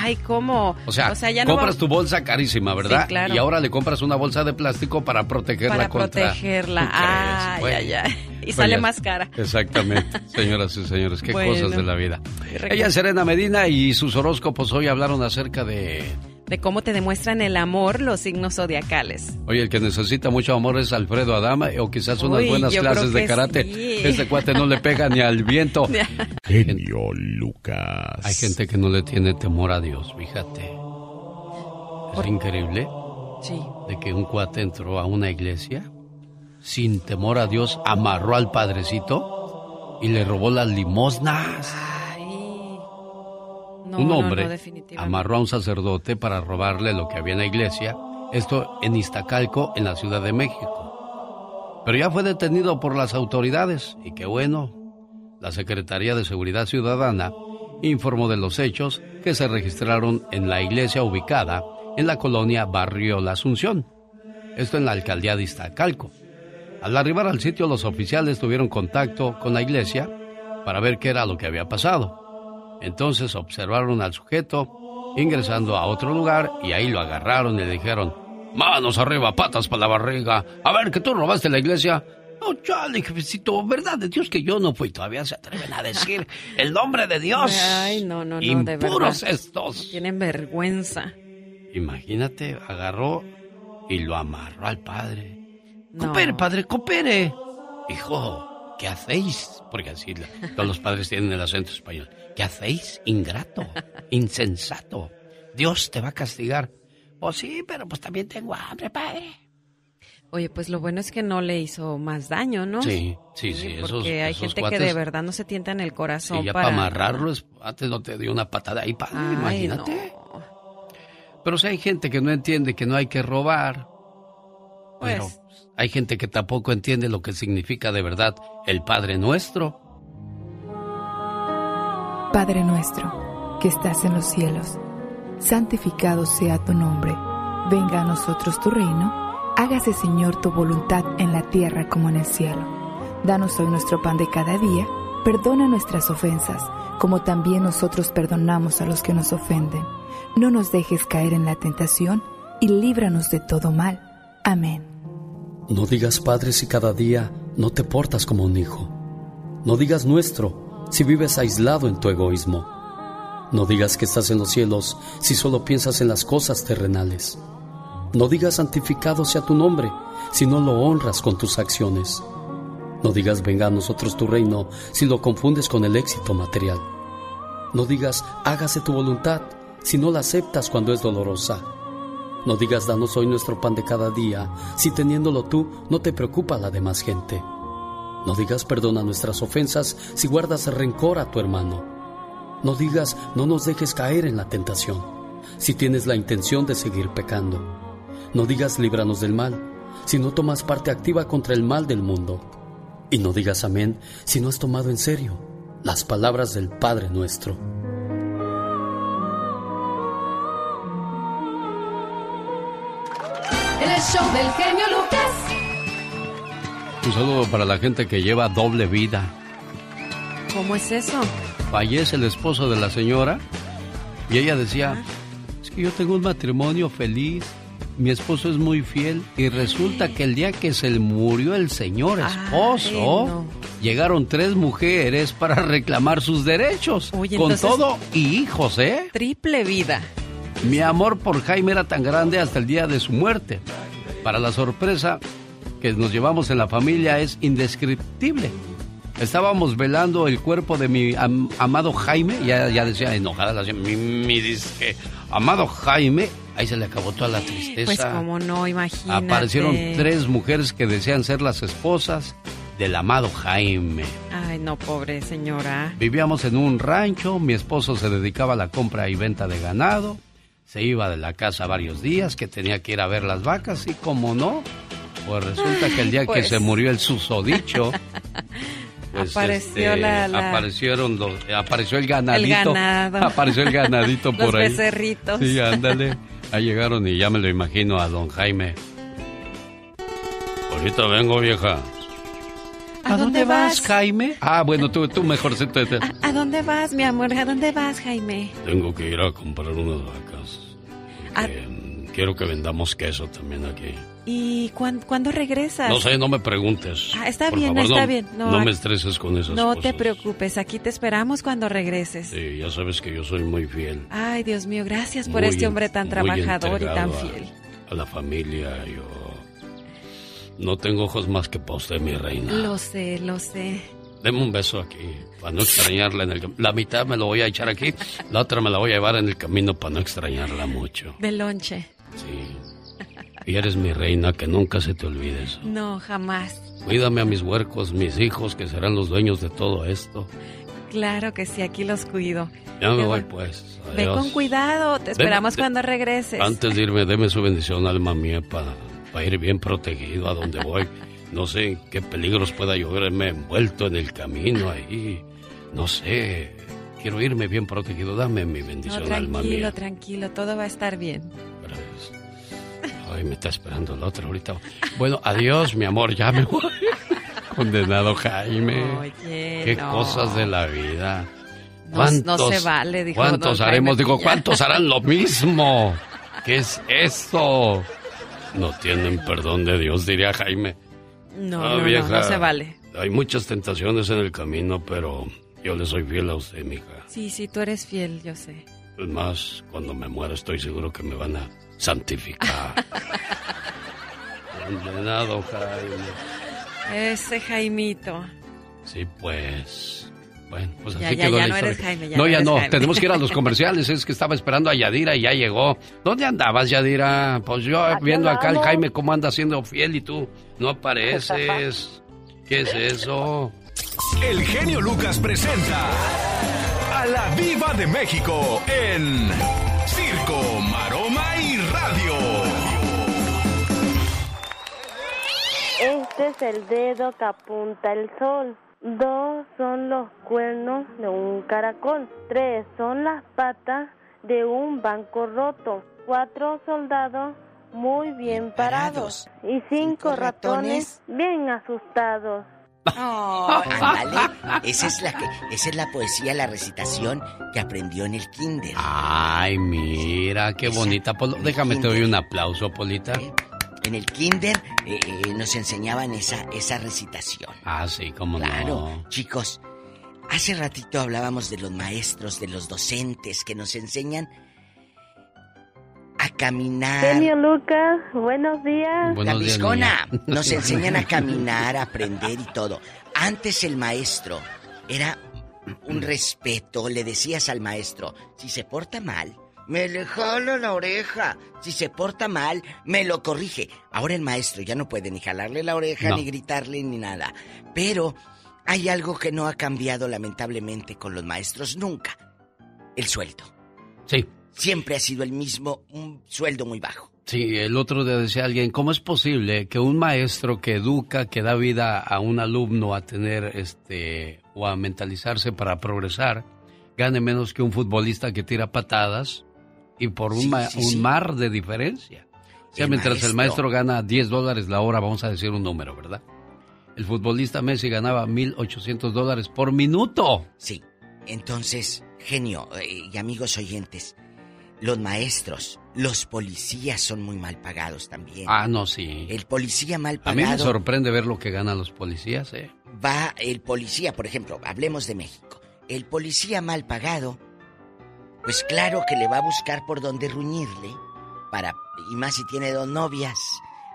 Speaker 32: Ay, ¿cómo?
Speaker 3: O sea,
Speaker 32: ya no
Speaker 3: compras tu bolsa carísima, ¿verdad?
Speaker 32: Sí, claro.
Speaker 3: Y ahora le compras una bolsa de plástico para protegerla
Speaker 32: para
Speaker 3: contra...
Speaker 32: protegerla.
Speaker 3: Bueno,
Speaker 32: ay, ay. Y sale
Speaker 3: ya-
Speaker 32: más cara.
Speaker 3: Exactamente, señoras y señores, qué
Speaker 32: Bueno.
Speaker 3: cosas de la vida. Ella es Serena Medina y sus horóscopos hoy hablaron acerca de...
Speaker 32: De cómo te demuestran el amor los signos zodiacales.
Speaker 3: Oye, el que necesita mucho amor es Alfredo Adama o quizás unas
Speaker 32: Uy,
Speaker 3: buenas clases de karate.
Speaker 32: sí.
Speaker 3: Este cuate no le pega ni al viento.
Speaker 21: Genio Lucas.
Speaker 3: Hay gente que no le tiene temor a Dios, fíjate. Es increíble
Speaker 32: Sí.
Speaker 3: de que un cuate entró a una iglesia sin temor a Dios, amarró al padrecito y le robó las limosnas.
Speaker 32: No,
Speaker 3: un hombre
Speaker 32: no,
Speaker 3: amarró a un sacerdote para robarle lo que había en la iglesia, esto en Iztacalco, en la Ciudad de México. Pero ya fue detenido por las autoridades y qué bueno. La Secretaría de Seguridad Ciudadana informó de los hechos que se registraron en la iglesia ubicada en la colonia Barrio La Asunción, esto en la alcaldía de Iztacalco. Al arribar al sitio, los oficiales tuvieron contacto con la iglesia para ver qué era lo que había pasado. Entonces observaron al sujeto ingresando a otro lugar y ahí lo agarraron y le dijeron, manos arriba, patas para la barriga, a ver que tú robaste la iglesia. No, chale, jefecito, verdad de Dios que yo no fui, todavía se atreven a decir el nombre de Dios.
Speaker 32: Ay, no, no, no, de verdad.
Speaker 3: Estos.
Speaker 32: Tienen vergüenza.
Speaker 3: Imagínate, agarró y lo amarró al padre.
Speaker 32: No.
Speaker 3: Coopere, padre, coopere. Hijo, ¿qué hacéis? Porque así todos los padres tienen el acento español. ¿Qué hacéis? Ingrato, insensato. Dios te va a castigar. Pues sí, pero pues también tengo hambre, padre.
Speaker 32: Oye, pues lo bueno es que no le hizo más daño, ¿no?
Speaker 3: Sí, sí, sí.
Speaker 32: Porque
Speaker 3: esos,
Speaker 32: hay
Speaker 3: esos
Speaker 32: gente
Speaker 3: cuates,
Speaker 32: que de verdad no se tienta en el corazón
Speaker 3: Sí, ya
Speaker 32: para...
Speaker 3: para amarrarlo, es- antes no te dio una patada ahí, padre,
Speaker 32: Ay,
Speaker 3: imagínate. Pero si hay gente que no entiende que no hay que robar.
Speaker 32: Pues-
Speaker 3: Pero hay gente que tampoco entiende lo que significa de verdad el Padre Nuestro.
Speaker 29: Padre nuestro, que estás en los cielos, santificado sea tu nombre. Venga a nosotros tu reino. Hágase, Señor, tu voluntad en la tierra como en el cielo. Danos hoy nuestro pan de cada día. Perdona nuestras ofensas, como también nosotros perdonamos a los que nos ofenden. No nos dejes caer en la tentación y líbranos de todo mal. Amén.
Speaker 35: No digas padre si cada día no te portas como un hijo. No digas nuestro si vives aislado en tu egoísmo. No digas que estás en los cielos si solo piensas en las cosas terrenales. No digas santificado sea tu nombre si no lo honras con tus acciones. No digas venga a nosotros tu reino si lo confundes con el éxito material. No digas hágase tu voluntad si no la aceptas cuando es dolorosa. No digas danos hoy nuestro pan de cada día si teniéndolo tú no te preocupa la demás gente. No digas perdona nuestras ofensas si guardas rencor a tu hermano. No digas no nos dejes caer en la tentación si tienes la intención de seguir pecando. No digas líbranos del mal si no tomas parte activa contra el mal del mundo. Y no digas amén si no has tomado en serio las palabras del Padre nuestro.
Speaker 10: El show del genio Lucas.
Speaker 3: Un saludo para la gente que lleva doble vida.
Speaker 32: ¿Cómo es eso?
Speaker 3: Fallece el esposo de la señora y ella decía, es que yo tengo un matrimonio feliz, mi esposo es muy fiel y resulta que el día que se murió el señor esposo,
Speaker 32: Ay, no.
Speaker 3: llegaron tres mujeres para reclamar sus derechos,
Speaker 32: Oye,
Speaker 3: con todo y hijos, ¿eh?
Speaker 32: Triple vida.
Speaker 3: Mi amor por Jaime era tan grande hasta el día de su muerte. Para la sorpresa que nos llevamos en la familia es indescriptible. Estábamos velando el cuerpo de mi am- amado Jaime, ya, ya decía enojada la mi, mi disque, amado Jaime, ahí se le acabó toda la tristeza.
Speaker 32: Pues como no, imagínate.
Speaker 3: Aparecieron tres mujeres que desean ser las esposas del amado Jaime.
Speaker 32: Ay, no, pobre señora.
Speaker 3: Vivíamos en un rancho, mi esposo se dedicaba a la compra y venta de ganado, se iba de la casa varios días, que tenía que ir a ver las vacas y como no, pues resulta que el día
Speaker 32: Pues.
Speaker 3: que se murió el susodicho, pues,
Speaker 32: Apareció
Speaker 3: este,
Speaker 32: la- la-
Speaker 3: aparecieron los- apareció el ganadito,
Speaker 32: ganado.
Speaker 3: apareció el ganadito por
Speaker 32: Los
Speaker 3: ahí.
Speaker 32: becerritos.
Speaker 3: Sí, ándale. Ahí llegaron y ya me lo imagino a don Jaime. Ahorita vengo, vieja.
Speaker 32: ¿A dónde vas?
Speaker 3: Jaime? Ah, bueno, tú, tú mejor se te- te-
Speaker 32: ¿A dónde vas, mi amor? ¿A dónde vas, Jaime?
Speaker 3: Tengo que ir a comprar unas vacas.
Speaker 32: Ah.
Speaker 3: Eh, quiero que vendamos queso también aquí.
Speaker 32: ¿Y cuán- cuándo regresas?
Speaker 3: No sé, no me preguntes.
Speaker 32: Ah, está
Speaker 3: Por
Speaker 32: bien,
Speaker 3: favor,
Speaker 32: está
Speaker 3: no-
Speaker 32: bien. No,
Speaker 3: No, me estreses con esas
Speaker 32: No
Speaker 3: cosas.
Speaker 32: te preocupes, aquí te esperamos cuando regreses.
Speaker 3: Sí, ya sabes que yo soy muy fiel.
Speaker 32: Ay, Dios mío, gracias por
Speaker 3: Muy
Speaker 32: este hombre tan trabajador y tan
Speaker 3: a-
Speaker 32: fiel.
Speaker 3: A la familia, yo... No tengo ojos más que para usted, mi reina.
Speaker 32: Lo sé, lo sé.
Speaker 3: Deme un beso aquí, para no extrañarla en el La mitad me lo voy a echar aquí, la otra me la voy a llevar en el camino para no extrañarla mucho.
Speaker 32: De lonche.
Speaker 3: Sí. Y eres mi reina, que nunca se te olvide eso.
Speaker 32: No, jamás.
Speaker 3: Cuídame a mis huercos, mis hijos, que serán los dueños de todo esto.
Speaker 32: Claro que sí, aquí los cuido.
Speaker 3: Ya me voy, pues.
Speaker 32: Ve
Speaker 3: Adiós.
Speaker 32: con cuidado, te esperamos
Speaker 3: de-
Speaker 32: cuando regreses.
Speaker 3: Antes de irme, deme su bendición, alma mía, para ir bien protegido a donde voy. No sé en qué peligros pueda yo verme envuelto en el camino ahí. No sé. Quiero irme bien protegido. Dame mi
Speaker 32: No,
Speaker 3: bendición, alma
Speaker 32: tranquilo,
Speaker 3: mía.
Speaker 32: tranquilo, todo va a estar bien.
Speaker 3: Ay, me está esperando el otro ahorita. Bueno, adiós, mi amor, ya me voy. Condenado Jaime.
Speaker 32: Oye,
Speaker 3: Qué
Speaker 32: no.
Speaker 3: cosas de la vida.
Speaker 32: No- no se vale, dijo
Speaker 3: ¿Cuántos haremos? Digo. ¿cuántos harán lo mismo? ¿Qué es esto? No tienen perdón de Dios, diría Jaime.
Speaker 32: No,
Speaker 3: Ah,
Speaker 32: no, no, no se vale.
Speaker 3: Hay muchas tentaciones en el camino, pero yo le soy fiel a usted, mija.
Speaker 32: Sí, sí, tú eres fiel, yo sé.
Speaker 3: Es más, cuando me muera estoy seguro que me van a santificar. Condenado, Jaime.
Speaker 32: Ese Jaimito.
Speaker 3: Sí, pues. Bueno, pues
Speaker 32: Ya,
Speaker 3: así
Speaker 32: ya,
Speaker 3: quedó
Speaker 32: ya
Speaker 3: la
Speaker 32: no eres
Speaker 3: historia.
Speaker 32: Jaime, ya
Speaker 3: no,
Speaker 32: no
Speaker 3: ya
Speaker 32: eres
Speaker 3: no.
Speaker 32: Jaime.
Speaker 3: Tenemos que ir a los comerciales. Es que estaba esperando a Yadira y ya llegó. ¿Dónde andabas, Yadira? Pues yo
Speaker 38: Aquí
Speaker 3: viendo acá al. Jaime cómo anda siendo fiel y tú no apareces. ¿Qué es eso?
Speaker 2: El genio Lucas presenta a la Viva de México en Circo,
Speaker 38: Este es el dedo que apunta el sol. Dos son los cuernos de un caracol. Tres son las patas de un banco roto. Cuatro soldados muy bien parados. Y cinco ratones bien asustados.
Speaker 40: Ándale, esa es la que, esa es la poesía, la recitación que aprendió en el kinder.
Speaker 3: Ay, mira, qué bonita. Polo. Déjame te doy un aplauso, Polita.
Speaker 40: En el kinder eh, eh, nos enseñaban esa, esa recitación.
Speaker 3: Ah, sí, cómo
Speaker 40: Claro,
Speaker 3: no.
Speaker 40: chicos, hace ratito hablábamos de los maestros, de los docentes que nos enseñan a caminar.
Speaker 38: Genio Lucas, buenos días.
Speaker 40: La Viscona, nos enseñan a caminar, a aprender y todo. Antes el maestro era un respeto, le decías al maestro, si se porta mal, me le jalo la oreja. Si se porta mal, me lo corrige. Ahora el maestro ya no puede ni jalarle la oreja,
Speaker 3: No.
Speaker 40: ni gritarle, ni nada. Pero hay algo que no ha cambiado lamentablemente con los maestros nunca. El sueldo.
Speaker 3: Sí.
Speaker 40: Siempre ha sido el mismo, un sueldo muy bajo.
Speaker 3: Sí, el otro día decía alguien, ¿cómo es posible que un maestro que educa, que da vida a un alumno a tener este o a mentalizarse para progresar, gane menos que un futbolista que tira patadas y por un,
Speaker 40: Sí,
Speaker 3: ma-
Speaker 40: sí,
Speaker 3: un
Speaker 40: sí.
Speaker 3: mar de diferencia? O sea,
Speaker 40: El
Speaker 3: mientras el
Speaker 40: maestro.
Speaker 3: gana 10 dólares la hora, vamos a decir un número, ¿verdad? El futbolista Messi ganaba 1.800 dólares por minuto.
Speaker 40: Sí. Entonces, genio eh, y amigos oyentes, los maestros, los policías son muy mal pagados también.
Speaker 3: Ah, no, sí.
Speaker 40: El policía mal
Speaker 3: A mí me
Speaker 40: pagado
Speaker 3: sorprende ver lo que ganan los policías, ¿eh?
Speaker 40: va el policía, por ejemplo, hablemos de México. El policía mal pagado, pues claro que le va a buscar por dónde ruñirle para y más si tiene dos novias.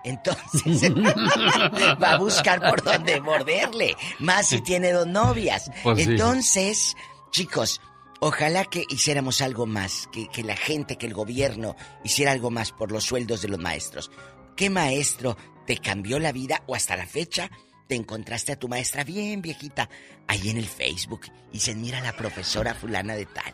Speaker 40: Entonces va a buscar por dónde morderle, más si tiene dos novias.
Speaker 3: Pues sí.
Speaker 40: Entonces, chicos, ojalá que hiciéramos algo más, que, que la gente, que el gobierno hiciera algo más por los sueldos de los maestros. ¿Qué maestro te cambió la vida o hasta la fecha te encontraste a tu maestra bien viejita ahí en el Facebook y dicen, mira la profesora fulana de tal?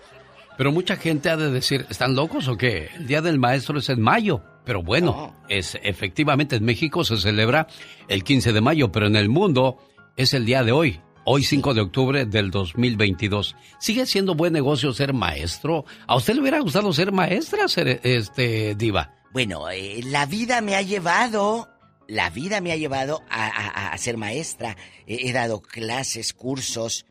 Speaker 3: Pero mucha gente ha de decir, ¿están locos o qué? El Día del Maestro es en mayo. Pero bueno, es efectivamente en México se celebra el 15 de mayo, pero en el mundo es el día de hoy. Hoy 5 de octubre del 2022. ¿Sigue siendo buen negocio ser maestro? ¿A usted le hubiera gustado ser maestra, ser este diva?
Speaker 40: Bueno, eh, la vida me ha llevado, la vida me ha llevado a, a- a ser maestra. He, he dado clases, cursos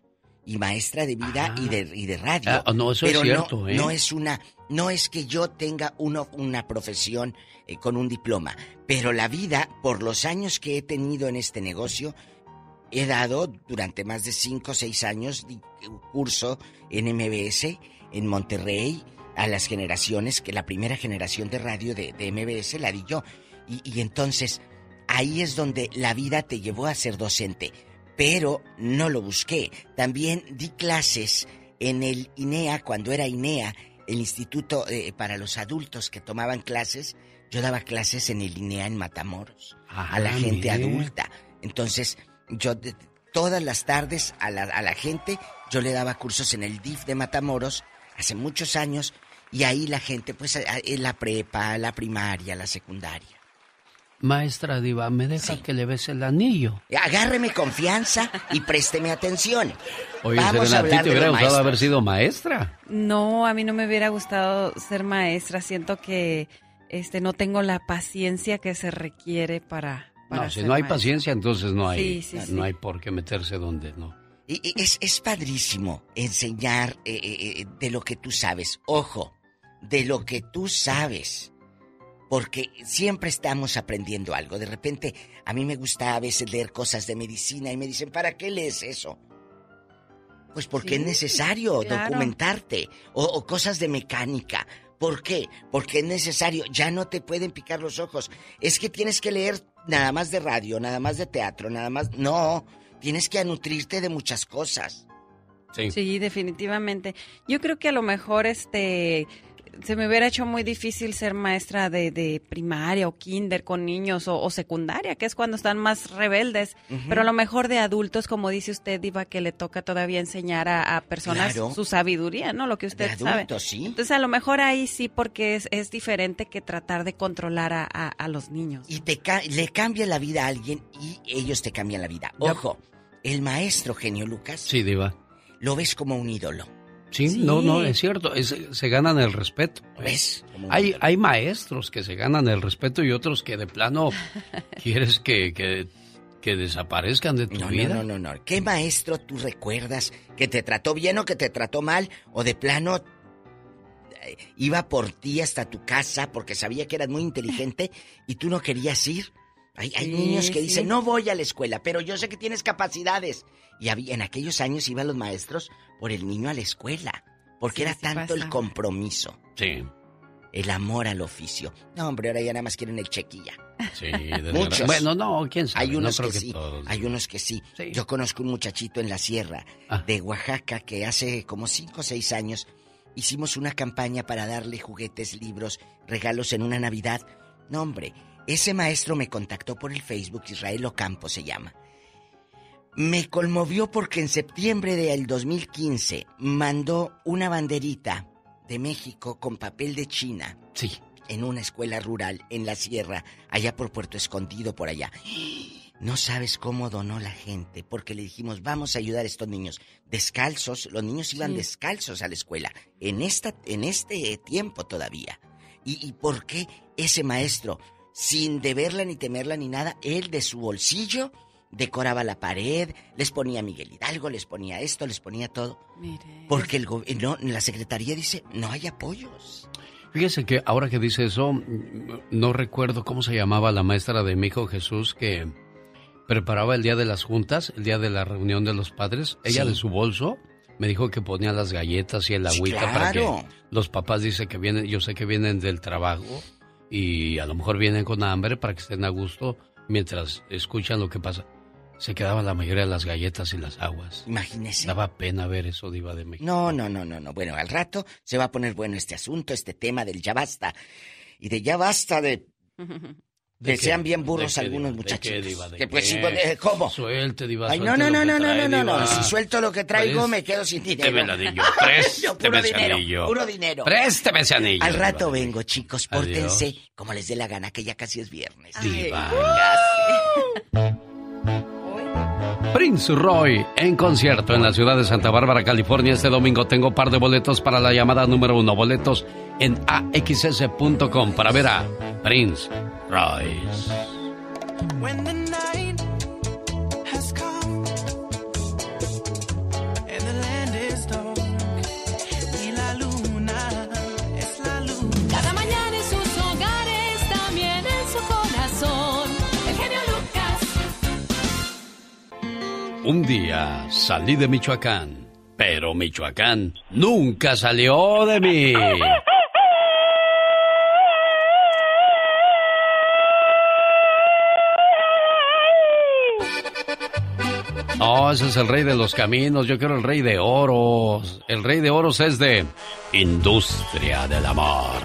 Speaker 40: y maestra de vida y, de, y de radio.
Speaker 3: Ah, no, eso es cierto,
Speaker 40: no,
Speaker 3: ¿eh?
Speaker 40: no es una, no es que yo tenga uno, una profesión eh, con un diploma, pero la vida, por los años que he tenido en este negocio, he dado durante más de 5 o 6 años un curso en MBS, en Monterrey, a las generaciones, que la primera generación de radio de, de MBS la di yo. Y, y entonces, ahí es donde la vida te llevó a ser docente. Pero no lo busqué. También di clases en el INEA, cuando era INEA, el Instituto eh, para los Adultos que tomaban clases. Yo daba clases en el INEA en Matamoros, a la
Speaker 3: Ah,
Speaker 40: gente adulta. Entonces, yo de- todas las tardes a la, a la gente, yo le daba cursos en el DIF de Matamoros hace muchos años y ahí la gente, pues, en la prepa, la primaria, la secundaria.
Speaker 3: Maestra diva, ¿me deja que le bese el anillo?
Speaker 40: Agárreme confianza y présteme atención.
Speaker 3: Oye,
Speaker 40: Vamos a
Speaker 3: Serena, ¿a ti te hubiera gustado
Speaker 40: maestros.
Speaker 3: haber sido maestra?
Speaker 32: No, a mí no me hubiera gustado ser maestra. Siento que este no tengo la paciencia que se requiere para. para
Speaker 3: No, si no hay
Speaker 32: maestra.
Speaker 3: paciencia, entonces no hay,
Speaker 32: Sí, sí, sí.
Speaker 3: no hay por qué meterse donde no.
Speaker 40: Y- y es, es padrísimo enseñar eh, eh, eh, de lo que tú sabes. Ojo, de lo que tú sabes. Porque siempre estamos aprendiendo algo. De repente, a mí me gusta a veces leer cosas de medicina y me dicen, ¿para qué lees eso? Pues porque
Speaker 32: Sí,
Speaker 40: es necesario
Speaker 32: claro.
Speaker 40: documentarte. O, o cosas de mecánica. ¿Por qué? Porque es necesario. Ya no te pueden picar los ojos. Es que tienes que leer nada más de radio, nada más de teatro, nada más. No. tienes que nutrirte de muchas cosas.
Speaker 32: Sí. definitivamente. Yo creo que a lo mejor este se me hubiera hecho muy difícil ser maestra de, de primaria o kinder con niños o, secundaria, que es cuando están más rebeldes, pero a lo mejor de adultos, como dice usted, Diva, que le toca todavía enseñar a, personas su sabiduría, ¿no? Lo que usted
Speaker 40: de
Speaker 32: sabe.
Speaker 40: ¿sí?
Speaker 32: Entonces, a lo mejor ahí sí, porque es, es diferente que tratar de controlar a, a, los niños.
Speaker 40: Y te le cambia la vida a alguien y ellos te cambian la vida. Ojo, el maestro genio Lucas.
Speaker 3: Sí, Diva
Speaker 40: lo ves como un ídolo.
Speaker 3: Sí, no, no, es cierto, se ganan el respeto.
Speaker 40: ¿Ves?
Speaker 3: Hay, hay maestros que se ganan el respeto y otros que de plano quieres que, que, desaparezcan de tu vida.
Speaker 40: No, no, no, no. ¿Qué maestro tú recuerdas que te trató bien o que te trató mal o de plano eh, iba por ti hasta tu casa porque sabía que eras muy inteligente y tú no querías ir? Hay, niños que dicen, no voy a la escuela, pero yo sé que tienes capacidades. Y había, en aquellos años iban los maestros por el niño a la escuela, porque era tanto el compromiso.
Speaker 3: Sí.
Speaker 40: El amor al oficio. No, hombre, ahora ya nada más quieren el chequilla.
Speaker 3: Sí, Muchos. Bueno, no, quién sabe.
Speaker 40: Hay unos que, sí. Hay unos que sí. Yo conozco un muchachito en la sierra ah. de Oaxaca que hace como cinco o seis años hicimos una campaña para darle juguetes, libros, regalos en una Navidad. No, hombre, ese maestro me contactó por el Facebook, Israel Ocampo se llama. Me conmovió porque en septiembre del 2015 mandó una banderita de México con papel de China.
Speaker 3: Sí.
Speaker 40: En una escuela rural en la sierra, allá por Puerto Escondido, por allá. No sabes cómo donó la gente, porque le dijimos, vamos a ayudar a estos niños. Descalzos, los niños iban descalzos a la escuela, en, esta, en este tiempo todavía. ¿Y, ¿Y por qué ese maestro sin deberla ni temerla ni nada, él de su bolsillo decoraba la pared, les ponía Miguel Hidalgo, les ponía esto, les ponía todo. Porque el no, la secretaría dice, no hay apoyos.
Speaker 3: Fíjese que ahora que dice eso, no recuerdo cómo se llamaba la maestra de mi hijo Jesús que preparaba el día de las juntas, el día de la reunión de los padres. Ella de su bolso me dijo que ponía las galletas y el agüita para que los papás dice que vienen, yo sé que vienen del trabajo y a lo mejor vienen con hambre para que estén a gusto mientras escuchan lo que pasa. Se quedaban la mayoría de las galletas y las aguas.
Speaker 40: Imagínese.
Speaker 3: Daba pena ver eso, Diva de México.
Speaker 40: No, no, no, no, no. Bueno, al rato se va a poner bueno este asunto, este tema del ya basta. Y de ya basta de Que sean bien burros algunos muchachos. que pues sí, ¿cómo?
Speaker 3: Suelte, diva.
Speaker 40: Ay, no, no, no, no, no, no, no, Si suelto lo que traigo, me quedo sin dinero.
Speaker 3: Présteme el anillo. Présteme ese anillo.
Speaker 40: Puro dinero.
Speaker 3: Présteme ese anillo.
Speaker 40: Al rato vengo, chicos. Pórtense como les dé la gana, que ya casi es viernes.
Speaker 3: Diva. Prince Roy en concierto en la ciudad de Santa Bárbara, California. Este domingo tengo par de boletos para la llamada número uno. Boletos en axs.com para ver a Prince Royce. Un día salí de Michoacán, pero Michoacán nunca salió de mí. No, ese es el rey de los caminos. Yo quiero el rey de oros. El rey de oros es de Industria del Amor.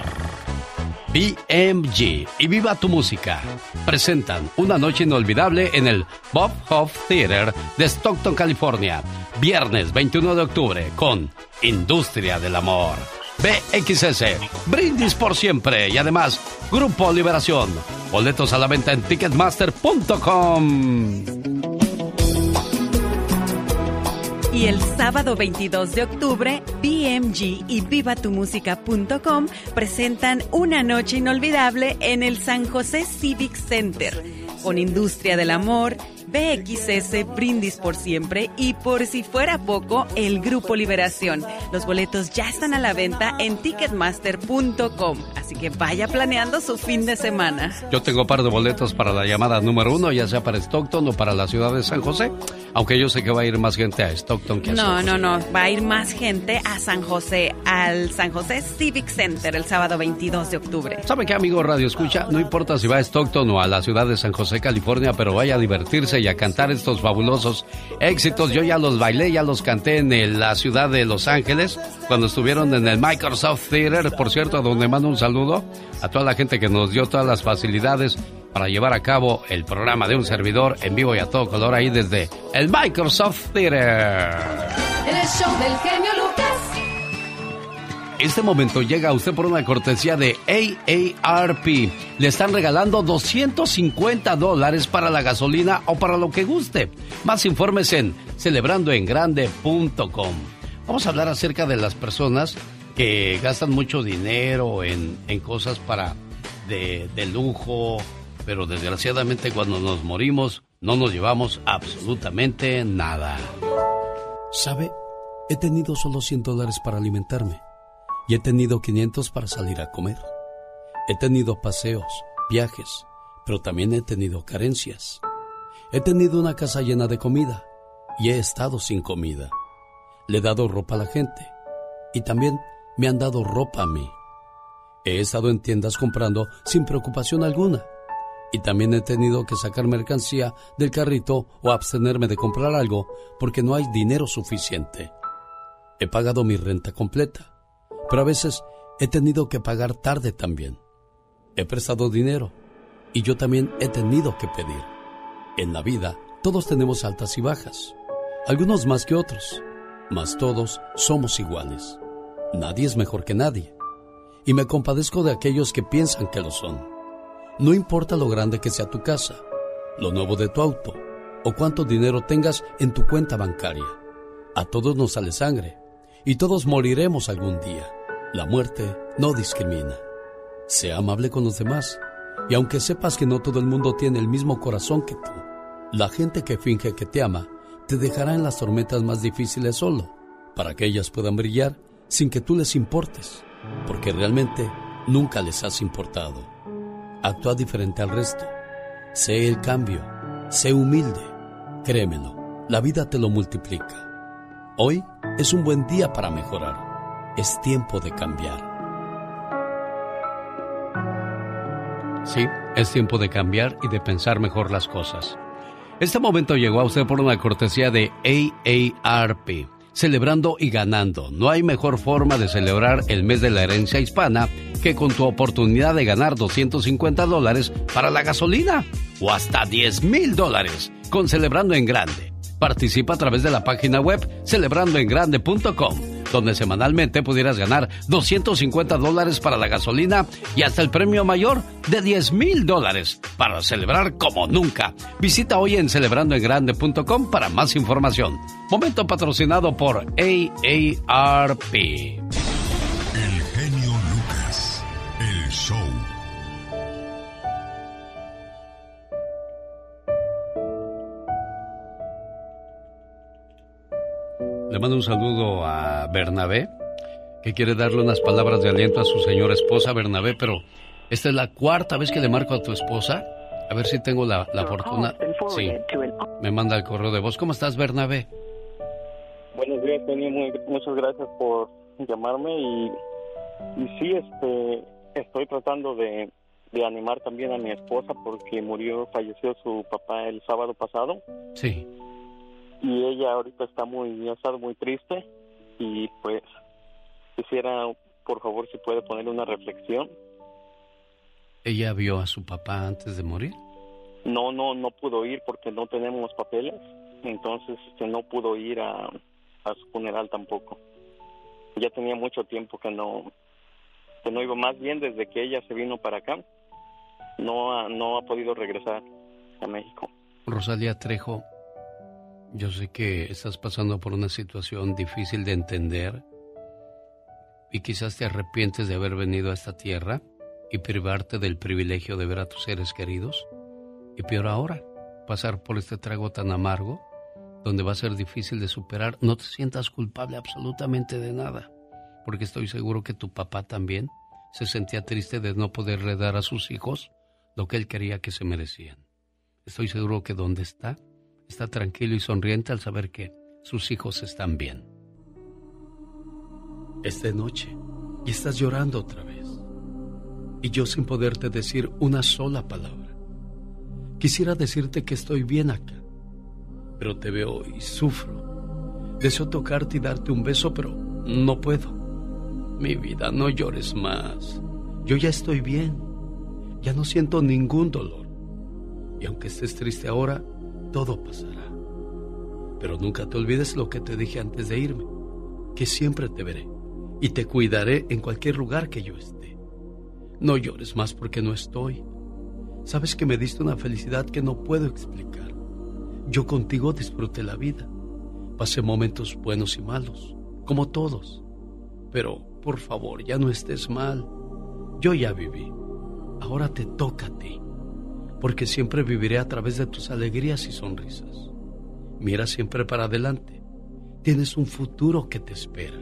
Speaker 3: BMG y Viva tu Música presentan una noche inolvidable en el Bob Hope Theater de Stockton, California. Viernes 21 de octubre con Industria del Amor. BXS, Brindis por siempre y además Grupo Liberación. Boletos a la venta en ticketmaster.com.
Speaker 32: Y el sábado 22 de octubre, BMG y vivatumusica.com presentan una noche inolvidable en el San José Civic Center, con Industria del Amor, BXS Brindis por Siempre y por si fuera poco, el Grupo Liberación. Los boletos ya están a la venta en ticketmaster.com, así que vaya planeando su fin de semana.
Speaker 3: Yo tengo par de boletos para la llamada número uno, ya sea para Stockton o para la ciudad de San José, aunque yo sé que va a ir más gente a Stockton que a
Speaker 32: no,
Speaker 3: San José.
Speaker 32: No, no, no, va a ir más gente a San José, al San José Civic Center el sábado 22 de octubre.
Speaker 3: ¿Sabe qué, amigo Radio Escucha? No importa si va a Stockton o a la ciudad de San José, California, pero vaya a divertirse y a cantar estos fabulosos éxitos. Yo ya los bailé, ya los canté en la ciudad de Los Ángeles cuando estuvieron en el Microsoft Theater, por cierto, donde mando un saludo a toda la gente que nos dio todas las facilidades para llevar a cabo el programa de un servidor en vivo y a todo color ahí desde el Microsoft Theater.
Speaker 10: El show del genio.
Speaker 3: Este momento llega a usted por una cortesía de AARP. Le están regalando 250 dólares para la gasolina o para lo que guste. Más informes en celebrandoengrande.com. Vamos a hablar acerca de las personas que gastan mucho dinero en, en cosas para de, de lujo, pero desgraciadamente cuando nos morimos no nos llevamos absolutamente nada.
Speaker 35: ¿Sabe? He tenido solo 100 dólares para alimentarme y he tenido 500 para salir a comer. He tenido paseos, viajes, pero también he tenido carencias. He tenido una casa llena de comida y he estado sin comida. Le he dado ropa a la gente y también me han dado ropa a mí. He estado en tiendas comprando sin preocupación alguna y también he tenido que sacar mercancía del carrito o abstenerme de comprar algo porque no hay dinero suficiente. He pagado mi renta completa pero a veces he tenido que pagar tarde también. He prestado dinero y yo también he tenido que pedir. En la vida todos tenemos altas y bajas, algunos más que otros, mas todos somos iguales. Nadie es mejor que nadie. Y me compadezco de aquellos que piensan que lo son. No importa lo grande que sea tu casa, lo nuevo de tu auto o cuánto dinero tengas en tu cuenta bancaria. A todos nos sale sangre y todos moriremos algún día. La muerte no discrimina. Sea amable con los demás. Y aunque sepas que no todo el mundo tiene el mismo corazón que tú, la gente que finge que te ama te dejará en las tormentas más difíciles solo, para que ellas puedan brillar sin que tú les importes, porque realmente nunca les has importado. Actúa diferente al resto. Sé el cambio. Sé humilde. Créemelo, la vida te lo multiplica. Hoy es un buen día para mejorar. Es tiempo de cambiar.
Speaker 3: Sí, es tiempo de cambiar y de pensar mejor las cosas. Este momento llegó a usted por una cortesía de AARP. Celebrando y ganando. No hay mejor forma de celebrar el mes de la herencia hispana que con tu oportunidad de ganar 250 dólares para la gasolina o hasta 10 mil dólares con Celebrando en Grande. Participa a través de la página web celebrandoengrande.com donde semanalmente pudieras ganar 250 dólares para la gasolina y hasta el premio mayor de 10 mil dólares para celebrar como nunca. Visita hoy en celebrandoengrande.com para más información. Momento patrocinado por AARP.
Speaker 21: El genio Lucas, el show.
Speaker 3: Le mando un saludo a Bernabé, que quiere darle unas palabras de aliento a su señora esposa, Bernabé, pero esta es la cuarta vez que le marco a tu esposa. A ver si tengo la, fortuna. Sí, me manda el correo de voz. ¿Cómo estás, Bernabé?
Speaker 42: Buenos días, Penny. muchas gracias por llamarme y, y sí, este, estoy tratando de, de animar también a mi esposa porque murió, falleció su papá el sábado pasado.
Speaker 3: Sí
Speaker 42: y ella ahorita está muy, ha estado muy triste y pues quisiera, por favor, si puede poner una reflexión.
Speaker 3: ¿Ella vio a su papá antes de morir?
Speaker 42: No, no, no pudo ir porque no tenemos papeles, entonces este, no pudo ir a, a su funeral tampoco. Ya tenía mucho tiempo que no, que no iba, más bien desde que ella se vino para acá, no ha, no ha podido regresar a México.
Speaker 3: Rosalia Trejo, yo sé que estás pasando por una situación difícil de entender y quizás te arrepientes de haber venido a esta tierra y privarte del privilegio de ver a tus seres queridos. Y peor ahora, pasar por este trago tan amargo donde va a ser difícil de superar. No te sientas culpable absolutamente de nada, porque estoy seguro que tu papá también se sentía triste de no poderle dar a sus hijos lo que él quería que se merecían. Estoy seguro que donde está, está tranquilo y sonriente al saber que sus hijos están bien. Es de noche y estás llorando otra vez. Y yo sin poderte decir una sola palabra. Quisiera decirte que estoy bien acá, pero te veo y sufro. Deseo tocarte y darte un beso, pero no puedo. Mi vida, no llores más. Yo ya estoy bien. Ya no siento ningún dolor. Y aunque estés triste ahora, todo pasará. Pero nunca te olvides lo que te dije antes de irme, que siempre te veré y te cuidaré en cualquier lugar que yo esté. No llores más porque no estoy. Sabes que me diste una felicidad que no puedo explicar. Yo contigo disfruté la vida. Pasé momentos buenos y malos, como todos. Pero, por favor, ya no estés mal. Yo ya viví. Ahora te toca a ti. Porque siempre viviré a través de tus alegrías y sonrisas. Mira siempre para adelante. Tienes un futuro que te espera.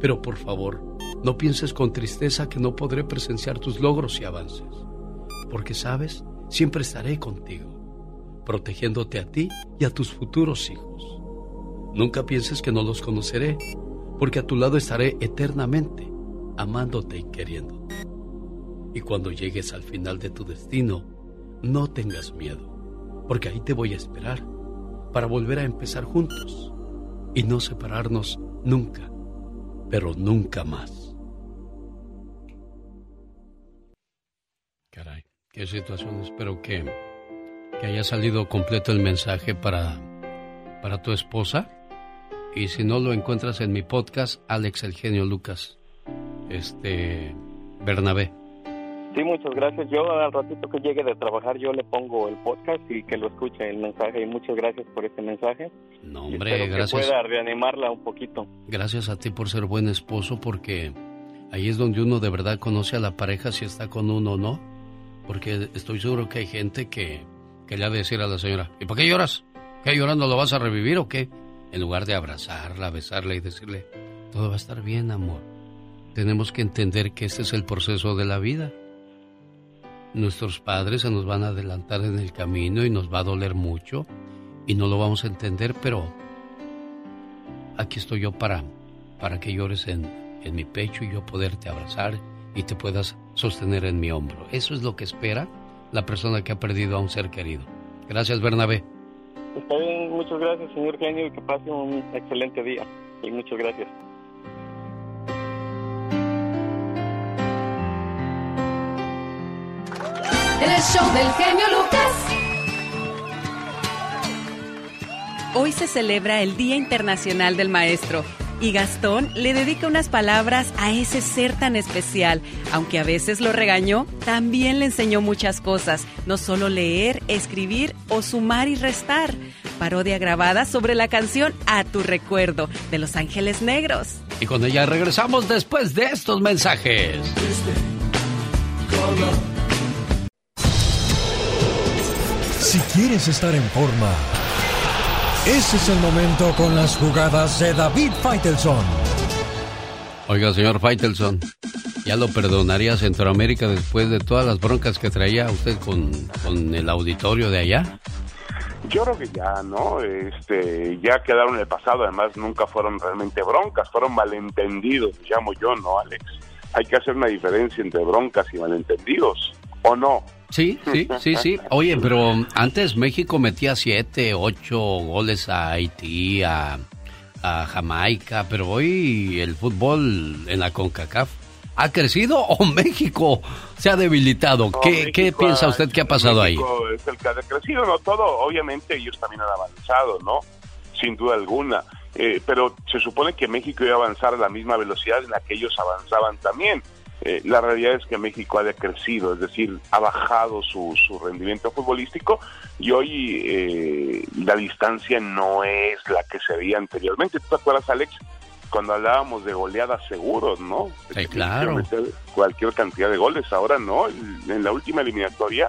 Speaker 3: Pero por favor, no pienses con tristeza que no podré presenciar tus logros y avances. Porque sabes, siempre estaré contigo, protegiéndote a ti y a tus futuros hijos. Nunca pienses que no los conoceré, porque a tu lado estaré eternamente, amándote y queriéndote. Y cuando llegues al final de tu destino, no tengas miedo, porque ahí te voy a esperar para volver a empezar juntos y no separarnos nunca pero nunca más. Caray, qué situación. Espero que, que haya salido completo el mensaje para, para tu esposa. Y si no lo encuentras en mi podcast, Alex el genio Lucas, este Bernabé.
Speaker 42: Sí, muchas gracias. Yo al ratito que llegue de trabajar yo le pongo el podcast y que lo escuche el mensaje. Y muchas gracias por este mensaje.
Speaker 3: No, hombre, gracias.
Speaker 42: Que pueda reanimarla un poquito.
Speaker 3: Gracias a ti por ser buen esposo porque ahí es donde uno de verdad conoce a la pareja si está con uno o no. Porque estoy seguro que hay gente que, que le ha de decir a la señora, ¿y por qué lloras? ¿Qué llorando lo vas a revivir o qué? En lugar de abrazarla, besarla y decirle, todo va a estar bien, amor. Tenemos que entender que este es el proceso de la vida nuestros padres se nos van a adelantar en el camino y nos va a doler mucho y no lo vamos a entender, pero aquí estoy yo para, para que llores en, en mi pecho y yo poderte abrazar y te puedas sostener en mi hombro. Eso es lo que espera la persona que ha perdido a un ser querido. Gracias, Bernabé.
Speaker 42: Está bien, muchas gracias, señor genio, y que pase un excelente día. Y muchas gracias.
Speaker 10: El show del genio Lucas.
Speaker 32: Hoy se celebra el Día Internacional del Maestro y Gastón le dedica unas palabras a ese ser tan especial. Aunque a veces lo regañó, también le enseñó muchas cosas, no solo leer, escribir o sumar y restar. Parodia grabada sobre la canción A tu recuerdo de Los Ángeles Negros.
Speaker 3: Y con ella regresamos después de estos mensajes.
Speaker 43: Si quieres estar en forma, ese es el momento con las jugadas de David Faitelson.
Speaker 3: Oiga, señor Faitelson, ¿ya lo perdonaría Centroamérica después de todas las broncas que traía usted con, con el auditorio de allá?
Speaker 39: Yo creo que ya, ¿no? Este, ya quedaron en el pasado, además nunca fueron realmente broncas, fueron malentendidos, llamo yo, ¿no, Alex? Hay que hacer una diferencia entre broncas y malentendidos, ¿o no?
Speaker 3: Sí, sí, sí, sí. Oye, pero antes México metía siete, ocho goles a Haití, a, Jamaica, pero hoy el fútbol en la CONCACAF ha crecido o México se ha debilitado. ¿Qué, piensa usted que ha pasado ahí?
Speaker 39: Es el que ha crecido, no todo. Obviamente ellos también han avanzado, ¿no? Sin duda alguna. Eh, pero se supone que México iba a avanzar a la misma velocidad en la que ellos avanzaban también. Eh, la realidad es que México ha decrecido, es decir, ha bajado su, su rendimiento futbolístico y hoy eh, la distancia no es la que se veía anteriormente. ¿Tú te acuerdas, Alex, cuando hablábamos de goleadas seguros, no?
Speaker 3: Sí, claro.
Speaker 39: Cualquier cantidad de goles. Ahora no. En la última eliminatoria,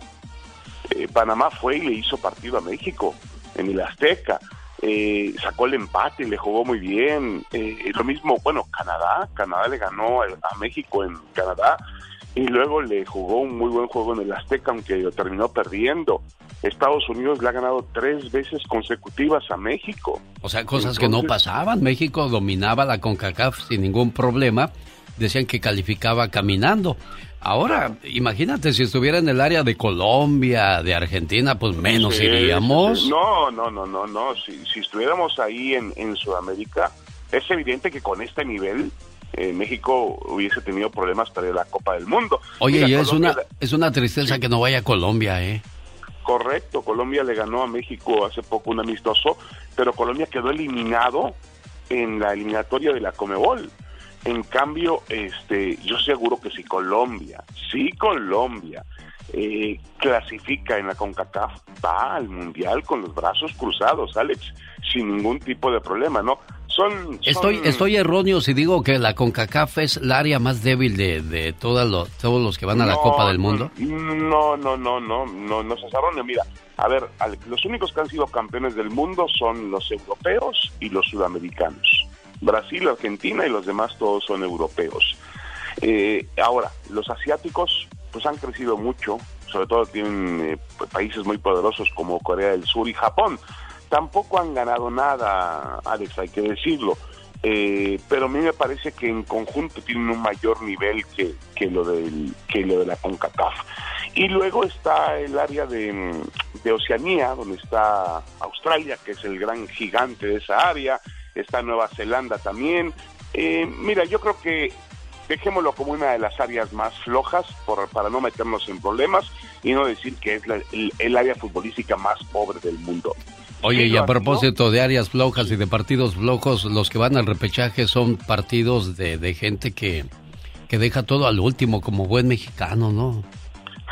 Speaker 39: eh, Panamá fue y le hizo partido a México en el Azteca eh, sacó el empate, le jugó muy bien. Eh, lo mismo, bueno, Canadá, Canadá le ganó a, México en Canadá y luego le jugó un muy buen juego en el Azteca, aunque lo terminó perdiendo. Estados Unidos le ha ganado tres veces consecutivas a México.
Speaker 3: O sea, cosas que no pasaban. México dominaba la CONCACAF sin ningún problema. Decían que calificaba caminando. Ahora, imagínate si estuviera en el área de Colombia, de Argentina, pues menos
Speaker 39: Sí,
Speaker 3: iríamos.
Speaker 39: No, no, no, no, no. Si, si estuviéramos ahí en, en Sudamérica, es evidente que con este nivel eh, México hubiese tenido problemas para la Copa del Mundo.
Speaker 3: Oye,
Speaker 39: Mira,
Speaker 3: y es
Speaker 39: Colombia-
Speaker 3: una, es una tristeza que no vaya a Colombia, ¿eh?
Speaker 39: Correcto, Colombia le ganó a México hace poco un amistoso, pero Colombia quedó eliminado en la eliminatoria de la Comebol. En cambio, este, yo seguro que si Colombia, si Colombia eh, clasifica en la CONCACAF, va al Mundial con los brazos cruzados, Alex, sin ningún tipo de problema, ¿no? Son,
Speaker 3: Estoy,
Speaker 39: son-
Speaker 3: estoy erróneo si digo que la CONCACAF es el área más débil de, de todos los, todos los que van a la Copa del Mundo.
Speaker 39: No, no, no, no, no, no se erróneo. Mira, a ver, al- los únicos que han sido campeones del mundo son los europeos y los sudamericanos. Brasil, Argentina y los demás todos son europeos. Eh, ahora, los asiáticos pues han crecido mucho, sobre todo tienen eh, países muy poderosos como Corea del Sur y Japón. Tampoco han ganado nada, Alex, hay que decirlo. Eh, pero a mí me parece que en conjunto tienen un mayor nivel que, que lo del que lo de la CONCACAF. Y luego está el área de, de Oceanía, donde está Australia, que es el gran gigante de esa área, está Nueva Zelanda también. Eh, mira, yo creo que dejémoslo como una de las áreas más flojas por- para no meternos en problemas y no decir que es la- el, el área futbolística más pobre del mundo.
Speaker 3: Oye, y a propósito de áreas flojas y de partidos flojos, los que van al repechaje son partidos de, de gente que, que deja todo al último, como buen mexicano, ¿no?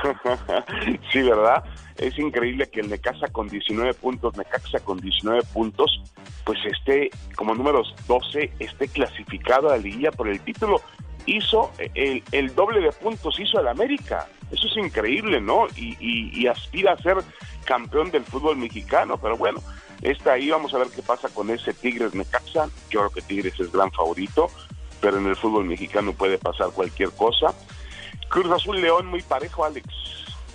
Speaker 39: sí, ¿verdad? Es increíble que el Necaxa con 19 puntos, Necaxa con 19 puntos, pues esté como números 12, esté clasificado a la liguilla por el título. Hizo el, el doble de puntos, hizo el América. Eso es increíble, ¿no? Y, y- y aspira a ser campeón del fútbol mexicano, pero bueno, está ahí, vamos a ver qué pasa con ese Tigres Necaxa. Yo creo que Tigres es gran favorito, pero en el fútbol mexicano puede pasar cualquier cosa. Cruz Azul León muy parejo, Alex.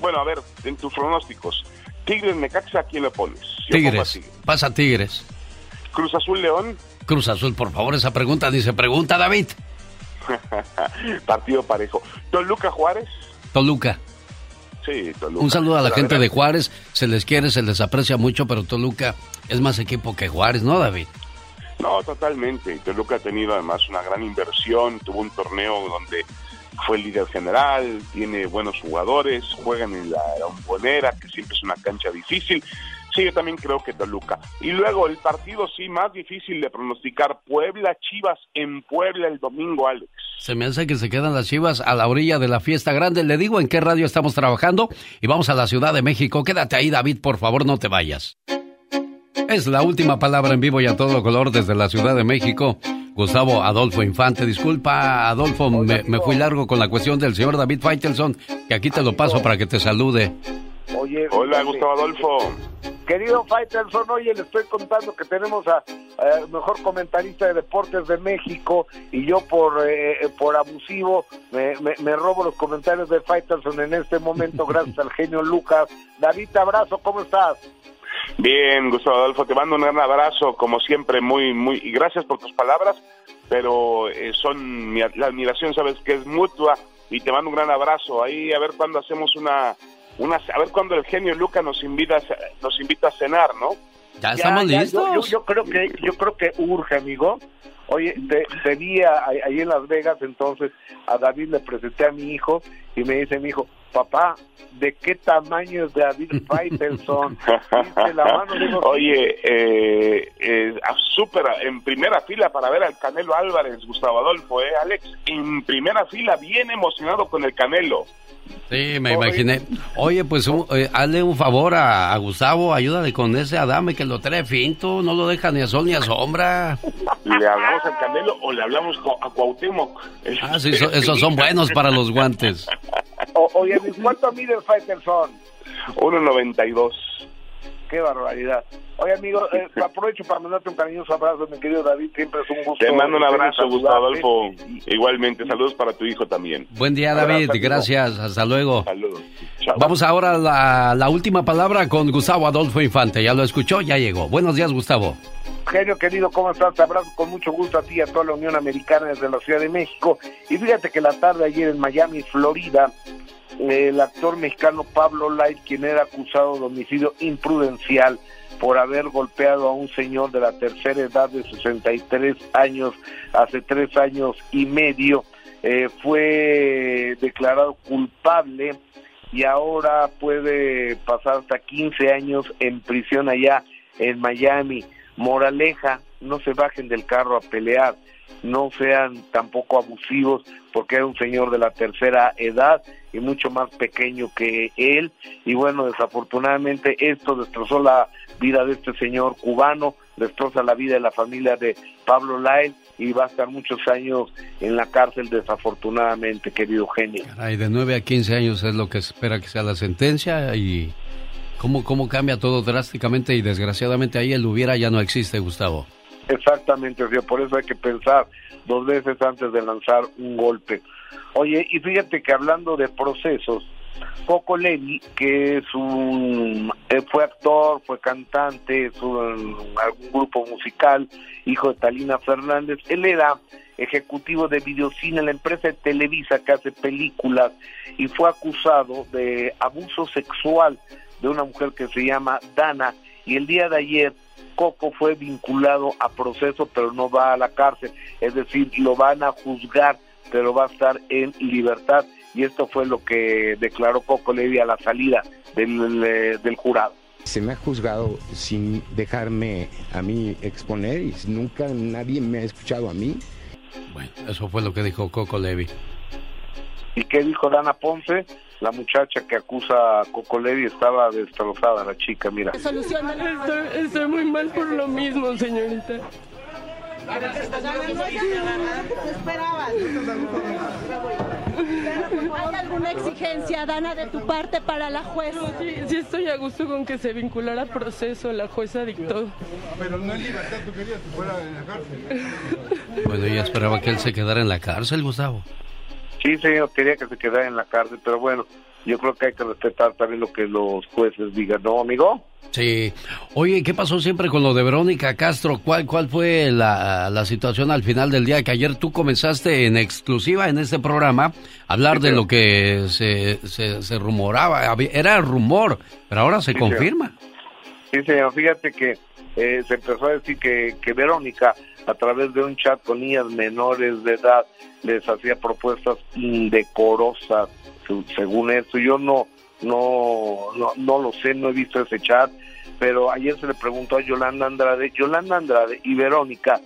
Speaker 39: Bueno, a ver, en tus pronósticos, Tigres Necaxa, ¿a quién le pones? Yo
Speaker 3: Tigres, pasa Tigres.
Speaker 39: Cruz Azul León,
Speaker 3: Cruz Azul, por favor, esa pregunta ni se pregunta, David.
Speaker 39: partido parejo. Toluca Juárez,
Speaker 3: Toluca.
Speaker 39: sí, Toluca.
Speaker 3: Un saludo a la gente de Juárez, se les quiere, se les aprecia mucho, pero Toluca es más equipo que Juárez, ¿no, David?
Speaker 39: No, totalmente. Toluca ha tenido además una gran inversión, tuvo un torneo donde fue líder general, tiene buenos jugadores, juegan en la bombonera, que siempre es una cancha difícil. Sí, yo también creo que Toluca. Y luego el partido sí más difícil de pronosticar, Puebla Chivas en Puebla el domingo, Alex.
Speaker 3: Se me hace que se quedan las chivas a la orilla de la fiesta grande. Le digo en qué radio estamos trabajando y vamos a la Ciudad de México. Quédate ahí, David, por favor, no te vayas. Es la última palabra en vivo y a todo color desde la Ciudad de México. Gustavo Adolfo Infante. Disculpa, Adolfo, me, me fui largo con la cuestión del señor David Faitelson, que aquí te lo paso para que te salude.
Speaker 44: Oye,
Speaker 39: Hola, Gustavo Adolfo.
Speaker 44: Querido Faitelson, oye, le estoy contando que tenemos a, a mejor comentarista de deportes de México y yo por eh, por abusivo me, me- me robo los comentarios de Faitelson en este momento gracias al genio Lucas. David, abrazo, ¿cómo estás?
Speaker 39: Bien, Gustavo Adolfo, te mando un gran abrazo, como siempre, muy, muy, y gracias por tus palabras, pero eh, son, mi- la admiración, sabes que es mutua, y te mando un gran abrazo, ahí a ver cuándo hacemos una, una, a ver cuándo el genio Luca nos invita, nos invita a cenar, ¿no?
Speaker 3: Ya estamos
Speaker 44: ya,
Speaker 3: listos.
Speaker 44: Yo, yo- yo creo que yo creo que urge, amigo. Oye, te, te vi a- ahí en Las Vegas, entonces a David le presenté a mi hijo y me dice mi hijo, papá, ¿de qué tamaño es David Faitelson? Dice la mano, digo,
Speaker 39: Oye, eh, eh, a- súper en primera fila para ver al Canelo Álvarez, Gustavo Adolfo, ¿eh, Alex? En primera fila, bien emocionado con el Canelo.
Speaker 3: Sí, me imaginé. Oye, pues un- eh, hazle un favor a, a Gustavo, ayúdale con ese Adame que lo trae finto, no lo deja ni a sol ni a sombra.
Speaker 39: ¿Le hablamos al Canelo o le hablamos a Cuauhtémoc?
Speaker 3: Ah, sí, so- esos son buenos para los guantes.
Speaker 44: O- oye, ¿cuánto mide el Faitelson?
Speaker 39: 1.92.
Speaker 44: Qué barbaridad. Oye, amigo, eh, aprovecho para mandarte un cariñoso abrazo, mi querido David, siempre es un gusto.
Speaker 39: Te mando un
Speaker 44: eh,
Speaker 39: abrazo. Gustavo Adolfo. Igualmente, saludos para tu hijo también.
Speaker 3: Buen día, David. Gracias. Hasta luego.
Speaker 39: Saludos.
Speaker 3: Vamos ahora a la, la última palabra con Gustavo Adolfo Infante. Ya lo escuchó, ya llegó. Buenos días, Gustavo.
Speaker 44: Genio querido, ¿cómo estás? Te abrazo con mucho gusto a ti y a toda la Unión Americana desde la Ciudad de México. Y fíjate que la tarde ayer en Miami, Florida, el actor mexicano Pablo Light, quien era acusado de homicidio imprudencial por haber golpeado a un señor de la tercera edad de 63 años, hace tres años y medio, eh, fue declarado culpable y ahora puede pasar hasta 15 años en prisión allá en Miami. Moraleja, no se bajen del carro a pelear, no sean tampoco abusivos porque era un señor de la tercera edad y mucho más pequeño que él. Y bueno desafortunadamente esto destrozó la vida de este señor cubano destroza la vida de la familia de Pablo Lyle y va a estar muchos años en la cárcel desafortunadamente querido genio.
Speaker 3: De 9 a 15 años es lo que espera que sea la sentencia y cómo, cómo cambia todo drásticamente y desgraciadamente ahí el hubiera ya no existe Gustavo
Speaker 44: Exactamente, por eso hay que pensar dos veces antes de lanzar un golpe. Oye, y fíjate que hablando de procesos, Coco Levi, que es un, eh, fue actor, fue cantante, es un, algún grupo musical, hijo de Talina Fernández, él era ejecutivo de videocine en la empresa de Televisa que hace películas y fue acusado de abuso sexual de una mujer que se llama Dana y el día de ayer Coco fue vinculado a proceso pero no va a la cárcel, es decir, lo van a juzgar pero va a estar en libertad y esto fue lo que declaró Coco Levi a la salida del, del jurado.
Speaker 45: Se me ha juzgado sin dejarme a mí exponer y nunca nadie me ha escuchado a mí.
Speaker 3: Bueno, eso fue lo que dijo Coco Levi.
Speaker 44: ¿Y qué dijo Dana Ponce? La muchacha que acusa a Coco Levi estaba destrozada, la chica, mira.
Speaker 46: Estoy, estoy muy mal por lo mismo, señorita.
Speaker 47: ¿Hay alguna exigencia, Dana, de tu parte para la jueza?
Speaker 46: Sí, sí estoy a gusto con que se vinculara a proceso, la jueza dictó.
Speaker 48: Pero no es libertad, tú querías que fuera en la cárcel.
Speaker 3: Bueno, ella esperaba que él se quedara en la cárcel, Gustavo.
Speaker 44: Sí, señor, quería que se quedara en la cárcel, pero bueno, yo creo que hay que respetar también lo que los jueces digan, ¿no, amigo?
Speaker 3: Sí. Oye, ¿qué pasó siempre con lo de Verónica Castro? ¿Cuál, cuál fue la, la situación al final del día? Que ayer tú comenzaste en exclusiva en este programa a hablar de lo que se, se, se rumoraba. Era rumor, pero ahora se
Speaker 44: Sí,
Speaker 3: confirma.
Speaker 44: Sí, señor, fíjate que eh, se empezó a decir que, que Verónica, a través de un chat con niñas menores de edad, les hacía propuestas indecorosas, según esto. Yo no, no, no, no lo sé, no he visto ese chat, pero ayer se le preguntó a Yolanda Andrade. Yolanda Andrade y Verónica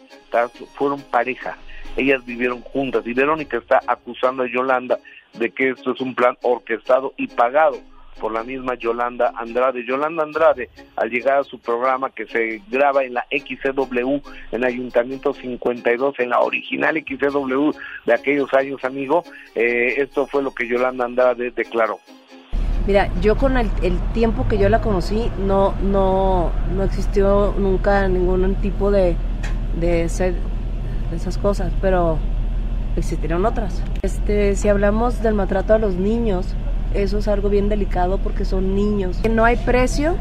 Speaker 44: fueron pareja. Ellas vivieron juntas y Verónica está acusando a Yolanda de que esto es un plan orquestado y pagado por la misma Yolanda Andrade. Yolanda Andrade, al llegar a su programa que se graba en la XCW, en Ayuntamiento 52, en la original XCW de aquellos años, amigo, eh, esto fue lo que Yolanda Andrade declaró.
Speaker 49: Mira, yo con el, tiempo que yo la conocí no no no existió nunca ningún tipo de de, de esas cosas, pero existieron otras. Este, si hablamos del maltrato a los niños, eso es algo bien delicado porque son niños. No hay precio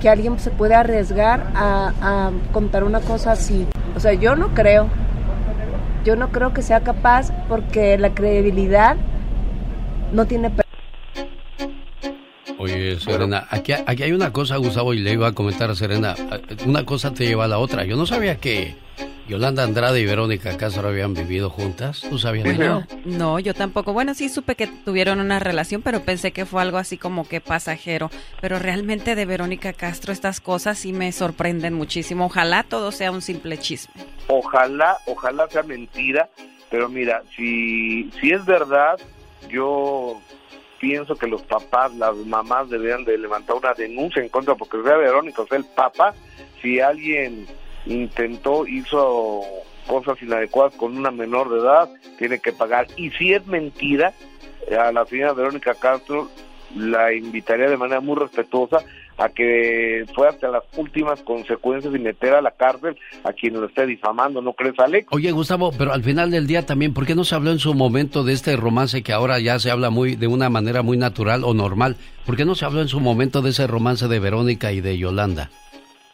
Speaker 49: que alguien se pueda arriesgar a, a contar una cosa así. O sea, yo no creo. Yo no creo que sea capaz porque la credibilidad no tiene precio.
Speaker 3: Oye, Serena, aquí, aquí hay una cosa, Gustavo, y le iba a comentar a Serena. Una cosa te lleva a la otra. Yo no sabía que Yolanda Andrade y Verónica Castro habían vivido juntas. ¿Tú sabías de
Speaker 32: No, no, yo tampoco. Bueno, sí supe que tuvieron una relación, pero pensé que fue algo así como que pasajero. Pero realmente de Verónica Castro estas cosas sí me sorprenden muchísimo. Ojalá todo sea un simple chisme.
Speaker 44: Ojalá, ojalá sea mentira, pero mira, si, si es verdad, yo pienso que los papás, las mamás deberían de levantar una denuncia en contra, porque sea Verónica, o sea, el papá, si alguien intentó, hizo cosas inadecuadas con una menor de edad, tiene que pagar. Y si es mentira, a la señora Verónica Castro la invitaría de manera muy respetuosa a que fue hasta las últimas consecuencias y meter a la cárcel a quien lo esté difamando, ¿no crees, Alex?
Speaker 3: Oye, Gustavo, pero al final del día también, ¿por qué no se habló en su momento de este romance que ahora ya se habla muy de una manera muy natural o normal? ¿Por qué no se habló en su momento de ese romance de Verónica y de Yolanda?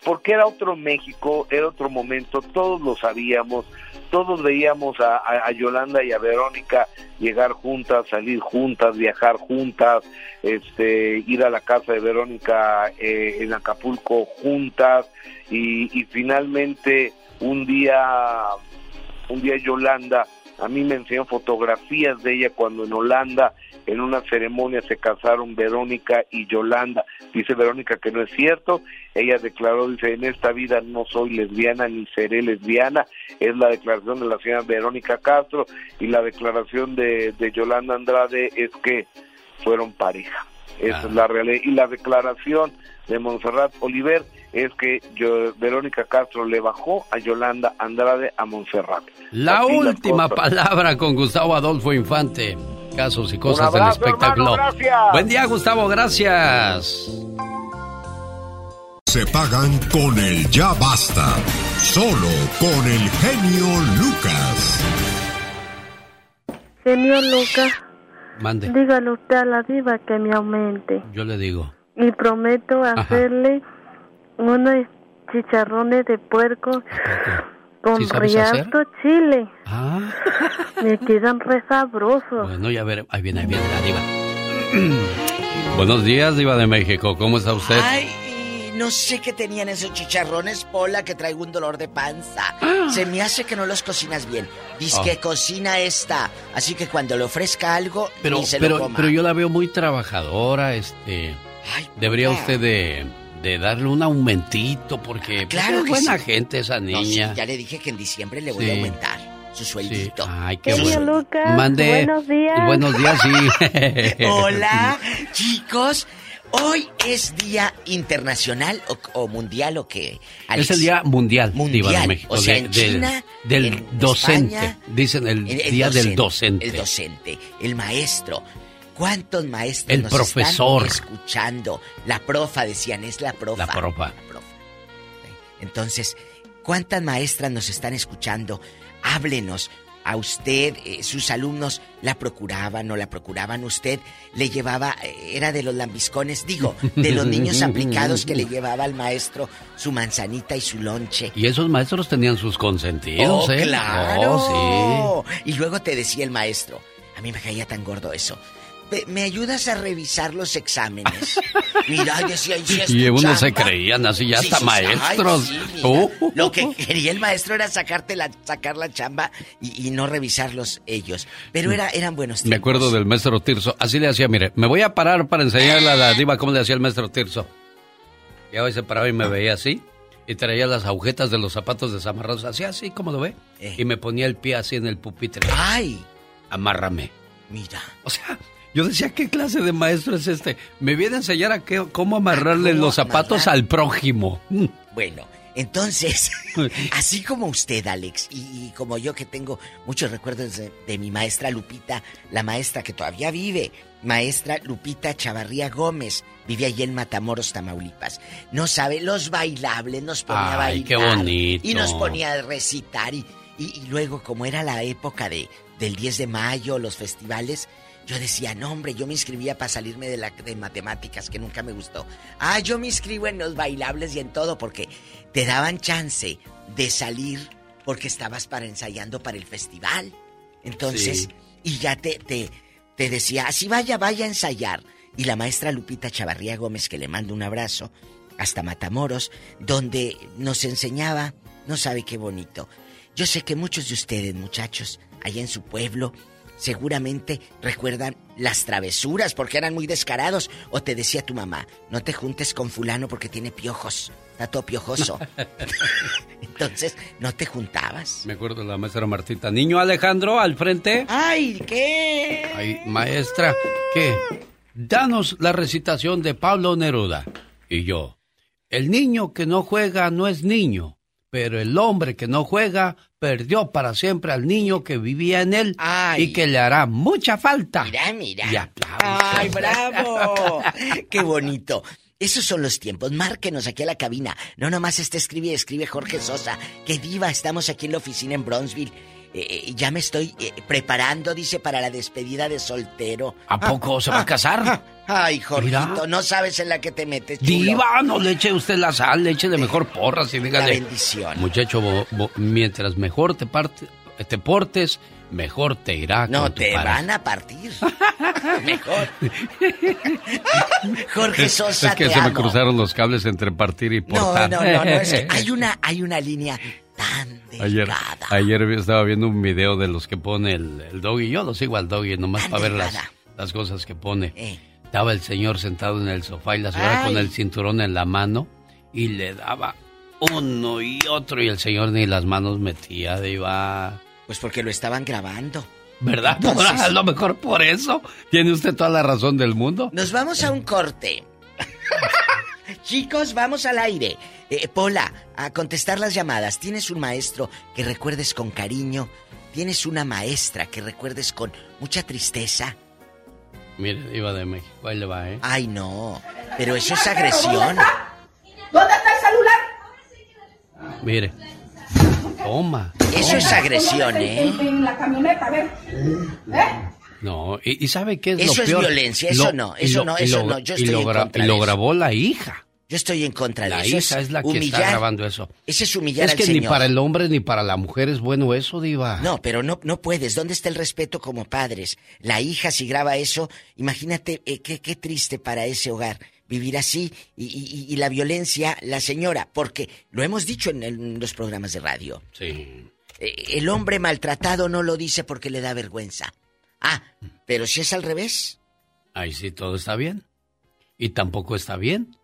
Speaker 44: Porque era otro México, era otro momento, todos lo sabíamos, todos veíamos a, Yolanda y a Verónica llegar juntas, salir juntas, viajar juntas, este, ir a la casa de Verónica eh, en Acapulco juntas y, y finalmente un día, un día Yolanda a mí me enseñó fotografías de ella cuando en Holanda en una ceremonia se casaron Verónica y Yolanda. Dice Verónica que no es cierto. Ella declaró, dice, en esta vida no soy lesbiana ni seré lesbiana. Es la declaración de la señora Verónica Castro y la declaración de, de Yolanda Andrade es que fueron pareja. Esa es la realidad. Y la declaración de Montserrat Oliver es que yo, Verónica Castro le bajó a Yolanda Andrade a Montserrat.
Speaker 3: La
Speaker 44: Así
Speaker 3: última palabra con Gustavo Adolfo Infante. Casos y cosas
Speaker 44: abrazo,
Speaker 3: del espectáculo.
Speaker 44: hermano, gracias.
Speaker 3: Buen día, Gustavo, gracias.
Speaker 21: Se pagan con el ya basta. Solo con el genio Lucas.
Speaker 38: Señor Lucas,
Speaker 3: Mande,
Speaker 38: dígale usted a la diva que me aumente.
Speaker 3: yo le digo.
Speaker 38: Y prometo hacerle unos chicharrones de puerco con
Speaker 3: ¿Sí
Speaker 38: rialto chile.
Speaker 3: Ah,
Speaker 38: Me quedan re sabrosos.
Speaker 3: bueno, ya veré. Ahí viene, ahí viene la diva. Buenos días, diva de México. ¿Cómo está usted?
Speaker 40: Ay, no sé qué tenían esos chicharrones, Pola, que traigo un dolor de panza. Se me hace que no los cocinas bien. Dice
Speaker 3: Ah.
Speaker 40: que cocina esta. Así que cuando le ofrezca algo,
Speaker 3: Pero,
Speaker 40: ni se lo
Speaker 3: pero,
Speaker 40: coma.
Speaker 3: pero yo la veo muy trabajadora, este. debería
Speaker 40: Pola.
Speaker 3: usted de, de darle un aumentito porque pues,
Speaker 40: Claro
Speaker 3: es buena
Speaker 40: sí.
Speaker 3: gente esa
Speaker 40: No,
Speaker 3: niña.
Speaker 40: sí, ya le dije que en diciembre le voy
Speaker 3: Sí.
Speaker 40: a aumentar su sueldito.
Speaker 3: Ay, qué bueno.
Speaker 38: Lucas,
Speaker 3: Mande.
Speaker 38: buenos días.
Speaker 3: Buenos días, sí.
Speaker 40: Hola, chicos. Hoy es Día Internacional o, o Mundial o qué. Alex?
Speaker 3: Es el Día Mundial,
Speaker 40: Mundial.
Speaker 3: Diva de México.
Speaker 40: O sea,
Speaker 3: de-
Speaker 40: en
Speaker 3: del-
Speaker 40: China,
Speaker 3: del
Speaker 40: en
Speaker 3: docente.
Speaker 40: España,
Speaker 3: Dicen el,
Speaker 40: El- el
Speaker 3: Día del docente.
Speaker 40: El docente, el maestro. ¿Cuántos maestros
Speaker 3: El
Speaker 40: nos
Speaker 3: profesor.
Speaker 40: están escuchando? La profa, decían, es la profa.
Speaker 3: La profa.
Speaker 40: Entonces, ¿cuántas maestras nos están escuchando? Háblenos. A usted, eh, sus alumnos la procuraban o la procuraban. Usted le llevaba, eh, era de los lambiscones, digo, de los niños aplicados que le llevaba al maestro su manzanita y su lonche.
Speaker 3: Y esos maestros tenían sus consentidos,
Speaker 40: Oh,
Speaker 3: ¿eh?
Speaker 40: claro.
Speaker 3: Oh,
Speaker 40: Y luego te decía el maestro, a mí me caía tan gordo eso. "Ve- ¿Me ayudas a revisar los exámenes? Mira, decía, si es
Speaker 3: Y
Speaker 40: tu
Speaker 3: unos se
Speaker 40: chamba".
Speaker 3: creían así, ya
Speaker 40: Sí,
Speaker 3: hasta
Speaker 40: sí,
Speaker 3: maestros.
Speaker 40: Ay, sí, mira.
Speaker 3: Uh.
Speaker 40: Lo que quería el maestro era sacarte la, sacar la chamba y, y no revisarlos ellos. Pero era, eran buenos
Speaker 3: Me
Speaker 40: tiempos.
Speaker 3: acuerdo del maestro Tirso. Así le hacía, mire, me voy a parar para enseñarle a la diva cómo le hacía el maestro Tirso. Y a veces paraba y me veía así. Y traía las agujetas de los zapatos desamarrados. Hacía así, como lo ve. Y me ponía el pie así en el pupitre.
Speaker 40: Eh. ¡Ay!
Speaker 3: Amárrame.
Speaker 40: Mira.
Speaker 3: O sea, yo decía, ¿qué clase de maestro es este? Me viene a enseñar a qué, cómo amarrarle los zapatos al prójimo. Mm.
Speaker 40: Bueno, entonces, así como usted, Alex, y, y como yo que tengo muchos recuerdos de, de mi maestra Lupita, la maestra que todavía vive, maestra Lupita Chavarría Gómez, vive allí en Matamoros, Tamaulipas. No sabe, los bailables nos ponía a bailar.
Speaker 3: qué bonito.
Speaker 40: Y nos ponía a recitar y, y- y luego como era la época de, del 10 de mayo, los festivales, yo decía, no hombre, yo me inscribía para salirme de la de matemáticas, que nunca me gustó. Ah, yo me inscribo en los bailables y en todo, porque te daban chance de salir porque estabas para ensayando para el festival. Entonces,
Speaker 3: Sí.
Speaker 40: y ya te, te, te decía, así vaya, vaya a ensayar. Y la maestra Lupita Chavarría Gómez, que le mando un abrazo, hasta Matamoros, donde nos enseñaba, no sabe qué bonito. Yo sé que muchos de ustedes, muchachos, allá en su pueblo, seguramente recuerdan las travesuras porque eran muy descarados. O te decía tu mamá, no te juntes con fulano porque tiene piojos, está todo piojoso. Entonces, no te juntabas.
Speaker 3: Me acuerdo de la maestra Martita. Niño Alejandro, al frente.
Speaker 40: ¡Ay, qué!
Speaker 3: Ay, maestra, ¿qué? Danos la recitación de Pablo Neruda. Y yo, el niño que no juega no es niño, pero el hombre que no juega perdió para siempre al niño que vivía en él y que le hará mucha falta.
Speaker 40: Mira, mira.
Speaker 3: Y aplausos.
Speaker 40: ¡Ay, bravo! ¡Qué bonito! Esos son los tiempos. Márquenos aquí a la cabina. No nomás este escribe, escribe Jorge Sosa. Que diva, estamos aquí en la oficina en Bronzeville. Eh, eh, ya me estoy eh, preparando, dice, para la despedida de soltero.
Speaker 3: ¿A poco se va a casar?
Speaker 40: Ay, Jorgito, no sabes en la que te metes, chulo.
Speaker 3: Diva, no le eche usted la sal, le eche de mejor porras y dígale.
Speaker 40: La bendición.
Speaker 3: Muchacho, bo- bo- mientras mejor te, parte, te portes, mejor te irá
Speaker 40: No,
Speaker 3: con tu
Speaker 40: te van a partir. Mejor. Jorge Sosa,
Speaker 3: Es que
Speaker 40: te
Speaker 3: se me cruzaron los cables entre partir y
Speaker 40: No,
Speaker 3: portar.
Speaker 40: no, no, no, es que hay una, hay una línea tan
Speaker 3: Ayer, ayer estaba viendo un video de los que pone el, el doggy. Yo lo sigo al doggy nomás para ver las, las cosas que pone. Estaba el señor sentado en el sofá y la señora
Speaker 40: Ay.
Speaker 3: con el cinturón en la mano y le daba uno y otro y el señor ni las manos metía, diva.
Speaker 40: Pues porque lo estaban grabando.
Speaker 3: ¿Verdad?
Speaker 40: Entonces-
Speaker 3: a lo mejor por eso. Tiene usted toda la razón del mundo.
Speaker 40: Nos vamos a un corte. Chicos, vamos al aire. Eh, Pola, a contestar las llamadas. ¿Tienes un maestro que recuerdes con cariño? ¿Tienes una maestra que recuerdes con mucha tristeza?
Speaker 3: Mire, diva de México, ahí le va, ¿eh?
Speaker 40: Ay, no. Pero eso es agresión.
Speaker 50: ¿Dónde está el celular?
Speaker 3: Mire. Toma.
Speaker 40: Eso es agresión, ¿eh?
Speaker 50: En la camioneta, a ver. ¿Eh?
Speaker 3: No, y, y ¿sabe qué es
Speaker 40: Eso
Speaker 3: lo
Speaker 40: es
Speaker 3: peor?
Speaker 40: violencia, eso no,
Speaker 3: y
Speaker 40: eso no,
Speaker 3: y
Speaker 40: eso
Speaker 3: lo-
Speaker 40: no, yo
Speaker 3: y
Speaker 40: estoy
Speaker 3: lo
Speaker 40: en contra
Speaker 3: Y lo grabó la hija.
Speaker 40: Yo estoy en contra de
Speaker 3: La
Speaker 40: eso.
Speaker 3: hija es la que está grabando eso.
Speaker 40: Ese es humillar
Speaker 3: Es
Speaker 40: al
Speaker 3: que ni para el hombre ni para la mujer es bueno eso, diva.
Speaker 40: No, pero no, no puedes. ¿Dónde está el respeto como padres? La hija, si graba eso, imagínate eh, qué, qué triste para ese hogar vivir así y, y- y la violencia, la señora, porque lo hemos dicho en, en los programas de radio.
Speaker 3: Sí.
Speaker 40: Eh, el hombre maltratado no lo dice porque le da vergüenza. Ah, pero si es al revés.
Speaker 3: Ahí sí todo está bien. Y tampoco está bien.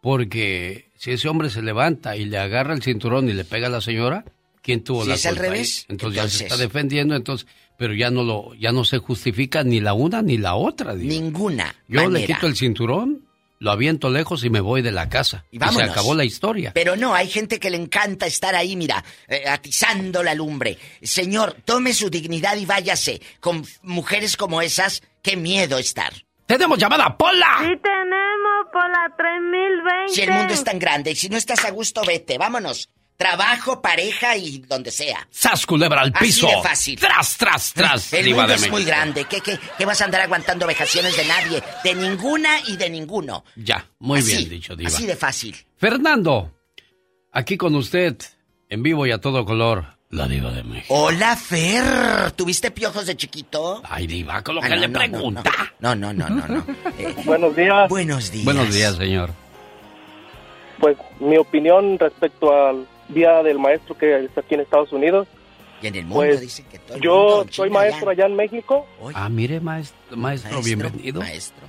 Speaker 3: Porque si ese hombre se levanta y le agarra el cinturón y le pega a la señora, ¿quién tuvo
Speaker 40: Si
Speaker 3: la
Speaker 40: es al
Speaker 3: culpa
Speaker 40: revés,
Speaker 3: Entonces, ya se está defendiendo, entonces, pero ya no lo, ya no se justifica ni la una ni la otra. diva.
Speaker 40: Ninguna.
Speaker 3: Yo le quito el cinturón, lo aviento lejos y me voy de la casa.
Speaker 40: Y
Speaker 3: Y, se acabó la historia.
Speaker 40: Pero no, hay gente que le encanta estar ahí, mira, eh, atizando la lumbre. Señor, tome su dignidad y váyase. Con mujeres como esas, qué miedo estar.
Speaker 3: ¡Tenemos llamada, Pola!
Speaker 51: Sí tenemos por la 3020.
Speaker 40: Si el mundo es tan grande y si no estás a gusto, vete, vámonos. Trabajo, pareja y donde sea.
Speaker 3: ¡Sas, culebra al
Speaker 40: Así
Speaker 3: piso!
Speaker 40: de fácil.
Speaker 3: ¡Tras, tras, tras!
Speaker 40: El
Speaker 3: diva
Speaker 40: mundo
Speaker 3: de
Speaker 40: es muy grande. ¿Qué, qué, qué vas a andar aguantando vejaciones de nadie? De ninguna y de ninguno.
Speaker 3: Ya, muy
Speaker 40: Así,
Speaker 3: bien dicho, diva.
Speaker 40: Así de fácil.
Speaker 3: Fernando, aquí con usted, en vivo y a todo color, la diva de México.
Speaker 40: Hola, Fer. ¿Tuviste piojos de chiquito?
Speaker 3: Ay, diva, con lo
Speaker 40: Ah,
Speaker 3: que
Speaker 40: no,
Speaker 3: le
Speaker 40: no,
Speaker 3: pregunta.
Speaker 40: No, no, no, no, no. Eh,
Speaker 52: Buenos días.
Speaker 40: buenos días.
Speaker 3: Buenos días, señor.
Speaker 52: Pues mi opinión respecto al Día del Maestro que está aquí en Estados Unidos.
Speaker 40: Y en el mundo
Speaker 52: Pues
Speaker 40: dicen que todo el
Speaker 52: yo
Speaker 40: mundo
Speaker 52: soy maestro allá en México.
Speaker 3: Ah, mire, maestro, maestro, bienvenido.
Speaker 40: Maestro.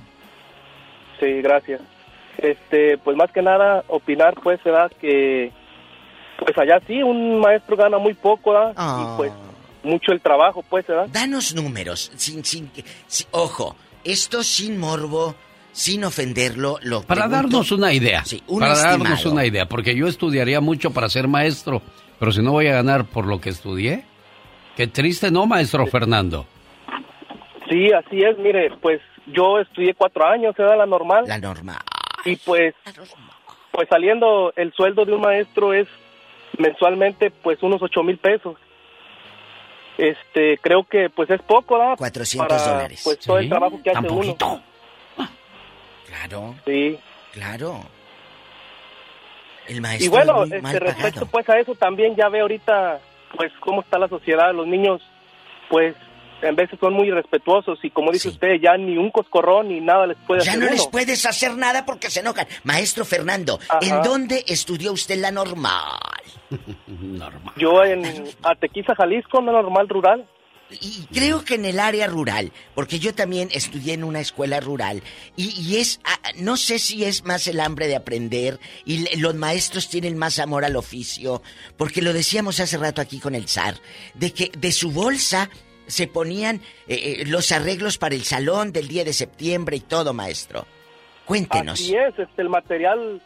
Speaker 52: Sí, gracias. Este, pues más que nada opinar pues será que pues allá sí un maestro gana muy poco, ¿verdad?
Speaker 40: Ah.
Speaker 52: Y pues mucho el trabajo pues, ¿verdad?
Speaker 40: Danos números, sin, sin, que- si- ojo, esto sin morbo, sin ofenderlo, lo
Speaker 3: Para
Speaker 40: pregunto-
Speaker 3: darnos una idea.
Speaker 40: Sí, un
Speaker 3: para darnos una idea, porque yo estudiaría mucho para ser maestro, pero si no voy a ganar por lo que estudié, qué triste, ¿no, maestro Fernando?
Speaker 52: Sí, así es, mire, pues yo estudié cuatro años, ¿verdad? La normal.
Speaker 40: La normal.
Speaker 52: Y pues, pues saliendo el sueldo de un maestro es mensualmente pues unos ocho mil pesos. Este, creo que pues es poco, ¿verdad?
Speaker 40: 400
Speaker 52: Para,
Speaker 40: dólares.
Speaker 52: Pues todo
Speaker 40: Sí,
Speaker 52: el trabajo que hace uno.
Speaker 40: Claro.
Speaker 52: Sí.
Speaker 40: Claro. El maestro
Speaker 52: Y bueno,
Speaker 40: es muy
Speaker 52: este,
Speaker 40: mal
Speaker 52: respecto
Speaker 40: pagado.
Speaker 52: pues a eso también ya ve ahorita pues cómo está la sociedad, los niños pues en veces son muy irrespetuosos y como dice usted, ya ni un coscorrón ni nada les puede
Speaker 40: Ya
Speaker 52: hacer
Speaker 40: no les puedes hacer nada porque se enojan. Maestro Fernando, ¿en dónde estudió usted la normal?
Speaker 3: Normal.
Speaker 52: Yo en Atequiza, Jalisco, una normal rural.
Speaker 40: Y creo que en el área rural, porque yo también estudié en una escuela rural, y, y es, ah, no sé si es más el hambre de aprender, y los maestros tienen más amor al oficio, porque lo decíamos hace rato aquí con el zar, de que de su bolsa se ponían eh, eh, los arreglos para el salón del día de septiembre y todo, maestro. Cuéntenos.
Speaker 52: Así es, este, el material,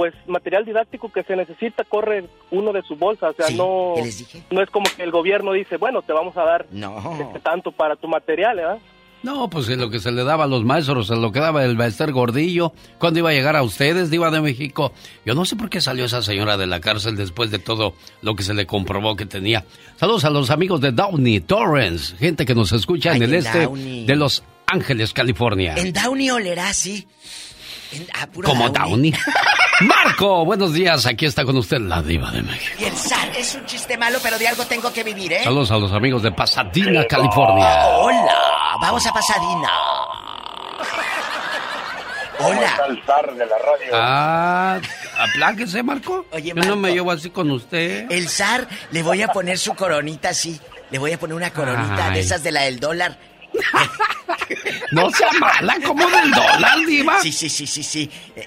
Speaker 52: pues material didáctico que se necesita corre uno de su bolsa, o sea,
Speaker 40: Sí,
Speaker 52: no,
Speaker 40: ¿qué les dije?
Speaker 52: no es como que el gobierno dice, bueno, te vamos a dar
Speaker 40: No.
Speaker 52: este, tanto para tu material, ¿verdad?
Speaker 3: No, pues lo que se le daba a los maestros, se lo quedaba el maestro Gordillo. ¿Cuándo iba a llegar a ustedes, Diva de México? Yo no sé por qué salió esa señora de la cárcel después de todo lo que se le comprobó que tenía. Saludos a los amigos de Downey, Torrance, gente que nos escucha en el
Speaker 40: en
Speaker 3: este
Speaker 40: Downey.
Speaker 3: de Los Ángeles, California.
Speaker 40: En Downey olerá así. En- ah, puro
Speaker 3: Como Downey. Marco, buenos días. Aquí está con usted la Diva de México.
Speaker 40: Y el zar es un chiste malo, pero de algo tengo que vivir, ¿eh?
Speaker 3: Saludos a los amigos de Pasadena, California.
Speaker 40: Hola, vamos a Pasadena. Hola.
Speaker 44: el zar de la radio?
Speaker 3: Ah, apláquese, Marco.
Speaker 40: Oye,
Speaker 3: Yo no
Speaker 40: Marco.
Speaker 3: me llevo así con usted.
Speaker 40: El zar le voy a poner su coronita así. Le voy a poner una coronita
Speaker 3: Ay.
Speaker 40: de esas de la del dólar.
Speaker 3: No sea mala, como del dólar, diva.
Speaker 40: Sí, sí, sí, sí, sí. Eh,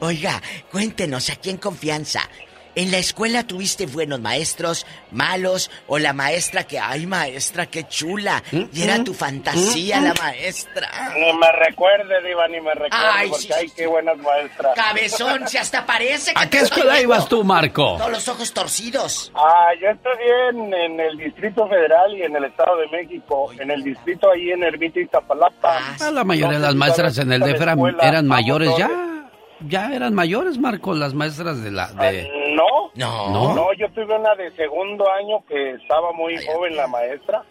Speaker 40: Oiga, cuéntenos aquí en confianza. ¿En la escuela tuviste buenos maestros, malos, o la maestra que, ay maestra, qué chula? Y era tu fantasía la maestra.
Speaker 44: Ni me recuerde, Diva, ni me recuerde,
Speaker 40: Ay,
Speaker 44: porque
Speaker 40: sí,
Speaker 44: hay qué buenas maestras.
Speaker 40: Cabezón, si hasta parece que
Speaker 3: ¿A qué escuela
Speaker 40: viendo.
Speaker 3: ibas tú, Marco?
Speaker 40: Todos los ojos torcidos.
Speaker 44: Ah, yo estudié en, en el Distrito Federal y en el Estado de México. En el distrito ahí en Ermita Iztapalapa.
Speaker 3: Ah, la mayoría de las maestras en el DF eran, mayores ya. Ya eran mayores, Marco, las maestras de la... De...
Speaker 44: No,
Speaker 3: No.
Speaker 44: no, yo tuve una de segundo año que estaba muy joven la maestra.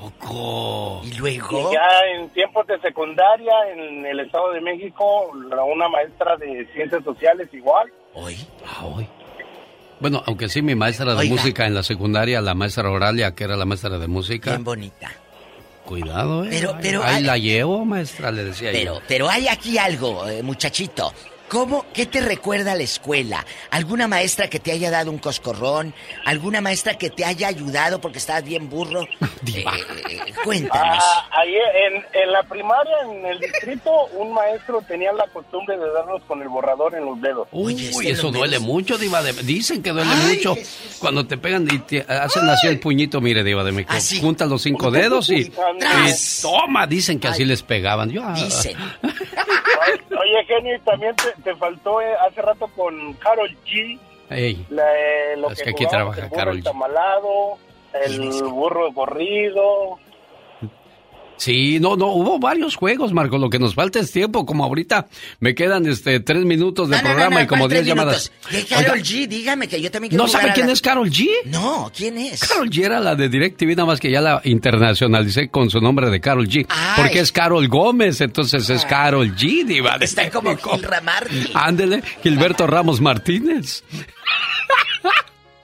Speaker 3: poco?
Speaker 40: ¿Y
Speaker 44: Y
Speaker 40: luego?
Speaker 44: ya en tiempos de secundaria en el Estado de México, una maestra de ciencias sociales igual.
Speaker 40: Hoy.
Speaker 3: Ah, hoy. Bueno, aunque sí, mi maestra de
Speaker 40: Oiga.
Speaker 3: música en la secundaria, la maestra Oralia, que era la maestra de música.
Speaker 40: Bien bonita.
Speaker 3: Cuidado, eh.
Speaker 40: Pero- pero
Speaker 3: Ahí
Speaker 40: hay-
Speaker 3: la llevo, maestra, le decía
Speaker 40: Pero,
Speaker 3: yo.
Speaker 40: pero hay aquí algo, eh, muchachito. ¿Cómo, qué te recuerda la escuela? ¿Alguna maestra que te haya dado un coscorrón? ¿Alguna maestra que te haya ayudado porque estabas bien burro? Eh, eh, cuéntanos.
Speaker 44: Ah, ahí en, en la primaria, en el distrito, un maestro tenía la costumbre de darnos con el borrador en los dedos.
Speaker 3: Uy,
Speaker 40: este
Speaker 3: eso duele
Speaker 40: menos-
Speaker 3: mucho, Diva de Dicen que duele
Speaker 40: Ay,
Speaker 3: mucho
Speaker 40: Jesús.
Speaker 3: cuando te pegan y te hacen así el puñito, mire, Diva de México.
Speaker 40: Así.
Speaker 3: Junta los cinco dedos y, y toma, dicen que así les pegaban. Yo, ah,
Speaker 40: Dicen.
Speaker 44: Oye, Genio, también te, te faltó eh, hace rato con Carol G.
Speaker 3: ey,
Speaker 44: la- eh, lo
Speaker 3: Es que aquí
Speaker 44: jugábamos,
Speaker 3: trabaja Karol G.
Speaker 44: entamalado, el burro corrido.
Speaker 3: Sí, no, no, hubo varios juegos, Marco. Lo que nos falta es tiempo. Como ahorita me quedan este tres minutos de
Speaker 40: No, no, no,
Speaker 3: programa
Speaker 40: no,
Speaker 3: y como
Speaker 40: ¿cuál
Speaker 3: diez llamadas.
Speaker 40: Carol G, dígame que yo también quiero
Speaker 3: ¿No sabe quién
Speaker 40: la-
Speaker 3: es Carol G?
Speaker 40: No, ¿quién es?
Speaker 3: Carol G era la de DirecTV, nada más que ya la internacionalicé con su nombre de Carol G.
Speaker 40: Ay.
Speaker 3: Porque es Carol Gómez, entonces es Carol G, diva.
Speaker 40: Está como. Gil Ramarty.
Speaker 3: Ándele, Gilberto Ramos Martínez.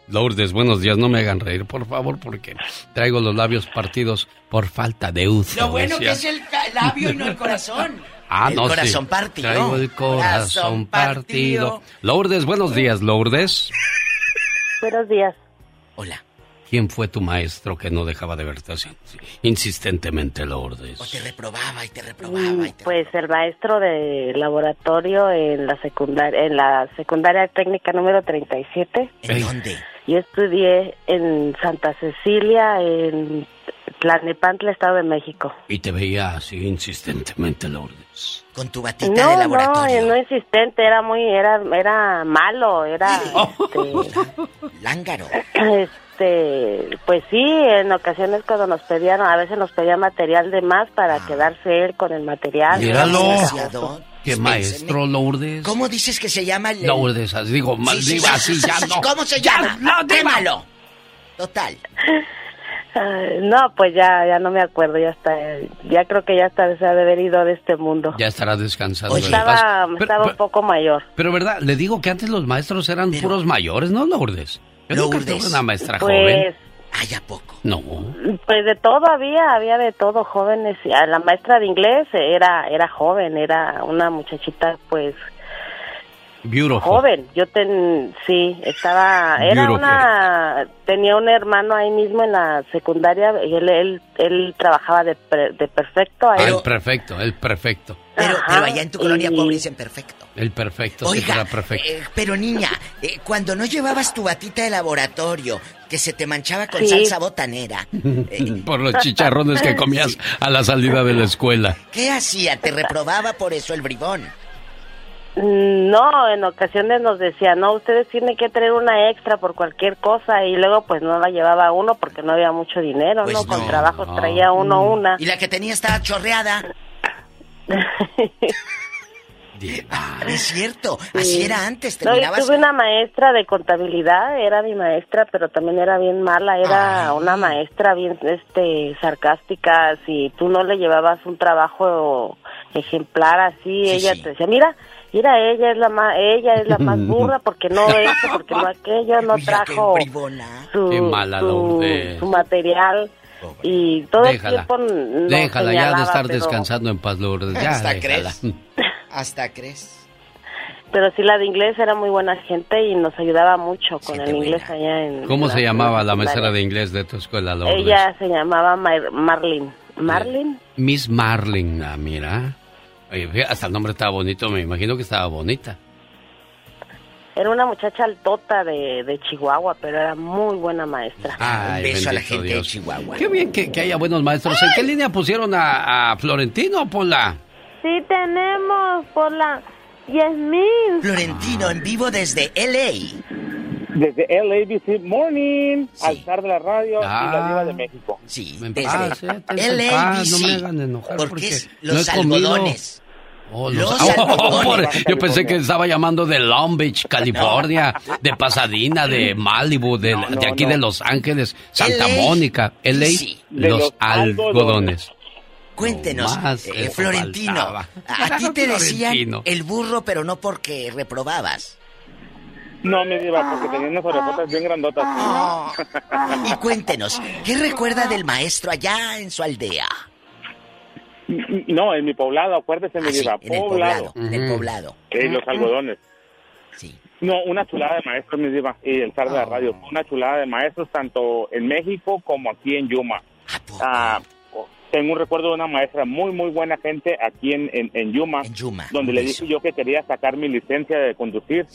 Speaker 3: Lourdes, buenos días, no me hagan reír, por favor, porque traigo los labios partidos por falta de uso.
Speaker 40: Lo bueno que
Speaker 3: decía.
Speaker 40: es el labio y no el corazón.
Speaker 3: Ah,
Speaker 40: el
Speaker 3: no, sí.
Speaker 40: corazón partido.
Speaker 3: Traigo el corazón partido. Lourdes, buenos días, Lourdes.
Speaker 38: Buenos días.
Speaker 40: Hola.
Speaker 3: ¿Quién fue tu maestro que no dejaba de verte así? Insistentemente, Lourdes.
Speaker 40: O te reprobaba y te reprobaba. y te-
Speaker 38: Pues el maestro de laboratorio en la secundaria, en la secundaria técnica número 37.
Speaker 40: ¿En dónde?
Speaker 38: Yo estudié en Santa Cecilia, en Tlalnepantla, Estado de México.
Speaker 3: Y te veía así insistentemente, Lourdes.
Speaker 40: Con tu batita
Speaker 38: No,
Speaker 40: de
Speaker 38: no,
Speaker 40: laboratorio.
Speaker 38: eh, no insistente, era muy, era, era malo, era,
Speaker 40: Lángaro.
Speaker 38: este, pues sí, en ocasiones cuando nos pedían, a veces nos pedía material de más para
Speaker 40: Ah.
Speaker 38: quedarse él con el material.
Speaker 3: Míralo. ¿Qué maestro, Lourdes?
Speaker 40: ¿Cómo dices que se llama el...
Speaker 3: Lourdes, así digo, mal,
Speaker 40: Sí, sí,
Speaker 3: diva,
Speaker 40: sí,
Speaker 3: así
Speaker 40: sí,
Speaker 3: ya no.
Speaker 40: ¿Cómo se
Speaker 3: Ya,
Speaker 40: llama?
Speaker 3: no.
Speaker 40: Quémalo. Total.
Speaker 38: No, pues ya, ya no me acuerdo, ya está, ya creo que ya está, se ha de haber ido de este mundo.
Speaker 3: Ya estará paz.
Speaker 38: Estaba,
Speaker 3: Pero-
Speaker 38: estaba un
Speaker 3: pero-
Speaker 38: poco mayor.
Speaker 3: Pero verdad, le digo que antes los maestros eran puros mayores, ¿no, Lourdes? Yo nunca
Speaker 40: Lourdes.
Speaker 3: tuve una maestra joven.
Speaker 38: Pues,
Speaker 40: Ay, ¿a poco?
Speaker 3: No.
Speaker 38: pues de todo había, había de todo, jóvenes. La maestra de inglés era, era joven, era una muchachita, pues,
Speaker 3: Beautiful.
Speaker 38: joven. Yo ten, sí, estaba, era
Speaker 3: Beautiful.
Speaker 38: una, tenía un hermano ahí mismo en la secundaria y él, él, él trabajaba de, pre- de perfecto ahí.
Speaker 3: Ah, el perfecto, el perfecto.
Speaker 40: Pero,
Speaker 38: Ajá,
Speaker 40: pero allá en tu colonia
Speaker 38: y-
Speaker 40: pobre dicen perfecto.
Speaker 3: El perfecto, sí,
Speaker 40: Oiga,
Speaker 3: era perfecto.
Speaker 40: eh, pero niña, eh, cuando no llevabas tu batita de laboratorio, que se te manchaba con
Speaker 38: Sí.
Speaker 40: salsa botanera, eh,
Speaker 3: Por los chicharrones que comías a la salida de la escuela.
Speaker 40: ¿qué hacía? ¿Te reprobaba por eso el bribón?
Speaker 38: No, en ocasiones nos decía, no, ustedes tienen que traer una extra por cualquier cosa y luego pues no la llevaba uno porque no había mucho dinero,
Speaker 40: Pues
Speaker 38: ¿no? Con
Speaker 40: no.
Speaker 38: trabajos traía uno una.
Speaker 40: Y la que tenía estaba chorreada. Ah, es cierto, así
Speaker 38: Sí.
Speaker 40: era antes,
Speaker 38: No, yo
Speaker 40: terminabas...
Speaker 38: tuve una maestra de contabilidad, era mi maestra, pero también era bien mala, era una maestra bien este sarcástica, si tú no le llevabas un trabajo ejemplar así, ella te decía, mira, mira, ella es la más ella es la más burra porque no esto, porque no aquello, no trajo su,
Speaker 3: Qué mala
Speaker 38: su, su material y todo el
Speaker 3: Déjala.
Speaker 38: tiempo nos
Speaker 3: Déjala ya de
Speaker 38: señalaba,
Speaker 3: estar
Speaker 38: pero-
Speaker 3: descansando en paz, Lourdes. Ya,
Speaker 40: Hasta
Speaker 3: déjala.
Speaker 40: Hasta crees.
Speaker 38: Pero sí, la de inglés era muy buena gente y nos ayudaba mucho con el inglés allá en...
Speaker 3: ¿Cómo
Speaker 38: en
Speaker 3: se
Speaker 38: la-
Speaker 3: llamaba la
Speaker 38: en
Speaker 3: maestra de inglés de tu escuela, Lourdes?
Speaker 38: Ella se llamaba Mar- Marlin. ¿Marlin?
Speaker 3: Miss Marlin, ah, mira. Oye, hasta el nombre estaba bonito, me imagino que estaba bonita.
Speaker 38: Era una muchacha altota de, de Chihuahua, pero era muy buena maestra.
Speaker 3: Ay,
Speaker 40: beso a la gente de
Speaker 3: Dios.
Speaker 40: Chihuahua.
Speaker 3: Qué bien que, que haya buenos maestros. ¿En qué línea pusieron a, a Florentino, Pola?
Speaker 38: Sí tenemos por la 10.000.
Speaker 40: Florentino en vivo desde LA.
Speaker 53: Desde LABC Morning, alzar de la radio y la diva de México.
Speaker 40: Sí, desde
Speaker 3: ten en paz, no me hagan enojar
Speaker 40: porque
Speaker 3: porque
Speaker 40: es
Speaker 3: no
Speaker 40: los
Speaker 3: comido.
Speaker 40: algodones.
Speaker 3: Oh,
Speaker 40: Los
Speaker 3: los- oh, yo pensé que estaba llamando de Long Beach, California, de Pasadena, de Malibu, de, de aquí
Speaker 40: no.
Speaker 3: de Los Ángeles, Santa
Speaker 40: LA,
Speaker 3: Mónica, LA,
Speaker 40: sí.
Speaker 3: Los,
Speaker 53: los
Speaker 3: algodones.
Speaker 40: Cuéntenos, eh, Florentino,
Speaker 3: faltaba.
Speaker 40: a ti te decían el burro, pero no porque reprobabas.
Speaker 53: No, mi diva, porque tenía unas orejotas bien grandotas.
Speaker 40: Y cuéntenos, ¿qué recuerda del maestro allá en su aldea?
Speaker 53: No, en mi poblado, acuérdese, mi
Speaker 40: Ah, sí, en el
Speaker 53: poblado.
Speaker 40: en el poblado.
Speaker 53: Eh, los algodones.
Speaker 40: Sí.
Speaker 53: No, una chulada de maestros, mi diva, y el zar de la radio. Una chulada de maestros tanto en México como aquí en Yuma. Ah, tengo un recuerdo de una maestra muy, muy buena gente aquí en, en, en Yuma, donde le dije yo que quería sacar mi licencia de conducir.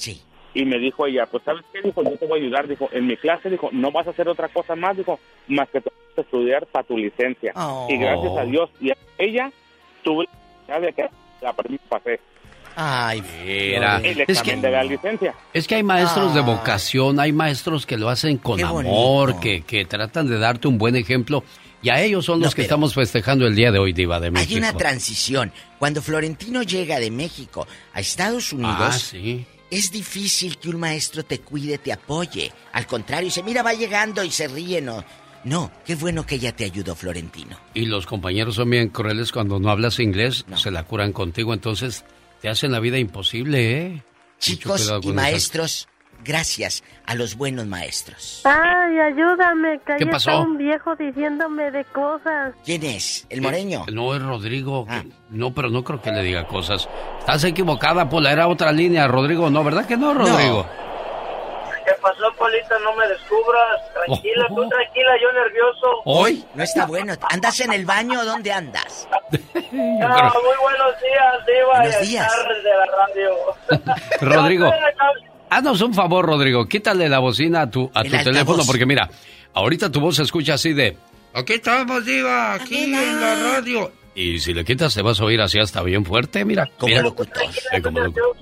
Speaker 53: Y me dijo ella, pues ¿sabes qué? Dijo, yo te voy a ayudar. Dijo, en mi clase, dijo, no vas a hacer otra cosa más, dijo, más que te vas a estudiar para tu licencia.
Speaker 40: Oh.
Speaker 53: Y gracias a Dios, y a ella tuve la de que la pasé.
Speaker 40: Ay,
Speaker 3: Mira,
Speaker 53: el
Speaker 3: es que,
Speaker 53: de la licencia.
Speaker 3: es que hay maestros de
Speaker 53: Ah.
Speaker 3: vocación, hay maestros que lo hacen con
Speaker 40: Qué
Speaker 3: amor,
Speaker 40: bonito.
Speaker 3: que, que tratan de darte un buen ejemplo. Y a ellos son
Speaker 40: No,
Speaker 3: los que estamos festejando el día de hoy, Diva de
Speaker 40: Hay
Speaker 3: México.
Speaker 40: una transición. Cuando Florentino llega de México a Estados Unidos,
Speaker 3: Ah, sí.
Speaker 40: Es difícil que un maestro te cuide, te apoye. Al contrario, dice, mira, va llegando y se ríe, no. No, qué bueno que ella te ayudó, Florentino.
Speaker 3: Y los compañeros son bien crueles cuando no hablas inglés, se la curan contigo, entonces te hacen la vida imposible, ¿eh?
Speaker 40: Chicos y maestros, gracias a los buenos maestros.
Speaker 38: Ay, ayúdame, que ahí
Speaker 3: ¿Qué
Speaker 38: está
Speaker 3: pasó?
Speaker 38: un viejo diciéndome de cosas.
Speaker 40: ¿Quién es? ¿El moreño? Ah.
Speaker 3: No, es Rodrigo. que- No, pero no creo que le diga cosas. Estás equivocada, Pola, era otra línea, Rodrigo. No, ¿verdad que no, Rodrigo?
Speaker 52: ¿Qué pasó, Polita? No me descubras. Tranquila, tú tranquila, yo nervioso.
Speaker 3: ¿Hoy?
Speaker 40: No está bueno. ¿Andas en el baño o dónde andas?
Speaker 52: No, muy buenos días, Diva.
Speaker 40: Buenos
Speaker 52: y
Speaker 40: días.
Speaker 52: tardes de la radio.
Speaker 3: Rodrigo, Haznos un favor, Rodrigo. Quítale la bocina a tu, a tu
Speaker 52: El
Speaker 3: teléfono, porque mira, ahorita tu voz se escucha así de... Aquí estamos, Diva, aquí en la radio. Y si le quitas, te vas a oír así hasta bien fuerte, mira.
Speaker 40: Como
Speaker 3: mira.
Speaker 40: locutor.
Speaker 3: Eh, como locutor.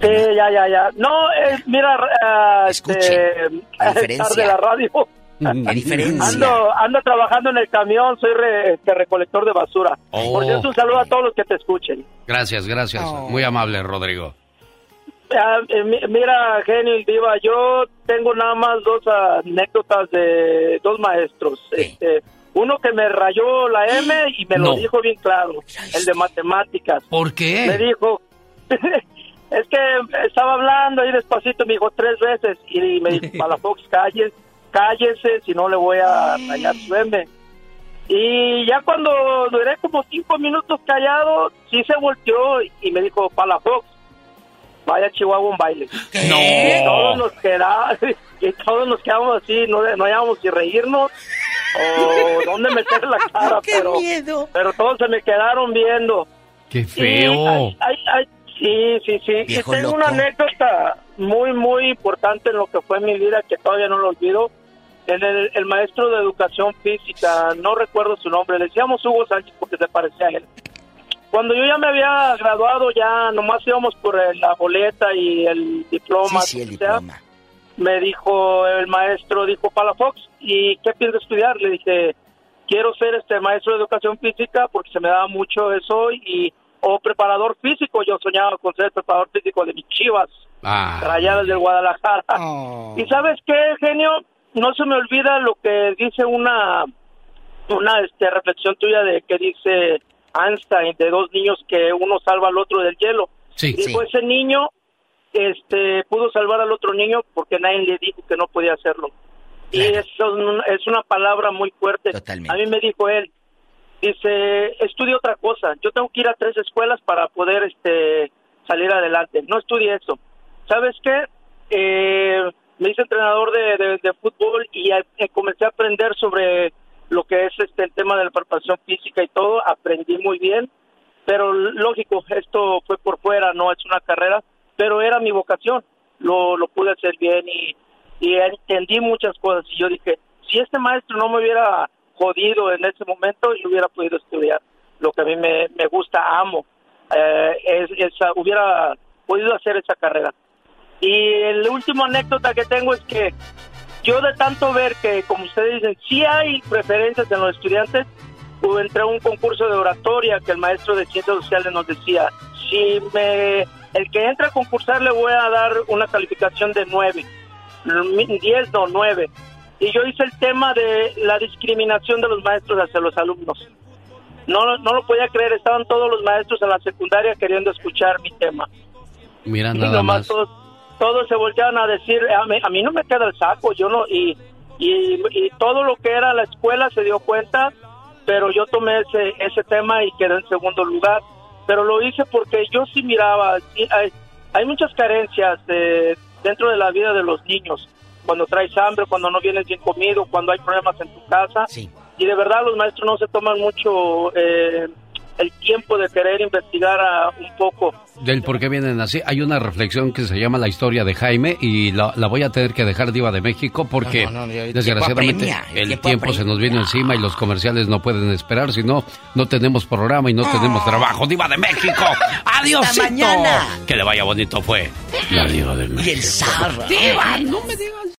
Speaker 52: Sí, ya, ya, ya. No, eh, mira, eh, este,
Speaker 40: la diferencia.
Speaker 52: estar de la radio.
Speaker 40: ¿Qué diferencia?
Speaker 52: Ando, ando trabajando en el camión, soy re- este, recolector de basura.
Speaker 3: Oh.
Speaker 52: Por cierto, un saludo a todos los que te escuchen.
Speaker 3: Gracias, gracias. Muy amable, Rodrigo.
Speaker 52: Ah, eh, mi- mira, Genio y Diva, yo tengo nada más dos anécdotas de dos maestros. Este, uno que me rayó la M y me
Speaker 3: No.
Speaker 52: lo dijo bien claro, el de matemáticas.
Speaker 3: ¿Por qué?
Speaker 52: Me dijo, es que estaba hablando ahí despacito, me dijo tres veces y me dijo, Palafox, cállese, cállese, si no le voy a rayar su M. Y ya cuando duré como cinco minutos callado, sí se volteó y me dijo, Palafox, vaya a Chihuahua un baile.
Speaker 3: No.
Speaker 52: Y todos nos quedamos, y todos nos quedamos así, no, no hallábamos si reírnos o dónde meter la cara, pero, pero todos se me quedaron viendo.
Speaker 3: ¡Qué
Speaker 52: Y
Speaker 3: feo!
Speaker 52: hay- hay- hay- sí, sí, sí.
Speaker 3: Viejo
Speaker 52: y tengo
Speaker 3: loco.
Speaker 52: una anécdota muy, muy importante en lo que fue mi vida que todavía no lo olvido. En el, el maestro de educación física, no recuerdo su nombre, le decíamos Hugo Sánchez porque se parecía a él. Cuando yo ya me había graduado, ya nomás íbamos por la boleta y el diploma.
Speaker 40: Sí, sí, el
Speaker 52: o sea,
Speaker 40: diploma.
Speaker 52: me dijo el maestro, dijo Palafox, ¿y qué piensas estudiar? Le dije, quiero ser este maestro de educación física porque se me daba mucho eso y o preparador físico. Yo soñaba con ser preparador físico de mis chivas,
Speaker 3: Ah,
Speaker 52: rayadas del Guadalajara. Y sabes qué, genio, no se me olvida lo que dice una una este, reflexión tuya de que dice Einstein de dos niños que uno salva al otro del hielo.
Speaker 3: Sí.
Speaker 52: Dijo ese niño este pudo salvar al otro niño porque nadie le dijo que no podía hacerlo. Y eso es un- es una palabra muy fuerte. A mí me dijo él, dice, estudia otra cosa. Yo tengo que ir a tres escuelas para poder este salir adelante. No estudie eso. ¿Sabes qué? Eh, me hice entrenador de, de- de fútbol y eh, comencé a aprender sobre lo que es este el tema de la preparación física y todo. Aprendí muy bien, pero lógico, esto fue por fuera, no es una carrera, pero era mi vocación. Lo, lo pude hacer bien y, y entendí muchas cosas. Y yo dije, si este maestro no me hubiera jodido en ese momento, yo hubiera podido estudiar lo que a mí me, me gusta, amo. Eh, es, esa, hubiera podido hacer esa carrera. Y el último anécdota que tengo es que yo de tanto ver que, como ustedes dicen, sí hay preferencias en los estudiantes, pues, entré a un concurso de oratoria que el maestro de ciencias sociales nos decía, si me, el que entra a concursar le voy a dar una calificación de 9, 10 no, 9. Y yo hice el tema de la discriminación de los maestros hacia los alumnos. No, no lo podía creer, estaban todos los maestros en la secundaria queriendo escuchar mi tema.
Speaker 3: mira
Speaker 52: Y
Speaker 3: nada más.
Speaker 52: Todos, todos se volteaban a decir, a mí, a mí no me queda el saco, yo no, y, y, y todo lo que era la escuela se dio cuenta, pero yo tomé ese, ese tema y quedé en segundo lugar. Pero lo hice porque yo sí miraba, sí, hay, hay muchas carencias de- dentro de la vida de los niños. Cuando traes hambre, cuando no vienes bien comido, cuando hay problemas en tu casa. Y de verdad los maestros no se toman mucho eh, el tiempo de querer investigar a- un poco.
Speaker 3: Del por qué vienen así. Hay una reflexión que se llama La historia de Jaime y la, la voy a tener que dejar diva de México porque
Speaker 40: No, no, no, el
Speaker 3: desgraciadamente
Speaker 40: tiempo apremia, el
Speaker 3: el
Speaker 40: tiempo
Speaker 3: tiempo se nos vino encima y los comerciales no pueden esperar, si no, no tenemos programa y no tenemos trabajo. Diva de México. Adiós.
Speaker 40: Mañana.
Speaker 3: Que le vaya bonito fue. La diva de México.
Speaker 40: Y el zar.
Speaker 3: Diva, no me digas